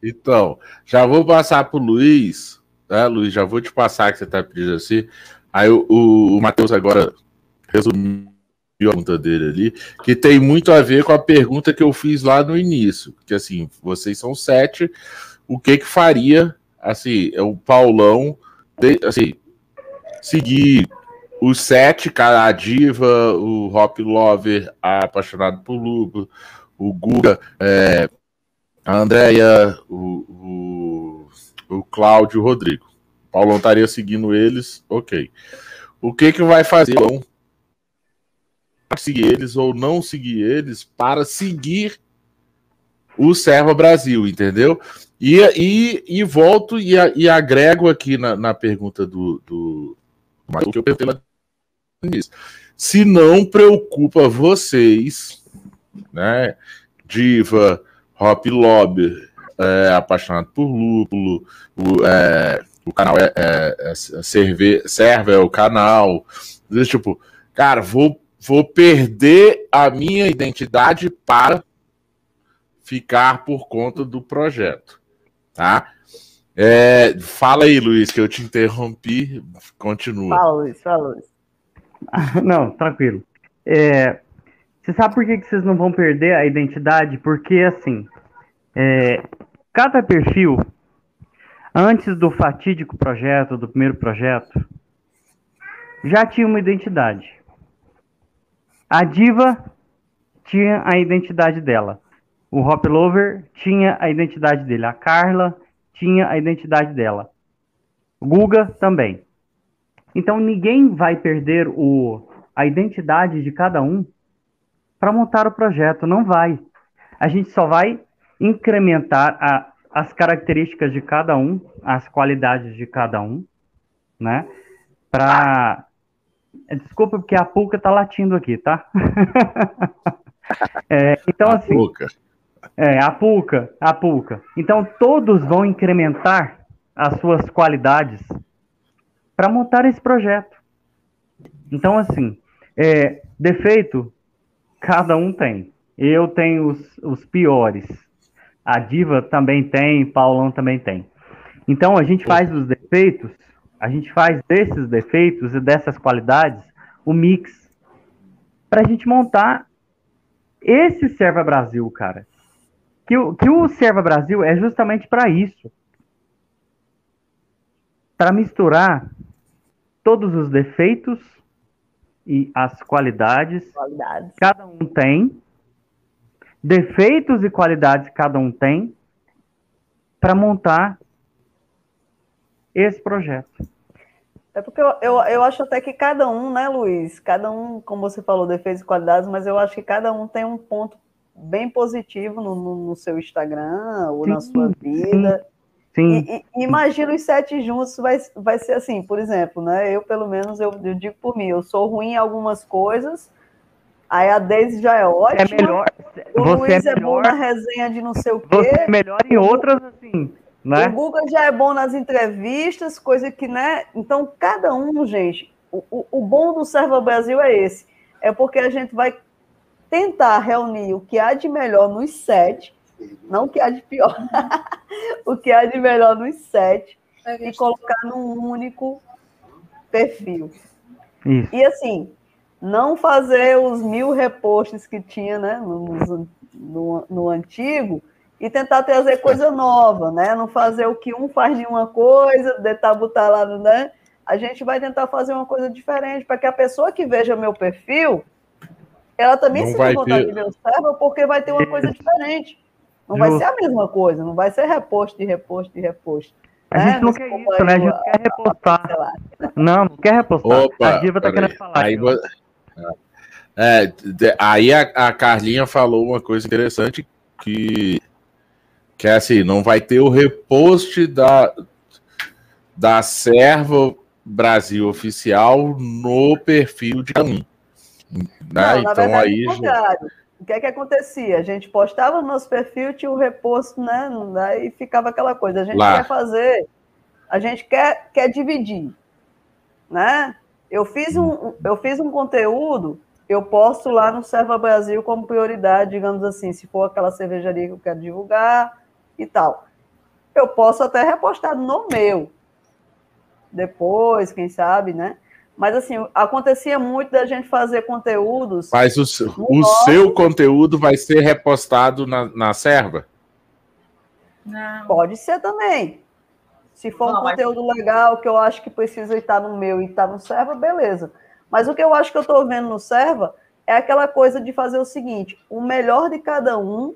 Então, já vou passar para o Luiz, né, Luiz? Já vou te passar que você está pedindo assim. Aí o, o, o Matheus agora resumiu a pergunta dele ali, que tem muito a ver com a pergunta que eu fiz lá no início. Que assim, vocês são sete, o que que faria assim, é o Paulão, assim, seguir os sete, cara, a Diva, o Hop Lover, Apaixonado por Lugo, o Guga, é, a Andrea, o, o, o Cláudio, o Rodrigo. O Paulão estaria seguindo eles, ok. O que que vai fazer para seguir eles ou não seguir eles para seguir o Serva Brasil, entendeu? E, e, e volto e, e agrego aqui na, na pergunta do, do o que eu perguntei lá nisso. Se não preocupa vocês, né, Diva, Hop Lobby, é, apaixonado por lúpulo, o, é, o canal é, é, é serve, serve é o canal, tipo, cara, vou, vou perder a minha identidade para ficar por conta do projeto tá? É, fala aí, Luiz, que eu te interrompi. Continua. Fala, Luiz, fala, Luiz. Não, tranquilo. É, você sabe por que, que vocês não vão perder a identidade? Porque, assim, é, cada perfil, antes do fatídico projeto, do primeiro projeto, já tinha uma identidade. A diva tinha a identidade dela. O Hop Lover tinha a identidade dele. A Carla tinha a identidade dela. Guga também. Então ninguém vai perder o, a identidade de cada um para montar o projeto. Não vai. A gente só vai incrementar a, as características de cada um, as qualidades de cada um, né? Para Desculpa, porque a Puca tá latindo aqui, tá? é, então, a assim. É, a Puca, a Puca. Então, todos vão incrementar as suas qualidades para montar esse projeto. Então, assim, é, defeito, cada um tem. Eu tenho os, os piores. A Diva também tem, Paulão também tem. Então, a gente faz os defeitos a gente faz desses defeitos e dessas qualidades o mix para a gente montar esse Serva Brasil, cara. Que, que o Serva Brasil é justamente para isso. Para misturar todos os defeitos e as qualidades. qualidades. Cada um tem. Defeitos e qualidades cada um tem. Para montar esse projeto. É porque eu, eu, eu, acho até que cada um, né, Luiz? Cada um, como você falou, defeitos e qualidades, mas eu acho que cada um tem um ponto bem positivo no, no, no seu Instagram ou sim, na sua vida. Sim. E, e, imagina os sete juntos, vai, vai ser assim, por exemplo, né? Eu, pelo menos, eu, eu digo por mim, eu sou ruim em algumas coisas, aí a Deise já é ótima. É melhor. O Luiz é, é, bom na resenha de não sei o quê. Você é melhor em outras, assim. Né? O Google já é bom nas entrevistas, coisa que, né? Então, cada um, gente, o, o, o bom do Serva Brasil é esse. É porque a gente vai tentar reunir o que há de melhor nos sete, não o que há de pior, o que há de melhor nos sete, e colocar num único perfil. Isso. E assim, não fazer os mil repostes que tinha né, no, no, no antigo, e tentar trazer coisa nova, né? Não fazer o que um faz de uma coisa, tentar botar lá, né? A gente vai tentar fazer uma coisa diferente, para que a pessoa que veja meu perfil, ela também não se vontade ter... de ver o servo, porque vai ter uma coisa diferente. Não vai ser a mesma coisa, não vai ser reposto de reposto de reposto. A gente né? não quer isso, né? A gente não quer repostar. Não, não quer repostar. Opa, a Diva tá querendo falar. Aí, é, aí a, a Carlinha falou uma coisa interessante que que é assim, não vai ter o repost da, da Serva Brasil Oficial no perfil de cada um. Né? Não, então aí. O que é que acontecia? A gente postava no nosso perfil, tinha o reposto, né? E ficava aquela coisa. A gente Lá. quer fazer, a gente quer, quer dividir. Né? Eu fiz um, eu fiz um conteúdo, eu posto lá no Serva Brasil como prioridade, digamos assim, se for aquela cervejaria que eu quero divulgar, e tal. Eu posso até repostar no meu, depois, quem sabe, né? Mas assim, acontecia muito da gente fazer conteúdos. Mas o, o seu conteúdo vai ser repostado na, na serva? Não. Pode ser também. Se for Não, um conteúdo mas... legal que eu acho que precisa estar no meu e estar no serva, beleza. Mas o que eu acho que eu estou vendo no serva é aquela coisa de fazer o seguinte: o melhor de cada um,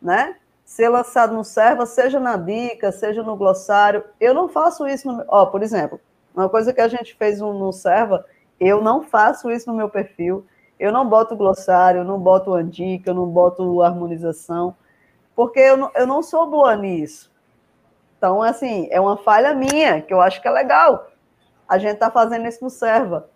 né? ser lançado no Serva, seja na dica, seja no glossário. Eu não faço isso no. Ó, por exemplo, uma coisa que a gente fez no Serva, eu não faço isso no meu perfil. Eu não boto glossário, eu não boto dica, eu não boto harmonização, porque eu não, eu não sou boa nisso. Então, assim, é uma falha minha, que eu acho que é legal. A gente está fazendo isso no Serva.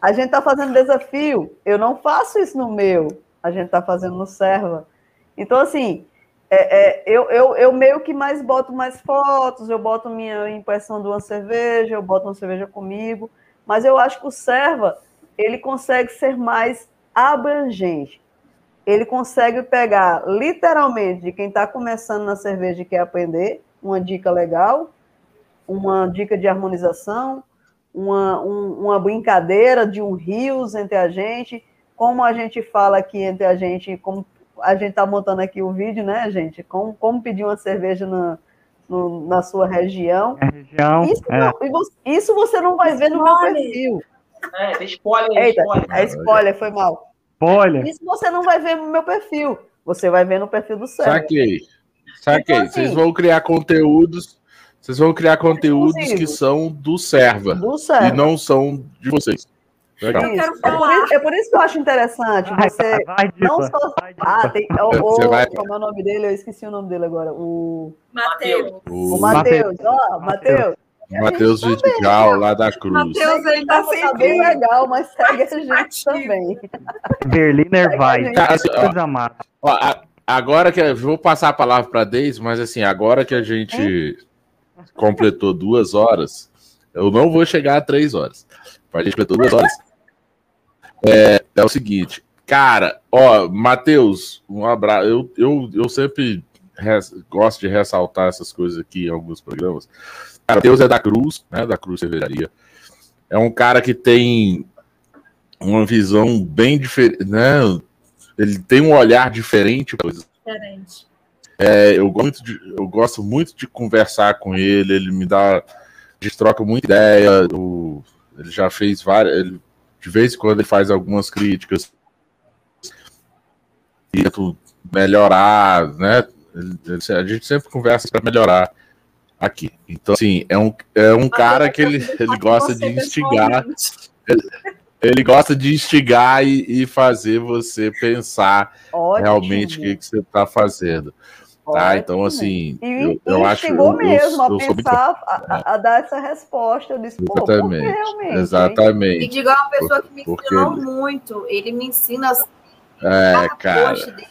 A gente está fazendo desafio. Eu não faço isso no meu. A gente está fazendo no Serva. Então, assim, é, é, eu, eu, eu meio que mais boto mais fotos, eu boto minha impressão de uma cerveja, eu boto uma cerveja comigo, mas eu acho que o Serva, ele consegue ser mais abrangente. Ele consegue pegar, literalmente, de quem está começando na cerveja e quer aprender, uma dica legal, uma dica de harmonização, uma, um, uma brincadeira de um rios entre a gente, como a gente fala aqui entre a gente, como a gente está montando aqui o vídeo, né, gente? Como, como pedir uma cerveja na, no, na sua região. região isso, é. não, isso você não vai ver no meu perfil. É, spoiler Eita, spoiler. é spoiler, foi mal. Olha, Isso você não vai ver no meu perfil. Você vai ver no perfil do Sérgio. Saquei. Saquei. Então, assim- Vocês vão criar conteúdos. Vocês vão criar conteúdos que são do serva Do e Sérgio. não são de vocês. Legal. Eu. É, por falar. isso, é por isso que eu acho interessante vai, você vai, não Diva. só. vai. Ah, tem. O, o, vai- Como é o nome dele? Eu esqueci o nome dele agora. O, Matheus. o Matheus. Ó, Matheus. Matheus Vidigal, lá da Cruz. Matheus, ele tá Tá, tá bem legal, mas segue a gente também. Berliner vai. Cara, assim, ó, Coisa massa. Ó, a- agora que eu vou passar a palavra para Deise, mas assim, agora que a gente completou duas horas, eu não vou chegar a três horas. A gente completou duas horas. É, é o seguinte, cara, ó, Matheus, um abraço. Eu, eu, eu sempre res- gosto de ressaltar essas coisas aqui em alguns programas. Matheus é da Cruz, né? Da Cruz Cervejaria. É um cara que tem uma visão bem diferente, né? Ele tem um olhar diferente. Diferente. É, eu, gosto muito de, eu gosto muito de conversar com ele, ele me dá. A gente troca muita ideia. ele já fez várias. Ele, de vez em quando ele faz algumas críticas. E tento melhorar, né? Ele- ele- a gente sempre conversa para melhorar aqui. Então, assim, é um, é um cara que ele, ele gosta de instigar. pessoalmente. Ele gosta de instigar e, e fazer você pensar Ótimo. realmente o que, que você está fazendo. Tá? Ótimo. Então, assim, E, eu, eu acho instigou eu, eu, mesmo a eu sou muito. pensar, a, a- dar essa resposta. Eu disse, pô, por que Exatamente. realmente? hein? E Exatamente. digo, é uma pessoa que me Porque ensinou ele- muito. Ele me ensina É, cara. dele,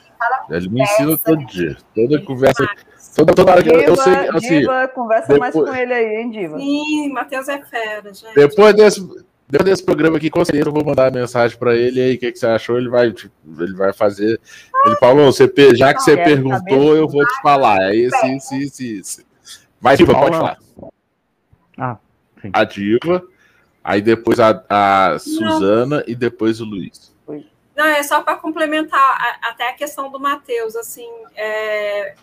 Ele me ensina todo dia. Toda conversa. Toda, toda hora que eu, eu sei, Diva, assim, Diva, conversa mais depois- com ele aí, hein, Diva? Sim, Matheus é fera, gente. depois desse, depois desse programa aqui, com certeza eu vou mandar mensagem pra ele aí, o que, que você achou? Ele vai, tipo, ele vai fazer. Ele falou, você, já que você perguntou, eu vou te falar. É esse, esse, esse, esse. Mas, Diva, pode falar. Ah, sim. A Diva, aí depois a, a Suzana e depois o Luiz. Não, é só para complementar a- até a questão do Matheus, assim, é,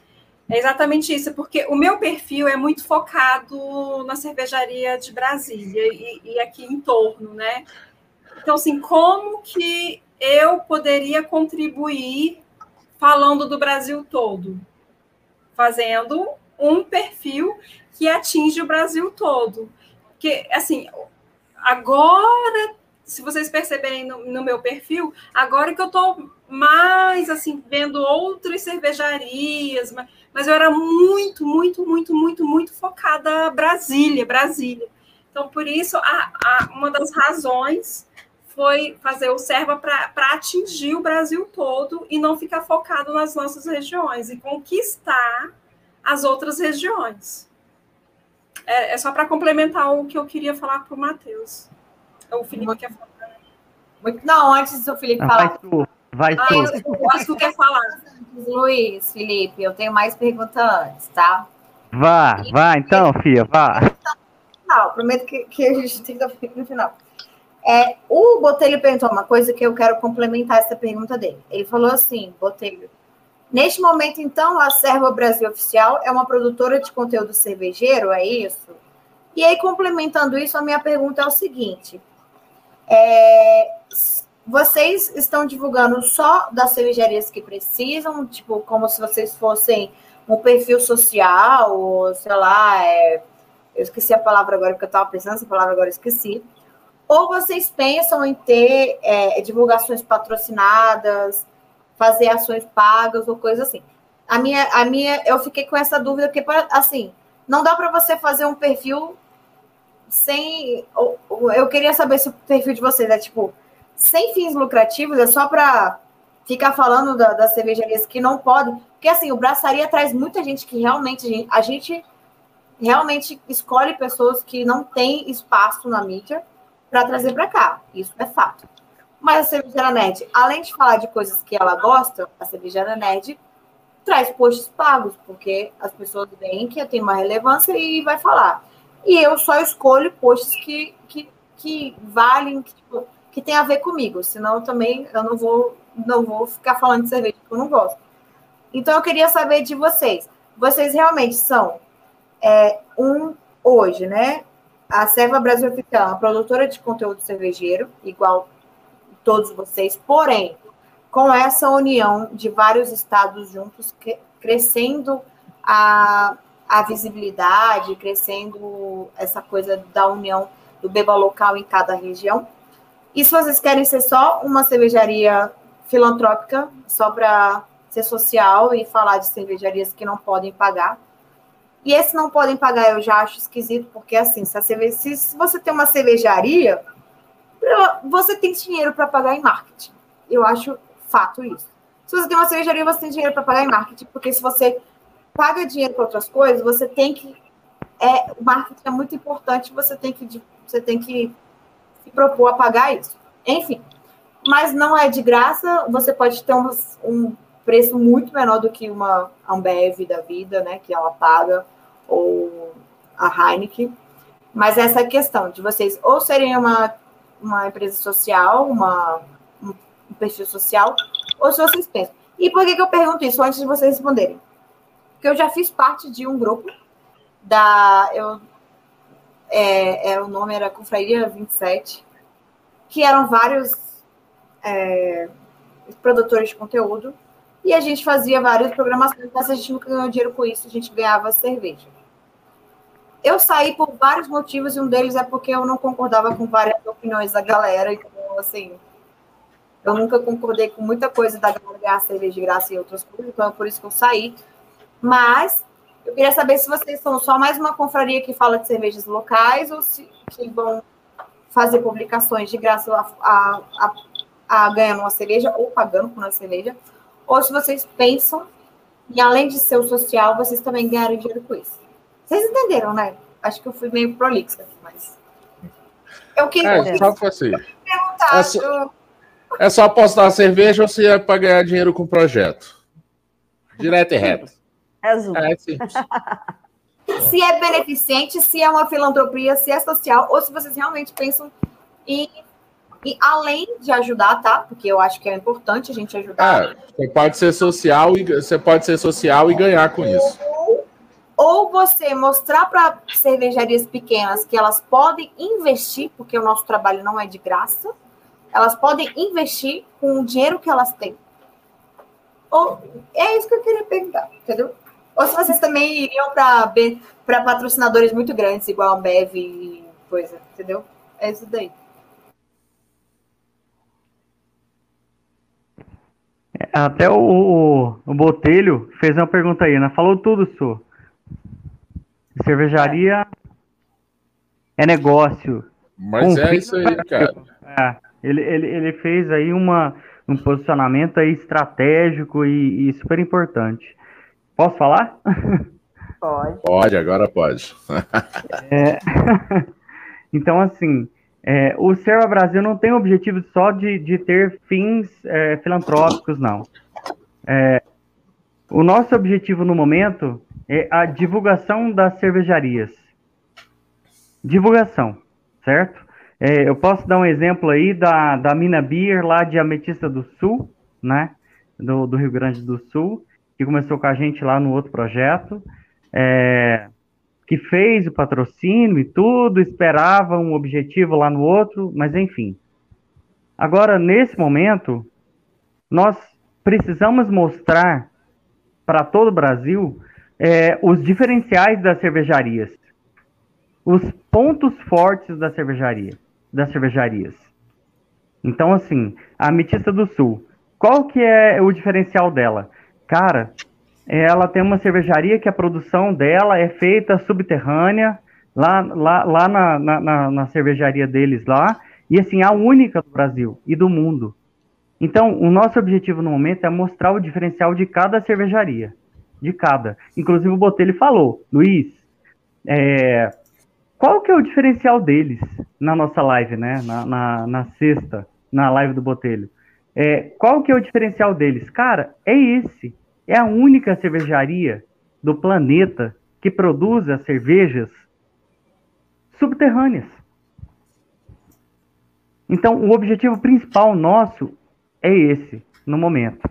é exatamente isso, porque o meu perfil é muito focado na cervejaria de Brasília e, e aqui em torno, né? Então, assim, como que eu poderia contribuir falando do Brasil todo? Fazendo um perfil que atinge o Brasil todo. Porque, assim, agora, se vocês perceberem no, no meu perfil, agora que eu estou mais, assim, vendo outras cervejarias, mas, mas eu era muito, muito, muito, muito, muito focada Brasília, Brasília. Então, por isso, a, a- uma das razões foi fazer o Serva para atingir o Brasil todo e não ficar focado nas nossas regiões e conquistar as outras regiões. É, é só para complementar o que eu queria falar para o Matheus. O Felipe quer falar. Muito... Não, antes do Felipe Ah, falar. vai tu, vai Ah, tu. eu, eu acho que tu quer falar. Luiz, Felipe, eu tenho mais perguntas antes, tá? Vá, vá então, filha, vá. Não, prometo que, que a gente tem que no final. É, o Botelho perguntou uma coisa que eu quero complementar essa pergunta dele. Ele falou assim, Botelho, neste momento, então, a Serva Brasil Oficial é uma produtora de conteúdo cervejeiro, é isso? E aí, complementando isso, a minha pergunta é o seguinte: é, vocês estão divulgando só das cervejarias que precisam, tipo, como se vocês fossem um perfil social, ou sei lá, é, eu esqueci a palavra agora, porque eu estava pensando essa palavra agora, esqueci. Ou vocês pensam em ter é, divulgações patrocinadas, fazer ações pagas ou coisa assim? A minha, a minha, eu fiquei com essa dúvida, porque, assim, não dá para você fazer um perfil sem. Eu queria saber se o perfil de vocês é tipo sem fins lucrativos, é só para ficar falando da, das cervejarias que não podem. Porque assim, o braçaria traz muita gente que realmente a gente realmente escolhe pessoas que não têm espaço na mídia para trazer para cá. Isso é fato. Mas a cervejaria nerd, além de falar de coisas que ela gosta, a cervejaria nerd traz posts pagos, porque as pessoas veem que tem uma relevância e vai falar. E eu só escolho posts que, que, que valem, que, tipo, que tem a ver comigo, senão também eu não vou, não vou ficar falando de cerveja que eu não gosto. Então eu queria saber de vocês. Vocês realmente são é, um hoje, né? a Serva Brasil Oficial é uma produtora de conteúdo cervejeiro, igual todos vocês, porém, com essa união de vários estados juntos, crescendo a, a visibilidade, crescendo essa coisa da união do beba local em cada região. E se vocês querem ser só uma cervejaria filantrópica, só para ser social e falar de cervejarias que não podem pagar. E esse não podem pagar eu já acho esquisito, porque assim, se, cerveja, se você tem uma cervejaria, você tem dinheiro para pagar em marketing. Eu acho fato isso. Se você tem uma cervejaria, você tem dinheiro para pagar em marketing, porque se você paga dinheiro para outras coisas, você tem que é, o marketing é muito importante, você tem que você tem que se propor a pagar isso. Enfim, mas não é de graça, você pode ter um, um preço muito menor do que uma Ambev da vida, né, que ela paga, ou a Heineken. Mas essa é questão de vocês ou serem uma, uma empresa social, uma, um perfil social, ou se vocês pensam. E por que, que eu pergunto isso antes de vocês responderem? Porque eu já fiz parte de um grupo da. Eu, é, é, o nome era Confraria 27, que eram vários é, produtores de conteúdo e a gente fazia várias programações, mas a gente nunca ganhou dinheiro com isso, a gente ganhava cerveja. Eu saí por vários motivos, e um deles é porque eu não concordava com várias opiniões da galera, então, assim, eu nunca concordei com muita coisa da galera ganhar cerveja de graça e outras coisas, então é por isso que eu saí. Mas eu queria saber se vocês são só mais uma confraria que fala de cervejas locais ou se que vão fazer publicações de graça a, a, a, a ganhando uma cerveja ou pagando por uma cerveja ou se vocês pensam e além de ser o social, vocês também ganharam dinheiro com isso. Vocês entenderam, né? Acho que eu fui meio prolixa, mas. Eu queria. É, só assim. É só, é só apostar a cerveja ou se é para ganhar dinheiro com o projeto? Direto e reto. É azul. É simples. se é beneficente, se é uma filantropia, se é social, ou se vocês realmente pensam em e além de ajudar, tá? Porque eu acho que é importante a gente ajudar. É, você pode ser social e você pode ser social e ganhar com isso. Ou, ou você mostrar para cervejarias pequenas que elas podem investir, porque o nosso trabalho não é de graça. Elas podem investir com o dinheiro que elas têm. Ou é isso que eu queria perguntar, entendeu? Ou se vocês também iriam para patrocinadores muito grandes, igual a Bev e coisa, entendeu? É isso daí. Até o, o, o, Botelho fez uma pergunta aí, né? Falou tudo, Su. Cervejaria é negócio. Mas é isso aí, cara. É, ele, ele, ele fez aí uma, um posicionamento aí estratégico e, e super importante. Posso falar? Pode. Pode, agora pode. é, então, assim, é, o Serva Brasil não tem o objetivo só de, de ter fins é, filantrópicos, não. É, o nosso objetivo no momento é a divulgação das cervejarias. Divulgação, certo? É, eu posso dar um exemplo aí da, da Mina Beer, lá de Ametista do Sul, né? Do, do Rio Grande do Sul, que começou com a gente lá no outro projeto. É, que fez o patrocínio e tudo, esperava um objetivo lá no outro, mas enfim. Agora, nesse momento, nós precisamos mostrar para todo o Brasil é, os diferenciais das cervejarias, os pontos fortes da cervejaria, das cervejarias. Então, assim, a Ametista do Sul, qual que é o diferencial dela? Cara, ela tem uma cervejaria que a produção dela é feita subterrânea, lá, lá, lá na, na, na, cervejaria deles lá, e assim, a única do Brasil e do mundo. Então, o nosso objetivo no momento é mostrar o diferencial de cada cervejaria, de cada. Inclusive o Botelho falou, Luiz, é, qual que é o diferencial deles na nossa live, né, na, na, na sexta, na live do Botelho? É, qual que é o diferencial deles? Cara, é esse, é a única cervejaria do planeta que produz as cervejas subterrâneas. Então, o objetivo principal nosso é esse, no momento.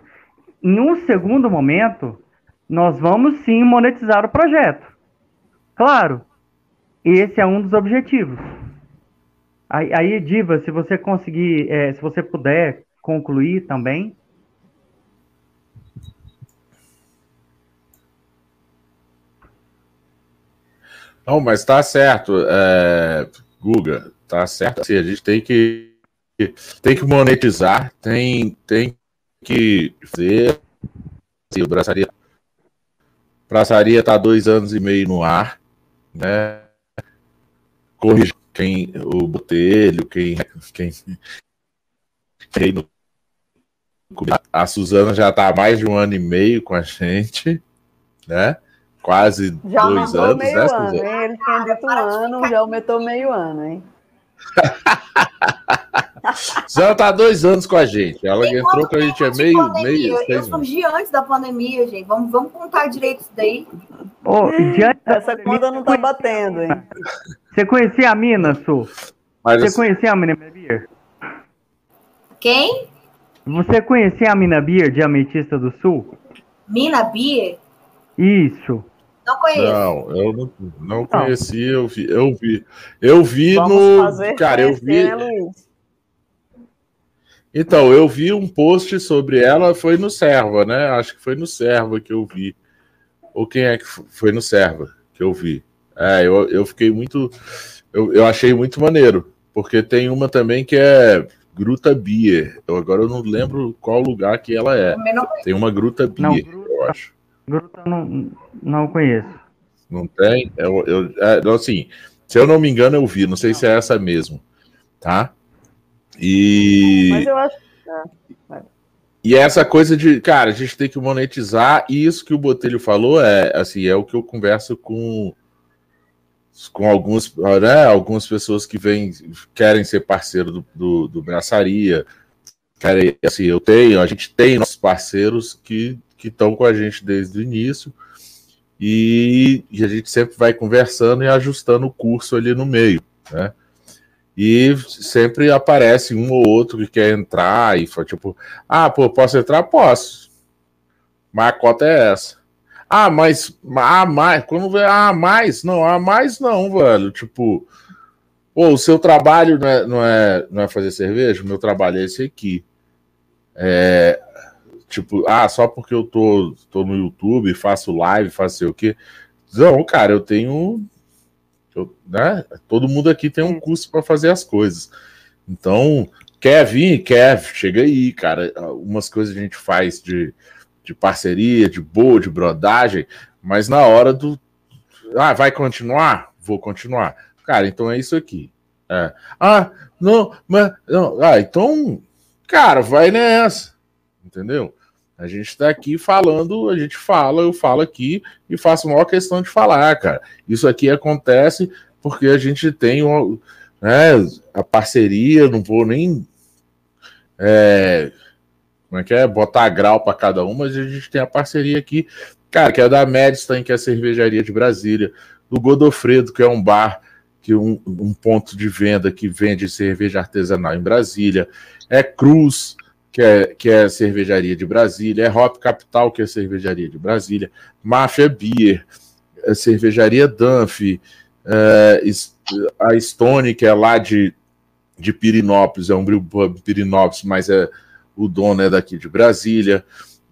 Em um segundo momento, nós vamos sim monetizar o projeto. Claro, esse é um dos objetivos. Aí, Diva, se você conseguir, é, se você puder concluir também. Não, mas tá certo, é, Guga, tá certo. Assim, a gente tem que tem que monetizar, tem tem que fazer. Assim, o braçaria braçaria tá dois anos e meio no ar, né? Corrige quem o Botelho, quem quem, quem a Suzana já está há mais de um ano e meio com a gente, né? Quase já dois anos, meio né, ano, hein? Ele tinha dito um ano, já aumentou meio ano, hein? Suzana tá há dois anos com a gente. Ela Tem entrou com a gente é meio, pandemia. meio. Eu seis surgi antes da pandemia, gente. Vamos, vamos contar direito isso daí. Ô, diante da Essa conta não tá batendo, hein? Você conhecia a mina, Su? Mas Você assim, conhecia a mina Beer? Quem? Você conhecia a mina Beer de Ametista do Sul? Mina Beer? Isso. Não conheço. Não, eu não, não conheci, eu vi, eu vi. Eu vi Vamos no. fazer Cara, eu vi. né? Então, eu vi um post sobre ela, foi no Serva, né? Acho que foi no Serva que eu vi. Ou quem é que foi no Serva que eu vi? É, eu, eu fiquei muito. Eu, eu achei muito maneiro, porque tem uma também que é Gruta Beer. Eu, agora eu não lembro qual lugar que ela é. Também não conheço. Tem uma Gruta Beer, Não, eu acho. Gruta não, não conheço. Não tem? Eu, eu, é, não, assim, se eu não me engano, eu vi. Não sei se é essa mesmo, tá? E. Mas eu acho. E essa coisa de, cara, a gente tem que monetizar, e isso que o Botelho falou é, assim, é o que eu converso com com alguns, né, algumas pessoas que vêm, querem ser parceiro do, do, do Braçaria, querem, assim, eu tenho, a gente tem nossos parceiros que que estão com a gente desde o início, e, e a gente sempre vai conversando e ajustando o curso ali no meio, né? E sempre aparece um ou outro que quer entrar e fala, tipo, ah, pô, posso entrar? Posso. Mas a cota é essa. Ah, mas ah, mais, quando vê, ah, mais, não, ah, mais não, velho. Tipo, pô, o seu trabalho não é, não é, não é fazer cerveja? O meu trabalho é esse aqui. É, tipo, ah, só porque eu tô, tô no YouTube, faço live, faço sei o quê. Não, cara, eu tenho. eu- né? Todo mundo aqui tem um curso para fazer as coisas. Então, quer vir? Quer, chega aí, cara. Umas coisas a gente faz de, de parceria, de boa, de brodagem, mas na hora do. Ah, vai continuar? Vou continuar. Cara, então é isso aqui. É. Ah, não, mas. Não. Ah, então. Cara, vai nessa. Entendeu? A gente tá aqui falando, a gente fala, eu falo aqui e faço maior questão de falar, cara. Isso aqui acontece porque a gente tem uma, né, a parceria, não vou nem. é, como é que é? Botar grau para cada um, mas a gente tem a parceria aqui, cara, que é da Medstein, que é a cervejaria de Brasília, do Godofredo, que é um bar, que um, um ponto de venda que vende cerveja artesanal em Brasília, é Cruz, que é, que é cervejaria de Brasília, é Hop Capital, que é cervejaria de Brasília, Máfia Beer, é cervejaria Dunphy, é, a Stone, que é lá de, de Pirinópolis, é um brew pub Pirinópolis, mas é o dono é daqui de Brasília.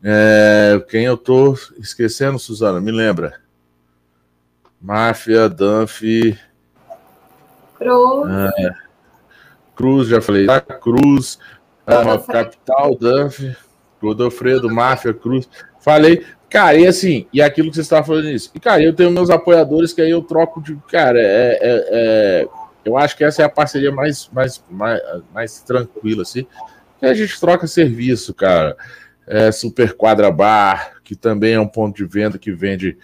É, quem eu tô esquecendo, Suzana? Me lembra? Máfia, Dunphy, Cruz. Cruz, já falei, tá? Cruz, Godofredo. Capital, Dunphy, Godofredo, Máfia, Cruz. Falei, cara, e assim, e aquilo que você estava falando isso. E, cara, eu tenho meus apoiadores que aí eu troco de. Cara, é, é- é- eu acho que essa é a parceria mais, mais, mais, mais tranquila, assim. Que a gente troca serviço, cara. É, Super Quadra Bar, que também é um ponto de venda que vende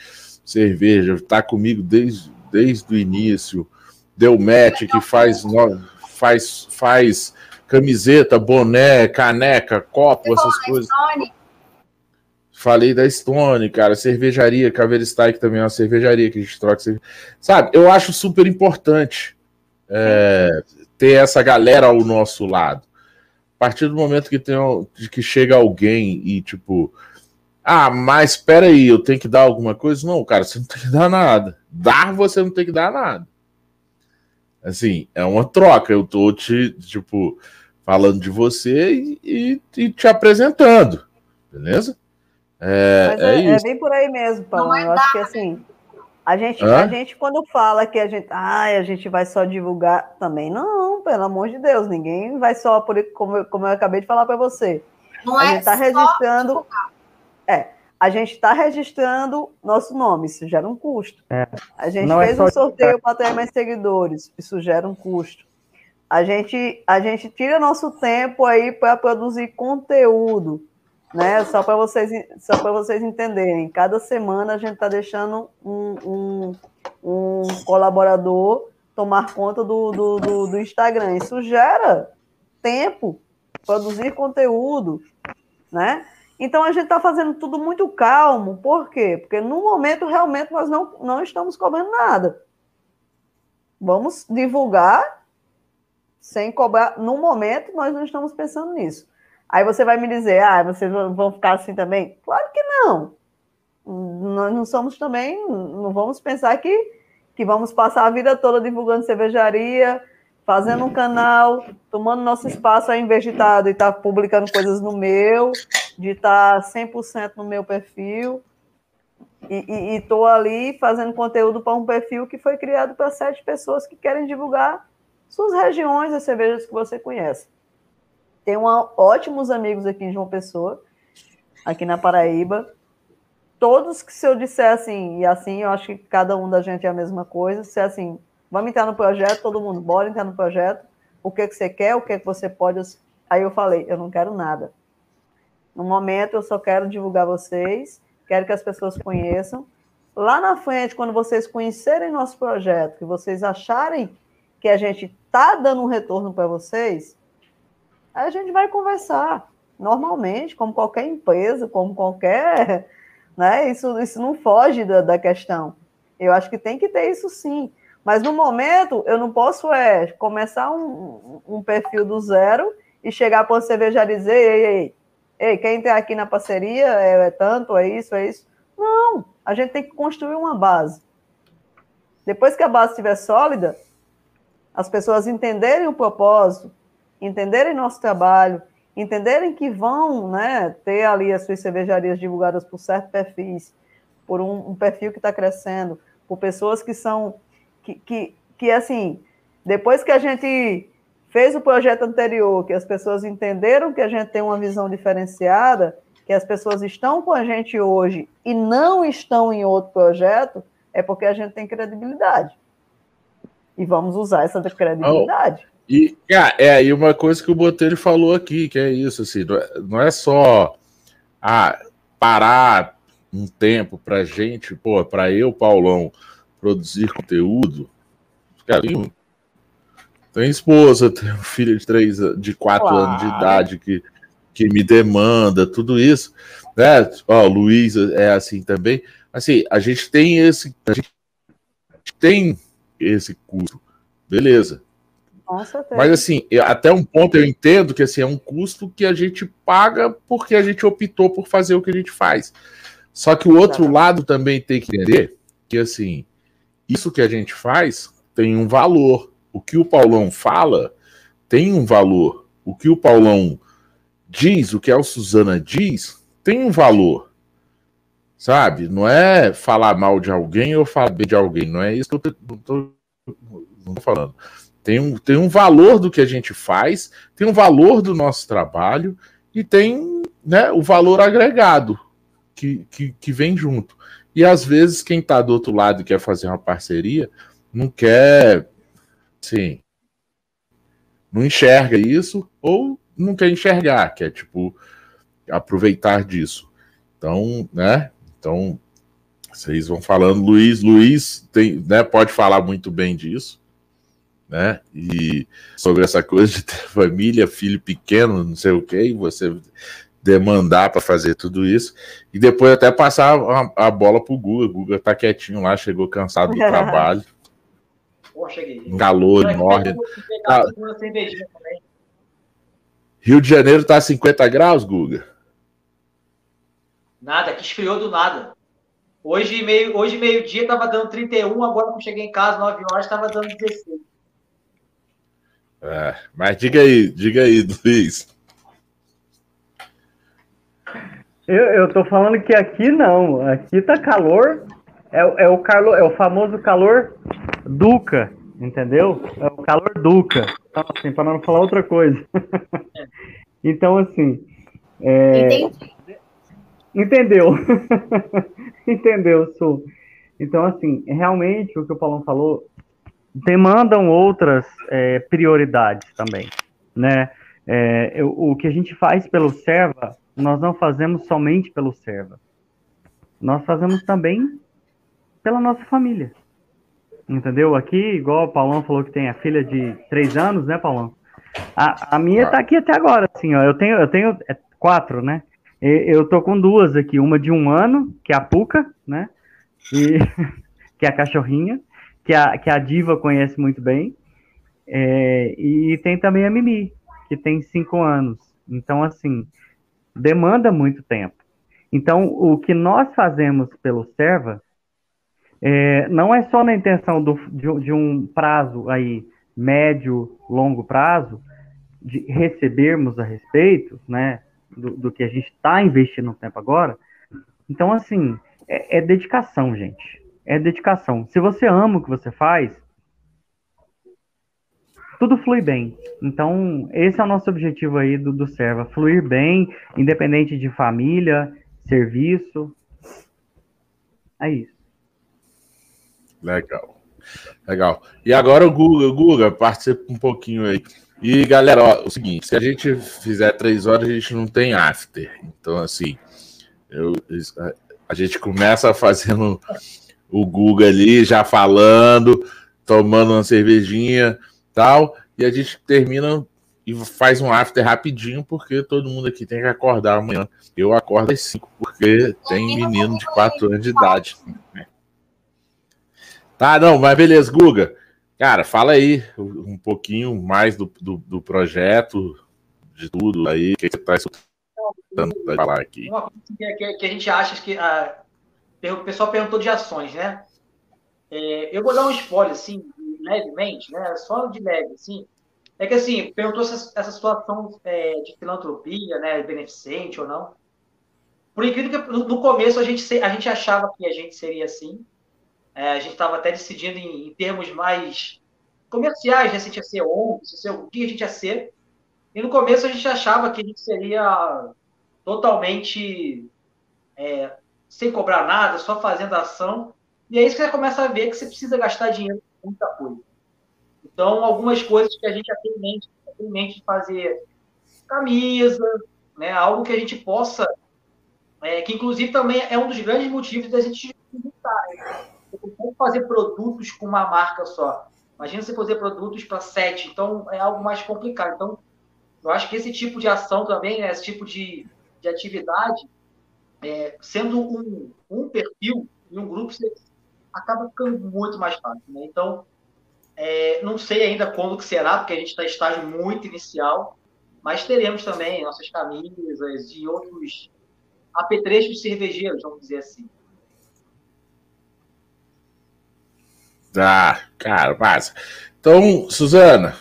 cerveja, tá comigo desde, desde o início. Deu match, que faz, faz, faz camiseta, boné, caneca, copo, essas coisas. Stone. Falei da Stone, cara, cervejaria, Caveira que também é uma cervejaria que a gente troca. cerve- Sabe, eu acho super importante é, ter essa galera ao nosso lado. A partir do momento que, tem, que chega alguém e, tipo, ah, mas espera aí, eu tenho que dar alguma coisa? Não, cara, você não tem que dar nada. Dar, você não tem que dar nada. Assim, é uma troca. Eu tô te, tipo, falando de você e, e, e te apresentando, beleza? É, é, é, é bem por aí mesmo, Paulo. Eu acho que assim, a gente, a gente, quando fala que a gente, ai, a gente vai só divulgar, também não, pelo amor de Deus, ninguém vai só por como, como eu acabei de falar para você. Não a é gente está registrando. Divulgar. É, a gente está registrando nosso nome, isso gera um custo. É. A gente não é fez é um sorteio para ter mais seguidores, isso gera um custo. A gente, a gente tira nosso tempo aí para produzir conteúdo né? Só para vocês, só para vocês entenderem. Cada semana a gente está deixando um, um, um, colaborador tomar conta do, do, do, do Instagram. Isso gera tempo, produzir conteúdo, né? Então a gente está fazendo tudo muito calmo. Por quê? Porque no momento realmente nós não, não estamos cobrando nada. Vamos divulgar sem cobrar. No momento, nós não estamos pensando nisso. Aí você vai me dizer, ah, vocês vão ficar assim também? Claro que não. Nós não somos também, não vamos pensar que, que vamos passar a vida toda divulgando cervejaria, fazendo um canal, tomando nosso espaço aí invés de estar publicando coisas no meu, de estar 100% no meu perfil. E estou ali fazendo conteúdo para um perfil que foi criado para sete pessoas que querem divulgar suas regiões, as cervejas que você conhece. Tenho uma, ótimos amigos aqui em João Pessoa, aqui na Paraíba. Todos que se eu disser assim, e assim, eu acho que cada um da gente é a mesma coisa, se é assim, vamos entrar no projeto, todo mundo, bora entrar no projeto, o que, que você quer, o que, que você pode. Aí eu falei, eu não quero nada. No momento, eu só quero divulgar vocês, quero que as pessoas conheçam. Lá na frente, quando vocês conhecerem nosso projeto, que vocês acharem que a gente está dando um retorno para vocês, a gente vai conversar normalmente, como qualquer empresa, como qualquer. Né? Isso, isso não foge da, da questão. Eu acho que tem que ter isso sim. Mas no momento, eu não posso é, começar um, um perfil do zero e chegar para você e dizer: ei, ei, ei, quem tem aqui na parceria é, é tanto, é isso, é isso. Não, a gente tem que construir uma base. Depois que a base estiver sólida, as pessoas entenderem o propósito, entenderem nosso trabalho, entenderem que vão né, ter ali as suas cervejarias divulgadas por certos perfis, por um, um perfil que está crescendo, por pessoas que são, que, que, que assim, depois que a gente fez o projeto anterior, que as pessoas entenderam que a gente tem uma visão diferenciada, que as pessoas estão com a gente hoje e não estão em outro projeto, é porque a gente tem credibilidade. E vamos usar essa credibilidade. Oh. E, cara, é, e uma coisa que o Botelho falou aqui, que é isso, assim, não é, é só ah, parar um tempo pra gente, pô, pra eu, Paulão, produzir conteúdo. Cara, tem esposa, tem um filho de três, de quatro claro. anos de idade que, que me demanda, tudo isso. Né? Ó, Luiz é assim também. Assim, a gente tem esse. A gente tem esse custo. Beleza. Mas assim, até um ponto eu entendo que assim, é um custo que a gente paga porque a gente optou por fazer o que a gente faz. Só que o outro lado também tem que entender que assim, isso que a gente faz tem um valor. O que o Paulão fala tem um valor. O que o Paulão diz, o que a Suzana diz, tem um valor. Sabe? Não é falar mal de alguém ou falar bem de alguém. Não é isso que eu tô falando. Tem um, tem um valor do que a gente faz, tem um valor do nosso trabalho e tem né, o valor agregado que, que, que vem junto. E às vezes quem está do outro lado e quer fazer uma parceria não quer, sim, não enxerga isso ou não quer enxergar, quer tipo aproveitar disso. Então, né? Então vocês vão falando, Luiz, Luiz tem, né, pode falar muito bem disso né? E sobre essa coisa de ter família, filho pequeno, não sei o que, e você demandar para fazer tudo isso, e depois até passar a, a bola pro Guga. O Guga tá quietinho lá, chegou cansado do trabalho. Pô, cheguei. Um calor enorme. Tá... Rio de Janeiro tá a 50 graus, Guga? Nada, que esfriou do nada. Hoje, meio, hoje meio-dia tava dando 31, agora que eu cheguei em casa, 9 horas, tava dando 16. É, mas diga aí, diga aí, Luiz. Eu, eu tô falando que aqui não. Aqui tá calor. É, é, o calor, é o famoso calor Duca, entendeu? É o calor Duca. Então, assim, para não falar outra coisa. então, assim. É... Entendi. Entendeu? Entendeu, Su. Então, assim, realmente o que o Paulão falou demandam outras é, prioridades também, né? É, eu, o que a gente faz pelo Serva, nós não fazemos somente pelo Serva. Nós fazemos também pela nossa família. Entendeu? Aqui, igual o Paulão falou que tem a filha de três anos, né, Paulão? A, a minha tá aqui até agora, assim, ó. Eu tenho, eu tenho é, quatro, né? Eu tô com duas aqui, uma de um ano, que é a Puca, né? E, que é a cachorrinha, que a, que a Diva conhece muito bem. É, e tem também a Mimi, que tem cinco anos. Então, assim, demanda muito tempo. Então, o que nós fazemos pelo Serva é, não é só na intenção do, de, de, um prazo aí, médio, longo prazo, de recebermos a respeito, né, do, do que a gente está investindo no tempo agora. Então, assim, é, é dedicação, gente. É dedicação. Se você ama o que você faz, tudo flui bem. Então, esse é o nosso objetivo aí do, do Serva, fluir bem, independente de família, serviço. É isso. Legal. Legal. E agora o Guga, Guga, participa um pouquinho aí. E galera, ó, o seguinte, se a gente fizer três horas, a gente não tem after. Então, assim, eu, a gente começa fazendo o Guga ali, já falando, tomando uma cervejinha tal, e a gente termina e faz um after rapidinho, porque todo mundo aqui tem que acordar amanhã. Eu acordo às 5, porque tem menino de 4 anos de idade. Tá, não, mas beleza, Guga. Cara, fala aí um pouquinho mais do, do, do projeto, de tudo aí, o que você está escutando para falar aqui. Uma coisa que, que, a gente acha que. A, o pessoal perguntou de ações, né? É, eu vou dar um spoiler, assim, levemente, né? Só de leve, assim. É que, assim, perguntou se essa situação é, de filantropia, né? Beneficente ou não. Por incrível que no começo a gente, a gente achava que a gente seria assim, é, a gente estava até decidindo em, em, termos mais comerciais, né? se a gente ia ser ONG, se o que a gente ia ser. E no começo a gente achava que a gente seria totalmente é, sem cobrar nada, só fazendo ação. E é isso que você começa a ver que você precisa gastar dinheiro com muita coisa. Então, algumas coisas que a gente já tem em mente, tem em mente fazer camisa, né? algo que a gente possa, é, que inclusive também é um dos grandes motivos da gente juntar. Né? Como fazer produtos com uma marca só. Imagina você fazer produtos para sete, então é algo mais complicado. Então, eu acho que esse tipo de ação também, né, esse tipo de, de atividade, é, sendo um, um perfil e um grupo, você acaba ficando muito mais fácil. Né? Então, é, não sei ainda quando que será, porque a gente está em estágio muito inicial, mas teremos também nossas camisas e outros apetrechos cervejeiros, vamos dizer assim. Ah, cara, massa. Então, Suzana,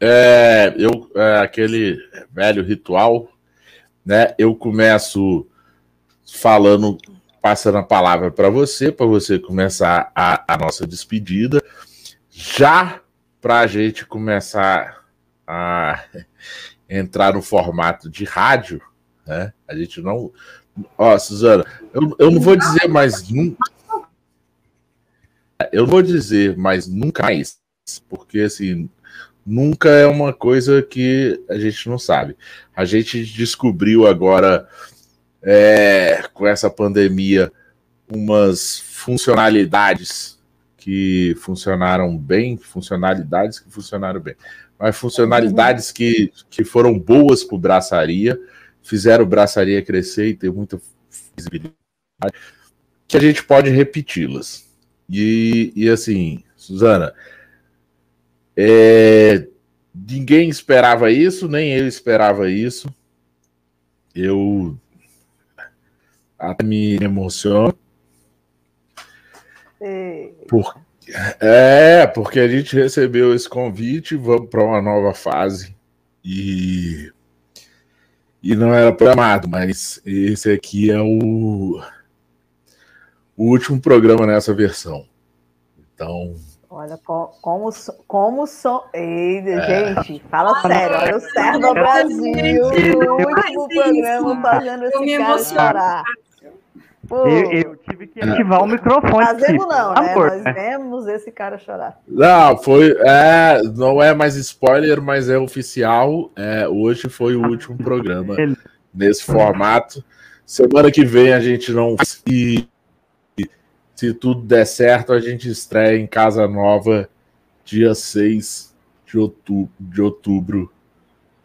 é, eu, é, aquele velho ritual, né? Eu começo falando, passando a palavra para você, para você começar a, a, nossa despedida, já para a gente começar a entrar no formato de rádio, né? A gente não. Ó, Suzana, eu, eu não vou dizer mais nunca eu vou dizer, mas nunca mais, porque assim, nunca é uma coisa que a gente não sabe. A gente descobriu agora, é, com essa pandemia, umas funcionalidades que funcionaram bem, funcionalidades que funcionaram bem, mas funcionalidades que, que foram boas para o braçaria, fizeram o braçaria crescer e ter muita visibilidade, que a gente pode repeti-las. E, e assim, Suzana, é, ninguém esperava isso, nem eu esperava isso. Eu até me emociono. Por, É, porque a gente recebeu esse convite, vamos para uma nova fase. E, e não era programado, mas esse aqui é o, o último programa nessa versão. Então. Olha, como, como sou. Ei, é. gente, fala sério. Olha o Servo Brasil, o último programa fazendo esse cara chorar. Eu, eu, tive que ativar o microfone. Fazemos não, né? Amor, Nós vemos esse cara chorar. Não, foi. É, não é mais spoiler, mas é oficial. É, hoje foi o último programa nesse formato. Semana que vem a gente não. Se, se tudo der certo, a gente estreia em Casa Nova, dia 6 de outubro, de outubro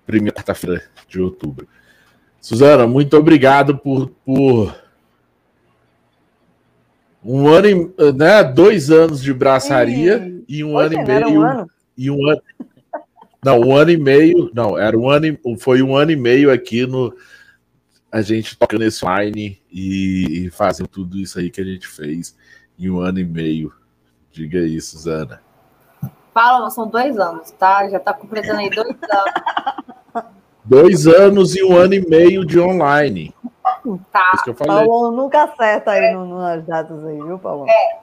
primeira quarta-feira de outubro. Suzana, muito obrigado por, por um ano e, né, dois anos de braçaria e um ano e meio. Um ano? E um ano. Não, um ano e meio. Não, era um ano e, foi um ano e meio aqui no. A gente tocando esse online e, e fazendo tudo isso aí que a gente fez em um ano e meio. Diga aí, Suzana. Fala, são dois anos, tá? Já tá completando aí dois anos. Dois anos e um ano e meio de online. Tá. Isso que eu falei. Paulo nunca acerta aí no, nas datas aí, viu, Paulo? É.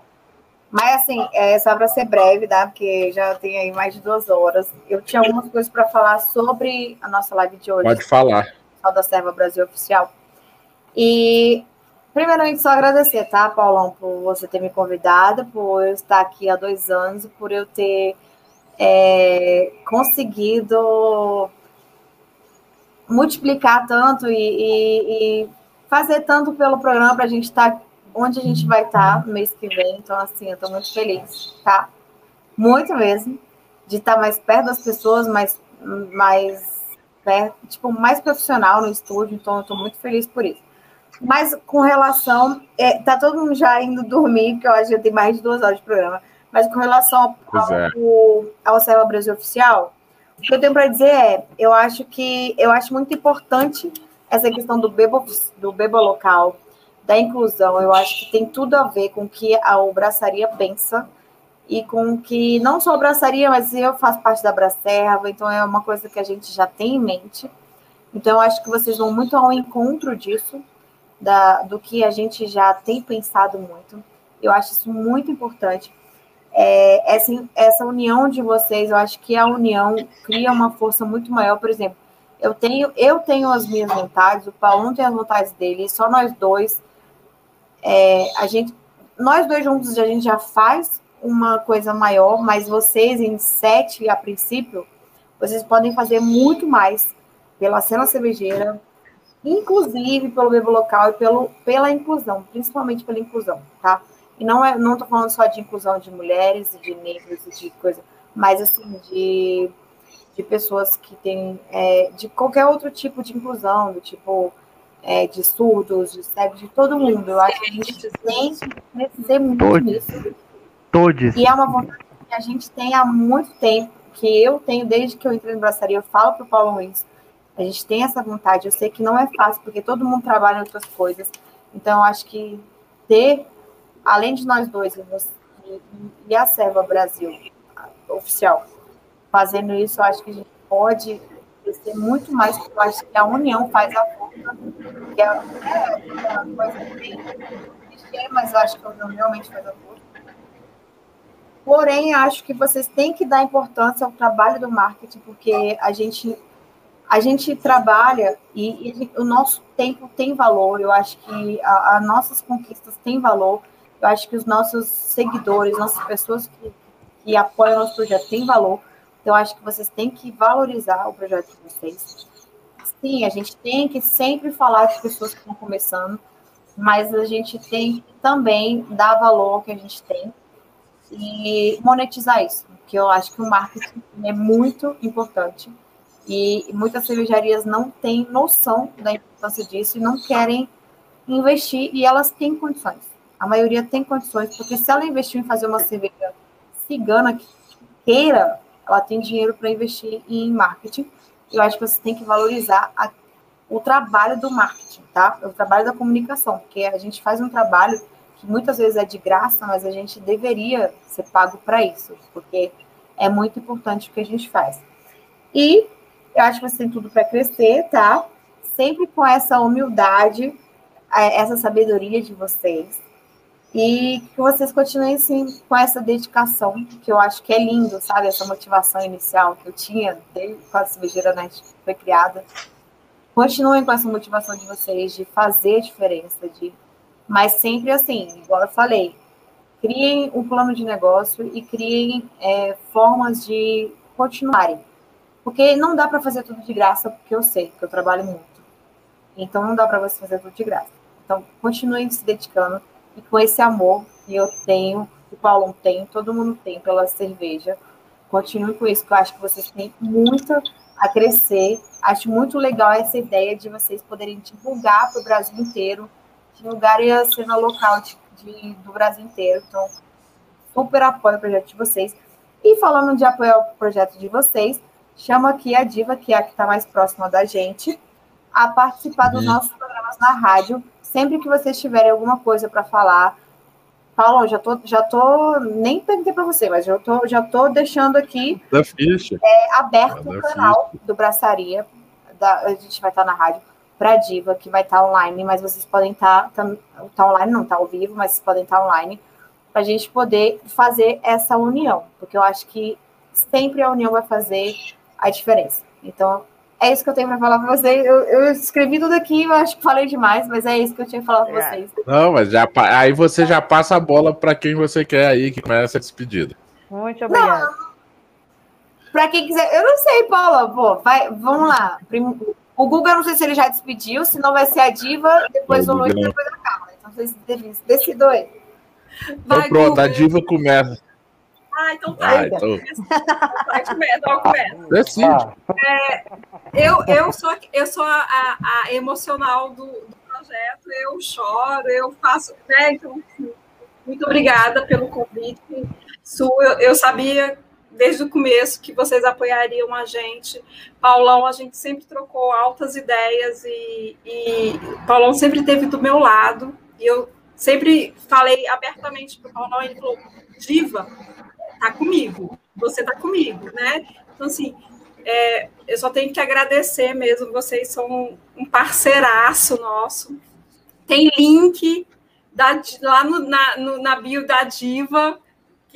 Mas assim, é só para ser breve, tá? Porque já tem aí mais de duas horas. Eu tinha algumas coisas para falar sobre a nossa live de hoje. Pode falar. Da Serva Brasil Oficial. E primeiramente só agradecer, tá, Paulão, por você ter me convidado, por eu estar aqui há dois anos, por eu ter é, conseguido multiplicar tanto e, e, e fazer tanto pelo programa para a gente estar tá onde a gente vai estar tá no mês que vem. Então, assim, eu estou muito feliz, tá? Muito mesmo, de estar tá mais perto das pessoas, mais, mais perto, tipo, mais profissional no estúdio. Então, eu estou muito feliz por isso. Mas com relação. É, tá todo mundo já indo dormir, porque eu acho que já tem mais de duas horas de programa. Mas com relação ao, é. ao, ao Célula Brasil Oficial, o que eu tenho para dizer é, eu acho que eu acho muito importante essa questão do bebo, do bebo local, da inclusão, eu acho que tem tudo a ver com o que a Braçaria pensa e com que não só a Braçaria, mas eu faço parte da Bracerva, então é uma coisa que a gente já tem em mente. Então, acho que vocês vão muito ao encontro disso, da, do que a gente já tem pensado muito. Eu acho isso muito importante. É, essa, essa união de vocês, eu acho que a união cria uma força muito maior. Por exemplo, eu tenho, eu tenho as minhas vontades, o Paulo tem as vontades dele, só nós dois. É, a gente, nós dois juntos a gente já faz uma coisa maior, mas vocês em sete a princípio, vocês podem fazer muito mais pela cena cervejeira, inclusive pelo bebo local e pelo, pela inclusão, principalmente pela inclusão, tá? E não é, não tô falando só de inclusão de mulheres e de negros e de coisa, mas assim de de pessoas que têm é, de qualquer outro tipo de inclusão, do tipo é, de surdos, de cegos, de todo mundo. Eu acho que a gente tem que crescer muito nisso. Todos. E é uma vontade que a gente tem há muito tempo, que eu tenho desde que eu entrei no braçaria, eu falo para o Paulo Luiz, a gente tem essa vontade, eu sei que não é fácil, porque todo mundo trabalha em outras coisas, então acho que ter, além de nós dois, e, e a Serva Brasil oficial, fazendo isso, acho que a gente pode crescer muito mais, porque eu acho que a união faz a força, que é, é uma coisa bem clichê, mas eu acho que a união realmente faz a força. Porém, acho que vocês têm que dar importância ao trabalho do marketing, porque a gente a gente trabalha e, e o nosso tempo tem valor. Eu acho que as nossas conquistas têm valor. Eu acho que os nossos seguidores, nossas pessoas que, que apoiam o nosso projeto têm valor. Então, acho que vocês têm que valorizar o projeto de vocês. Sim, a gente tem que sempre falar de pessoas que estão começando, mas a gente tem que também dar valor que a gente tem e monetizar isso, porque eu acho que o marketing é muito importante e muitas cervejarias não têm noção da importância disso e não querem investir e elas têm condições. A maioria tem condições, porque se ela investir em fazer uma cerveja cigana que queira ela tem dinheiro para investir em marketing. Eu acho que você tem que valorizar a, o trabalho do marketing, tá? O trabalho da comunicação, porque a gente faz um trabalho que muitas vezes é de graça, mas a gente deveria ser pago para isso, porque é muito importante o que a gente faz. E eu acho que você tem tudo para crescer, tá? Sempre com essa humildade, essa sabedoria de vocês. E que vocês continuem assim, com essa dedicação, que eu acho que é lindo, sabe? Essa motivação inicial que eu tinha desde quando a Cervejeira foi criada. Continuem com essa motivação de vocês de fazer diferença, de mas sempre assim, igual eu falei, criem um plano de negócio e criem é, formas de continuarem. Porque não dá para fazer tudo de graça, porque eu sei que eu trabalho muito. Então não dá para você fazer tudo de graça. Então continuem se dedicando e com esse amor que eu tenho, que o Paulo tem, todo mundo tem pela cerveja. Continue com isso, que eu acho que vocês têm muito a crescer. Acho muito legal essa ideia de vocês poderem divulgar para o Brasil inteiro divulgarem a cena local de, de, do Brasil inteiro. Então, super apoio o projeto de vocês. E falando de apoio ao projeto de vocês, chamo aqui a Diva, que é a que está mais próxima da gente, a participar dos uhum. nossos programas na rádio. Sempre que vocês tiverem alguma coisa para falar, Paulo, já tô, já tô, nem perguntei para você, mas já tô, já tô deixando aqui da ficha. É, aberto o canal do Braçaria. Da, a gente vai estar na rádio para Diva, que vai estar tá online, mas vocês podem estar, tá, tá, tá, online, não tá ao vivo, mas vocês podem estar tá online, para a gente poder fazer essa união, porque eu acho que sempre a união vai fazer a diferença. Então, é isso que eu tenho para falar para vocês. Eu, eu, escrevi tudo aqui, eu acho que falei demais, mas é isso que eu tinha que falar para é. vocês. Não, mas já, aí você já passa a bola para quem você quer aí, que começa a despedida. Muito obrigada. Para quem quiser, eu não sei, Paula, pô, vai, vamos lá. O Guga, não sei se ele já despediu, se não vai ser a Diva, depois o, o Luiz e depois a Carla. Então vocês decidam aí. Vai, então, pronto, Guga. a Diva começa. Ah, então tá. Ah, então... Vai, começa, Decide. É, eu, eu sou, eu sou a, a, emocional do, do, projeto, eu choro, eu faço. Né? Então, muito obrigada pelo convite. Su, eu, eu sabia desde o começo que vocês apoiariam a gente. Paulão, a gente sempre trocou altas ideias e, e Paulão sempre esteve do meu lado. E eu sempre falei abertamente para o Paulão, ele falou, Diva, tá comigo, você tá comigo, né? Então, assim, é, eu só tenho que agradecer mesmo, vocês são um parceiraço nosso. Tem link da, lá no, na, no, na bio da Diva,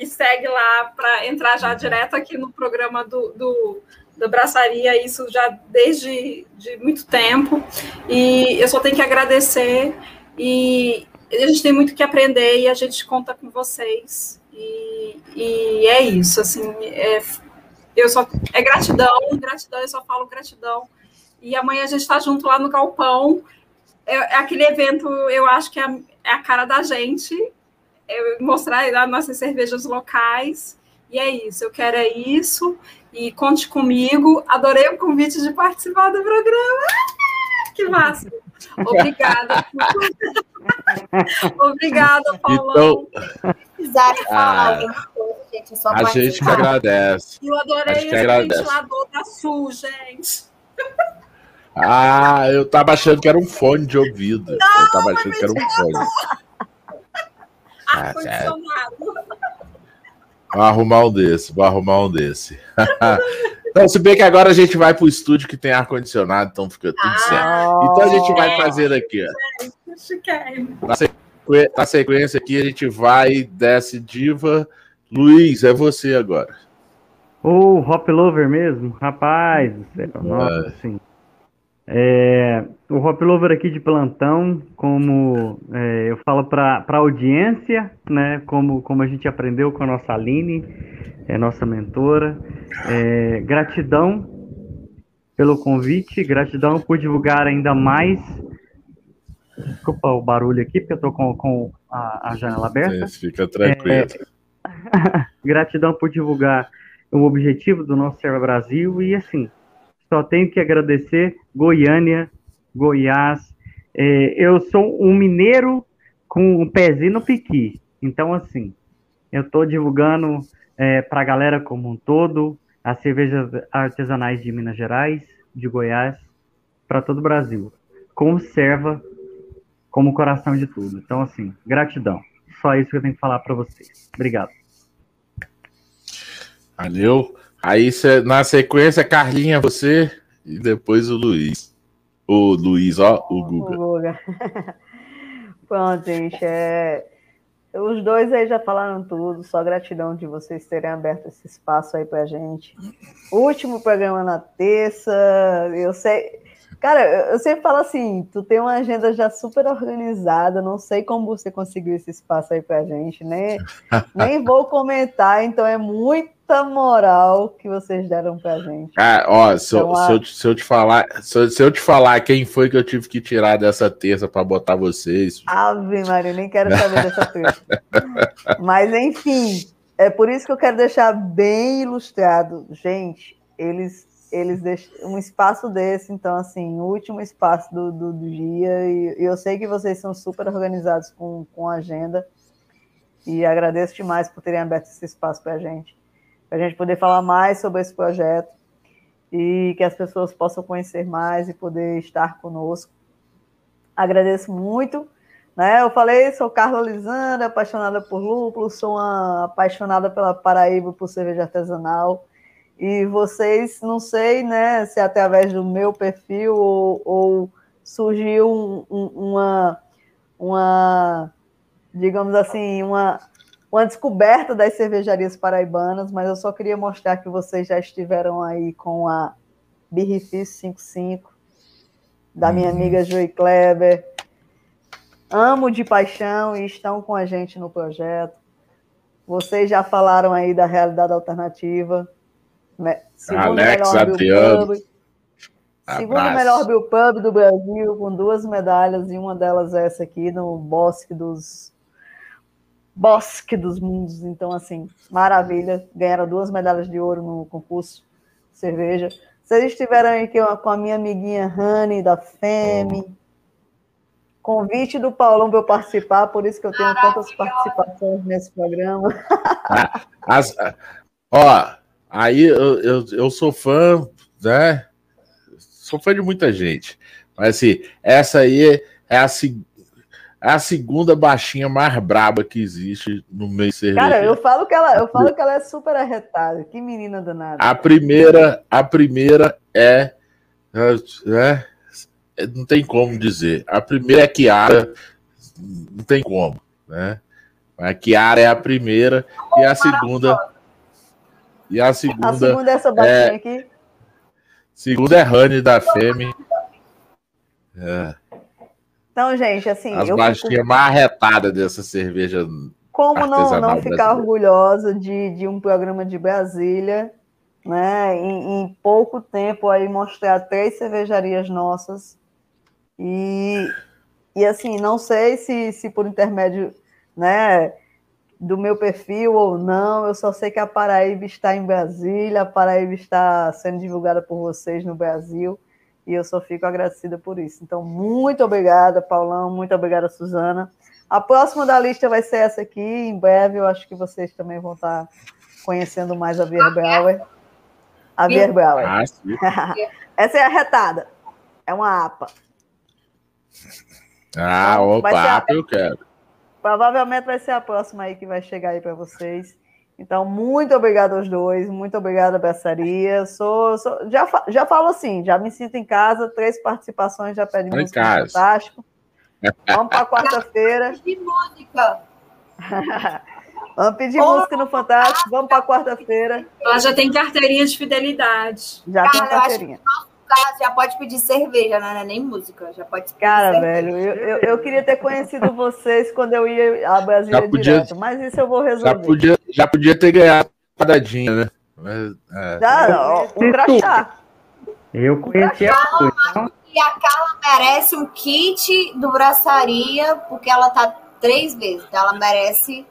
que segue lá para entrar já direto aqui no programa do, do, do Braçaria, isso já desde de muito tempo. E eu só tenho que agradecer. E a gente tem muito que aprender e a gente conta com vocês. E, e é isso, assim, é, eu só é gratidão, gratidão, eu só falo gratidão. E amanhã a gente está junto lá no Galpão. É, é, aquele evento, eu acho que é a, é a cara da gente mostrar as nossas cervejas locais. E é isso, eu quero é isso. E conte comigo. Adorei o convite de participar do programa. Que massa! Obrigada. Obrigada, Paulão. Então, falar ah, alguma coisa, gente, é só A gente que agradece. Eu adorei o ventilador da Sul, gente. Ah, eu tava achando que era um fone de ouvido. Não, eu tava achando que era um fone. Ar-condicionado. Vou arrumar um desse, vou arrumar um desse. então, se bem que agora a gente vai para o estúdio que tem ar-condicionado, então fica tudo ah, certo. Então a gente vai fazer aqui, ó. Na, sequ... Na sequência aqui, a gente vai, desce diva. Luiz, é você agora. O oh, Hop Lover mesmo? Rapaz nossa, é. sim. É, o Hop Lover aqui de plantão, como é, eu falo para a audiência, né, como, como a gente aprendeu com a nossa Aline, é nossa mentora. É, gratidão pelo convite, gratidão por divulgar ainda mais. Desculpa o barulho aqui, porque eu estou com, com a, a, janela aberta. Sim, fica tranquilo. É, gratidão por divulgar o objetivo do nosso Serva Brasil e assim só tenho que agradecer Goiânia, Goiás. É, eu sou um mineiro com um pezinho no piqui. Então, assim, eu estou divulgando é, para a galera como um todo as cervejas artesanais de Minas Gerais, de Goiás, para todo o Brasil. Conserva como coração de tudo. Então, assim, gratidão. Só isso que eu tenho que falar para vocês. Obrigado. Valeu. Aí na sequência, Carlinha, você e depois o Luiz. O Luiz, ó, o Guga. O Guga. Pronto, gente. É... Os dois aí já falaram tudo, só gratidão de vocês terem aberto esse espaço aí pra gente. Último programa na terça, eu sei. Cara, eu sempre falo assim, tu tem uma agenda já super organizada, não sei como você conseguiu esse espaço aí pra gente, né? Nem vou comentar, então é muito moral que vocês deram pra gente. Ah, ó, se, então, eu, a... se, eu, se, eu, te falar, se, se, eu te falar quem foi que eu tive que tirar dessa terça para botar vocês. Ave Maria, nem quero saber dessa terça. Mas enfim, é por isso que eu quero deixar bem ilustrado. Gente, eles eles deixam um espaço desse, então assim, o último espaço do, do, do dia, e, e eu sei que vocês são super organizados com, com a agenda, e agradeço demais por terem aberto esse espaço para a gente para a gente poder falar mais sobre esse projeto e que as pessoas possam conhecer mais e poder estar conosco. Agradeço muito. Né? Eu falei, sou Carla Lisandra, apaixonada por lúpulo, sou uma apaixonada pela Paraíba, por cerveja artesanal. E vocês, não sei né, se é através do meu perfil ou, ou surgiu um, um, uma, uma, digamos assim, uma uma descoberta das cervejarias paraibanas, mas eu só queria mostrar que vocês já estiveram aí com a Birrifis 55, da minha uhum. amiga Joey Kleber. Amo de paixão e estão com a gente no projeto. Vocês já falaram aí da realidade alternativa. Né? Segundo Alex Adriano. Segundo melhor Bill Pub do Brasil, com duas medalhas, e uma delas é essa aqui, no Bosque dos Bosque dos Mundos. Então, assim, maravilha. Ganharam duas medalhas de ouro no concurso de cerveja. Vocês estiveram aqui com a minha amiguinha Rani, da FEME. Convite do Paulão para eu participar, por isso que eu tenho tantas participações nesse programa. Ah, as, ó, aí eu, eu, eu sou fã, né? Sou fã de muita gente. Mas assim, essa aí é a segunda a segunda baixinha mais braba que existe no meio cervejeiro. Cara, eu falo que ela, eu falo que ela é super arretada. Que menina danada. A primeira, a primeira é, é, é não tem como dizer. A primeira é Kiara, não tem como, né? A Kiara é a primeira e a segunda e a segunda, a segunda é essa baixinha é, aqui. Segunda é Honey da Femi. É. Então, gente, assim. As baixinhas fico... mais arretadas dessa cerveja. Como não, não ficar orgulhosa de, de um programa de Brasília, né? Em, em, pouco tempo aí mostrar três cervejarias nossas. E, e assim, não sei se, se por intermédio né, do meu perfil ou não, eu só sei que a Paraíba está em Brasília, a Paraíba está sendo divulgada por vocês no Brasil. E eu só fico agradecida por isso. Então, muito obrigada, Paulão. Muito obrigada, Suzana. A próxima da lista vai ser essa aqui. Em breve, eu acho que vocês também vão estar conhecendo mais a Beer Brauer. A Beer Brauer. Ah, essa é a retada. É uma APA. Ah, opa, APA eu quero. Provavelmente vai ser a próxima aí que vai chegar aí para vocês. Então, muito obrigada aos dois, muito obrigada, Beçaria. Sou, sou, já, já falo assim, já me sinto em casa, três participações já pede música fantástico. Vamos para quarta-feira. Pedir música. vamos pedir oh, música no Fantástico, vamos para quarta-feira. Ela já tem carteirinha de fidelidade. Já Cara, tem carteirinha já pode pedir cerveja, né? É nem música, já pode Cara, velho, eu, eu, eu, queria ter conhecido vocês quando eu ia a Brasília podia, direto, mas isso eu vou resolver. Já podia, já podia ter ganhado padadinha, né? Mas, é. Já, um crachá. Eu conheci a então... E a Carla merece um kit do Braçaria, porque ela tá três vezes. Então ela merece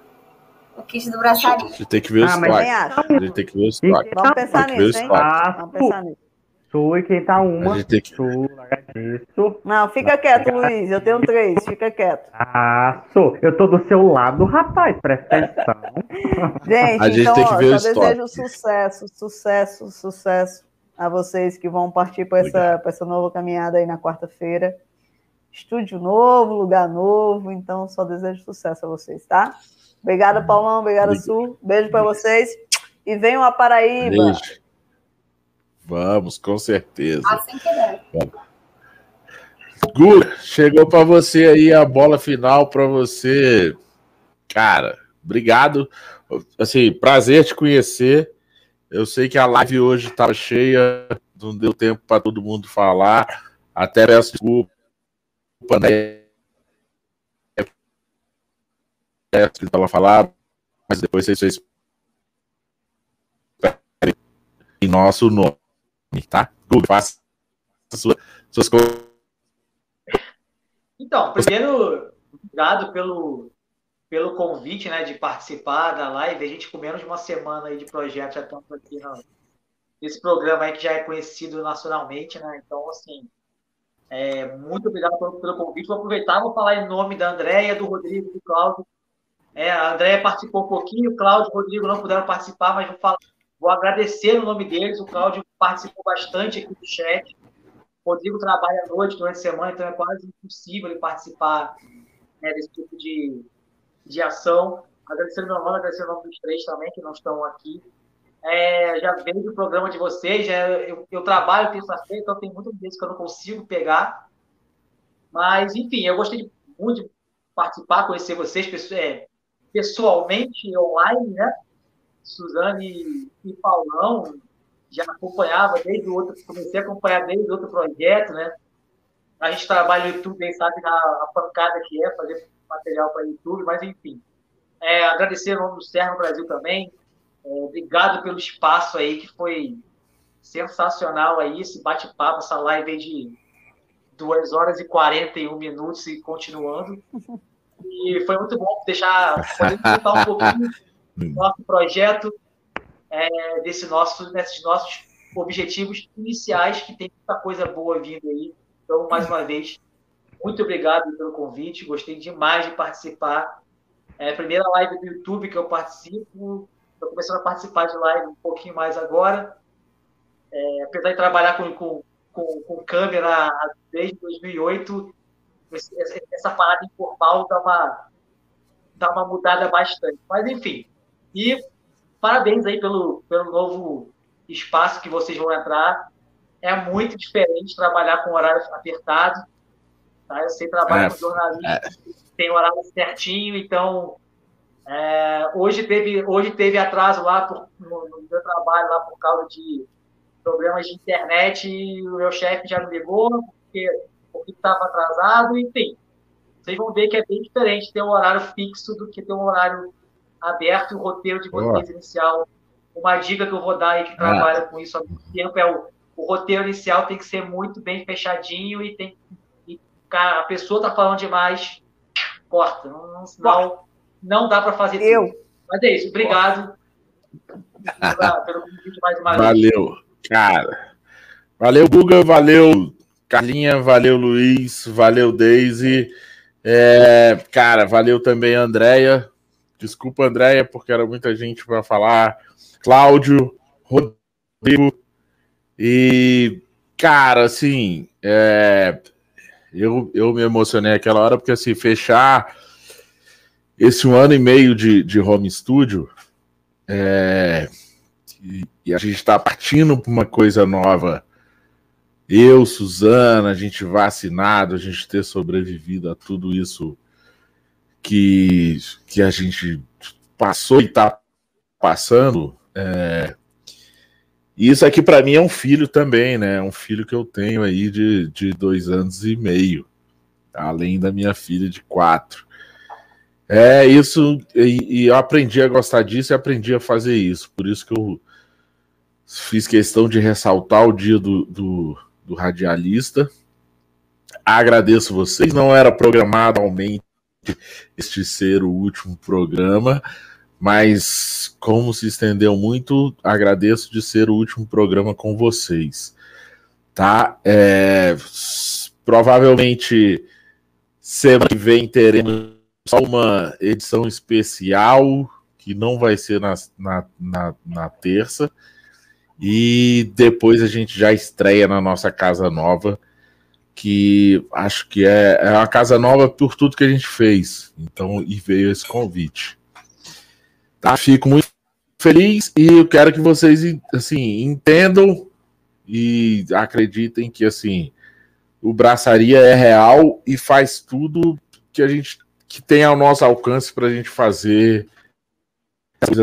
o kit do Braçaria. Você tem que ver o ah, estoque. Você tem que ver o estoque. Vamos pensar nisso, hein? Vamos pensar nisso. Sou e quem tá uma. A gente tem que... Agradeço. Não, fica quieto, Luiz. Eu tenho três, fica quieto. Ah, sou. Eu tô do seu lado, rapaz. Presta atenção. Gente, a gente então, tem que ver ó, só desejo sucesso, sucesso, sucesso a vocês que vão partir para essa, essa nova caminhada aí na quarta-feira. estúdio novo, lugar novo, então só desejo sucesso a vocês, tá? Obrigada, Paulão, obrigada, Sul. Beijo para vocês e venham a Paraíba. Beijo. Vamos, com certeza. Assim que der. Gu, chegou para você aí a bola final para você. Cara, obrigado. Assim, prazer te conhecer. Eu sei que a live hoje estava cheia, não deu tempo para todo mundo falar. Até peço desculpa, né? É, que estava falar, mas depois vocês em nosso nome, tá? Faça sua, suas coisas. Então, primeiro, obrigado pelo, pelo convite, né, de participar da live. A gente com menos de uma semana aí de projeto já estamos aqui no, nesse programa aí que já é conhecido nacionalmente, né? Então, assim, é, muito obrigado pelo, pelo, convite. Vou aproveitar, vou falar em nome da Andréia, do Rodrigo, do Cláudio. É, a Andréia participou um pouquinho, o Cláudio e o Rodrigo não puderam participar, mas vou, falar, vou agradecer no nome deles. O Cláudio participou bastante aqui do chat. O Rodrigo trabalha à noite, durante a semana, então é quase impossível ele participar né, desse tipo de, de ação. Agradecendo meu nome, agradecendo o nome dos três também, que não estão aqui. É, já vejo o programa de vocês, já, eu, eu trabalho terça-feira, então tem muitas vezes que eu não consigo pegar. Mas, enfim, eu gostei muito de participar, conhecer vocês é, pessoalmente, online, né? Suzane e Paulão, já acompanhava desde o outro, comecei a acompanhar desde o outro projeto, né? A gente trabalha no YouTube, aí sabe a, a pancada que é fazer material para YouTube, mas enfim. É, agradecer o nome do Serra Brasil também, é, obrigado pelo espaço aí, que foi sensacional aí, esse bate-papo, essa live aí de 2 horas e 41 minutos e continuando. E foi muito bom deixar, poder contar um pouquinho nosso projeto, é, desse nosso, desses nossos objetivos iniciais, que tem muita coisa boa vindo aí. Então, mais uma vez, muito obrigado pelo convite, gostei demais de participar. É a primeira live do YouTube que eu participo, Estou começando a participar de live um pouquinho mais agora. É, apesar de trabalhar com, com, com, com, câmera desde 2008, esse, essa parada informal dá uma, dá uma mudada bastante. Mas, enfim. E parabéns aí pelo, pelo novo espaço que vocês vão entrar. É muito diferente trabalhar com horário apertado. Tá? Eu sei trabalhar é, com jornalista, é. tem horário certinho, então é, hoje, teve, hoje teve atraso lá por, no, no, meu trabalho lá por causa de problemas de internet e o meu chefe já me ligou porque porque estava atrasado, enfim. Vocês vão ver que é bem diferente ter um horário fixo do que ter um horário aberto, o roteiro de vocês Boa. inicial. Uma dica que eu vou dar aí que trabalha ah. com isso há muito tempo é o, o roteiro inicial tem que ser muito bem fechadinho e tem e, cara, a pessoa está falando demais, corta. Não, não, não dá para fazer eu. tudo. Mas é isso, obrigado pelo convite mais uma vez. Valeu, cara. Valeu, Buga, valeu, Carlinha, valeu, Luiz, valeu, Daisy. É, cara, valeu também, Andréia. Desculpa, Andréia, porque era muita gente para falar. Cláudio, Rodrigo. E, cara, assim, é, eu, eu me emocionei aquela hora, porque, assim, fechar esse um ano e meio de, de home studio, é, e, e, a gente está partindo para uma coisa nova. Eu, Suzana, a gente vacinado, a gente ter sobrevivido a tudo isso que, que a gente passou e está passando. É, isso aqui para mim é um filho também, né? É um filho que eu tenho aí de, de dois anos e meio, além da minha filha de quatro. É isso, e, e, eu aprendi a gostar disso e aprendi a fazer isso. Por isso que eu fiz questão de ressaltar o dia do, do, do radialista. Agradeço vocês. Não era programado este ser o último programa, mas como se estendeu muito, agradeço de ser o último programa com vocês. Tá? É, provavelmente semana que vem teremos só uma edição especial que não vai ser na, na, na, na, terça. E depois a gente já estreia na nossa casa nova, que acho que é, é uma casa nova por tudo que a gente fez. Então, e veio esse convite. Tá? Fico muito feliz e eu quero que vocês assim entendam e acreditem que assim o braçaria é real e faz tudo que a gente que tem ao nosso alcance para a gente fazer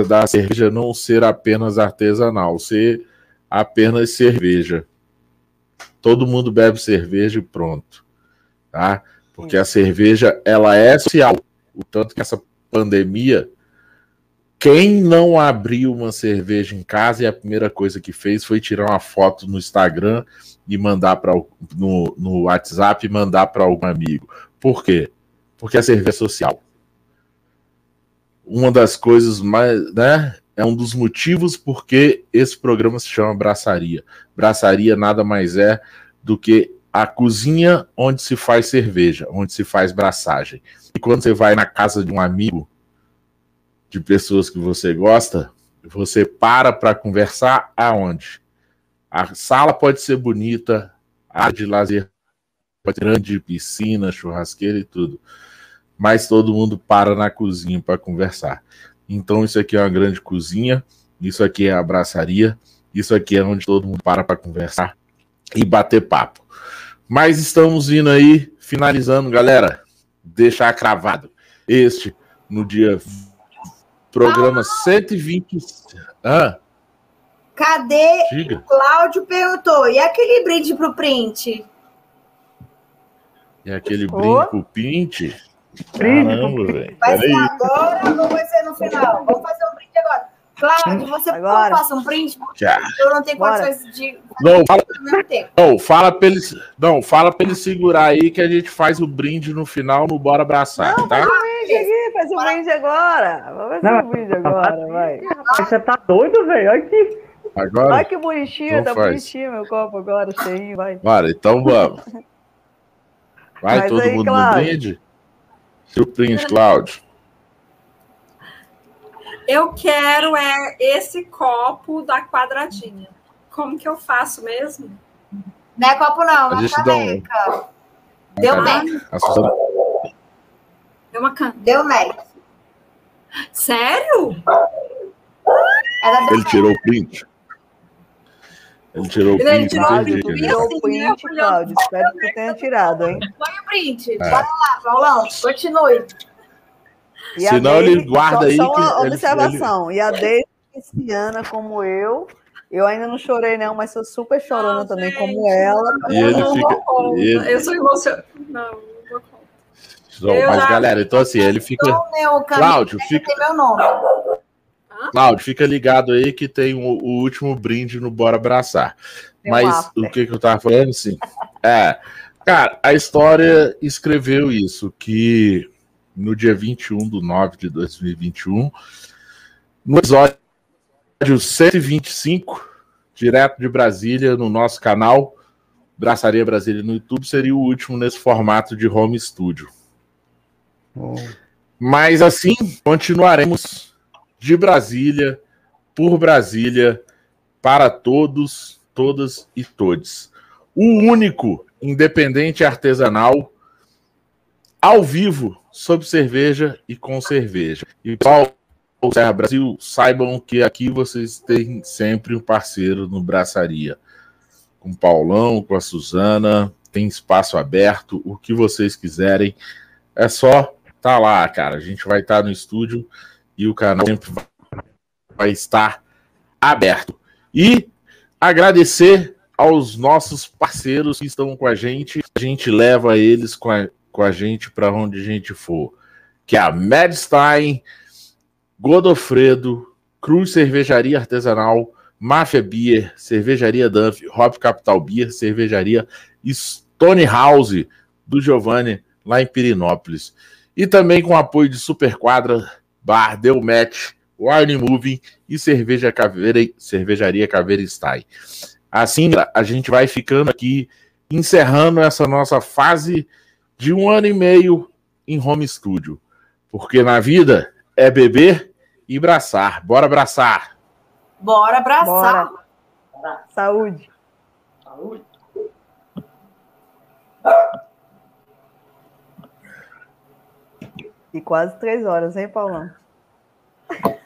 da cerveja não ser apenas artesanal, ser apenas cerveja. Todo mundo bebe cerveja e pronto, tá? Porque a cerveja ela é social, o tanto que essa pandemia quem não abriu uma cerveja em casa e a primeira coisa que fez foi tirar uma foto no Instagram e mandar para no, no WhatsApp e mandar para algum amigo. Por quê? Porque a cerveja é social. Uma das coisas mais, né? É um dos motivos porque esse programa se chama Braçaria. Braçaria nada mais é do que a cozinha onde se faz cerveja, onde se faz braçagem. E quando você vai na casa de um amigo, de pessoas que você gosta, você para para conversar aonde? A sala pode ser bonita, a área de lazer pode ser grande, piscina, churrasqueira e tudo. Mas todo mundo para na cozinha para conversar. Então isso aqui é uma grande cozinha, isso aqui é a abraçaria, isso aqui é onde todo mundo para para conversar e bater papo. Mas estamos indo aí, finalizando, galera. Deixar cravado. Este no dia Programa 120. Ah, Cadê? diga. O Cláudio perguntou. E aquele brinde pro print? É aquele Ô. brinco pinte. Brinde Caramba, velho. Vai ser agora ou vai ser no final? Vamos fazer um brinde agora. Cláudio, você Agora. faça um brinde? Já. eu não tenho Bora. condições de Não, fala, não, fala pra ele. Não, fala pra ele segurar aí que a gente faz o brinde no final no Bora Abraçar, tá? Brinde aqui, faz um brinde agora. Vamos fazer Não, um brinde agora, vai. Mas você tá doido, velho? Olha aqui. Agora? Ai, que bonitinho, Então tá faz. bonitinho meu copo agora, cheinho, vai. Bora, então vamos. Vai Mas todo aí, mundo Cláudio. no brinde? Seu brinde, Cláudio. Eu quero é esse copo da quadradinha. Como que eu faço mesmo? Não é copo, não, A uma dá um- caneca. Deu Cadê? match. A Suzana- É uma can... Deu match. Sério? Deu Ele tirou o print? Ele tirou o Ele print. tirou o entendi, print. entendi. Tirou assim, o print, né, Cláudio. Espero que tenha tirado, hein? Põe o print. É. Bora lá, Paulão. Continue. E Senão ele guarda só, aí Só que uma ele- observação. E a Deise pisciana como eu. Eu ainda não chorei, não, mas sou super chorona Não, também, gente. como ela. E ele eu fica- não conta. ele- Eu sou emocionada. Não, não dou conta. Não, Eu mas já- galera, então assim, ele fica. Cláudio, fica, meu nome. Cláudio, fica ligado aí que tem o, o último brinde no Bora Abraçar. Um Mas after. o que, que eu tava falando, assim? É, cara, a história escreveu isso, que no dia 21 de 9 de 2021, no episódio 125, direto de Brasília, no nosso canal, Braçaria Brasília no YouTube, seria o último nesse formato de home studio. Mas assim, continuaremos de Brasília, por Brasília, para todos, todas e todes. O único independente artesanal ao vivo sobre cerveja e com cerveja. E pessoal, Serra Brasil, saibam que aqui vocês têm sempre um parceiro no Braçaria. Com o Paulão, com a Suzana, tem espaço aberto, o que vocês quiserem. É só tá lá, cara. A gente vai estar no estúdio e o canal sempre vai- estar aberto. E agradecer aos nossos parceiros que estão com a gente. A gente leva eles com a, com a gente para onde a gente for. Que é a Medstein, Godofredo, Cruz Cervejaria Artesanal, Máfia Beer, Cervejaria Duff, Hop Capital Beer, Cervejaria Stone House, do Giovanni, lá em Pirinópolis. E também com apoio de Superquadra, Bar, Deu Match, Wine Moving e Cerveja Caveira, Cervejaria Caveira Style. Assim, a gente vai ficando aqui, encerrando essa nossa fase de um ano e meio em home studio. Porque na vida é beber e abraçar. Bora abraçar. Bora abraçar. Saúde. Saúde. E quase três horas, hein, Paulão? É.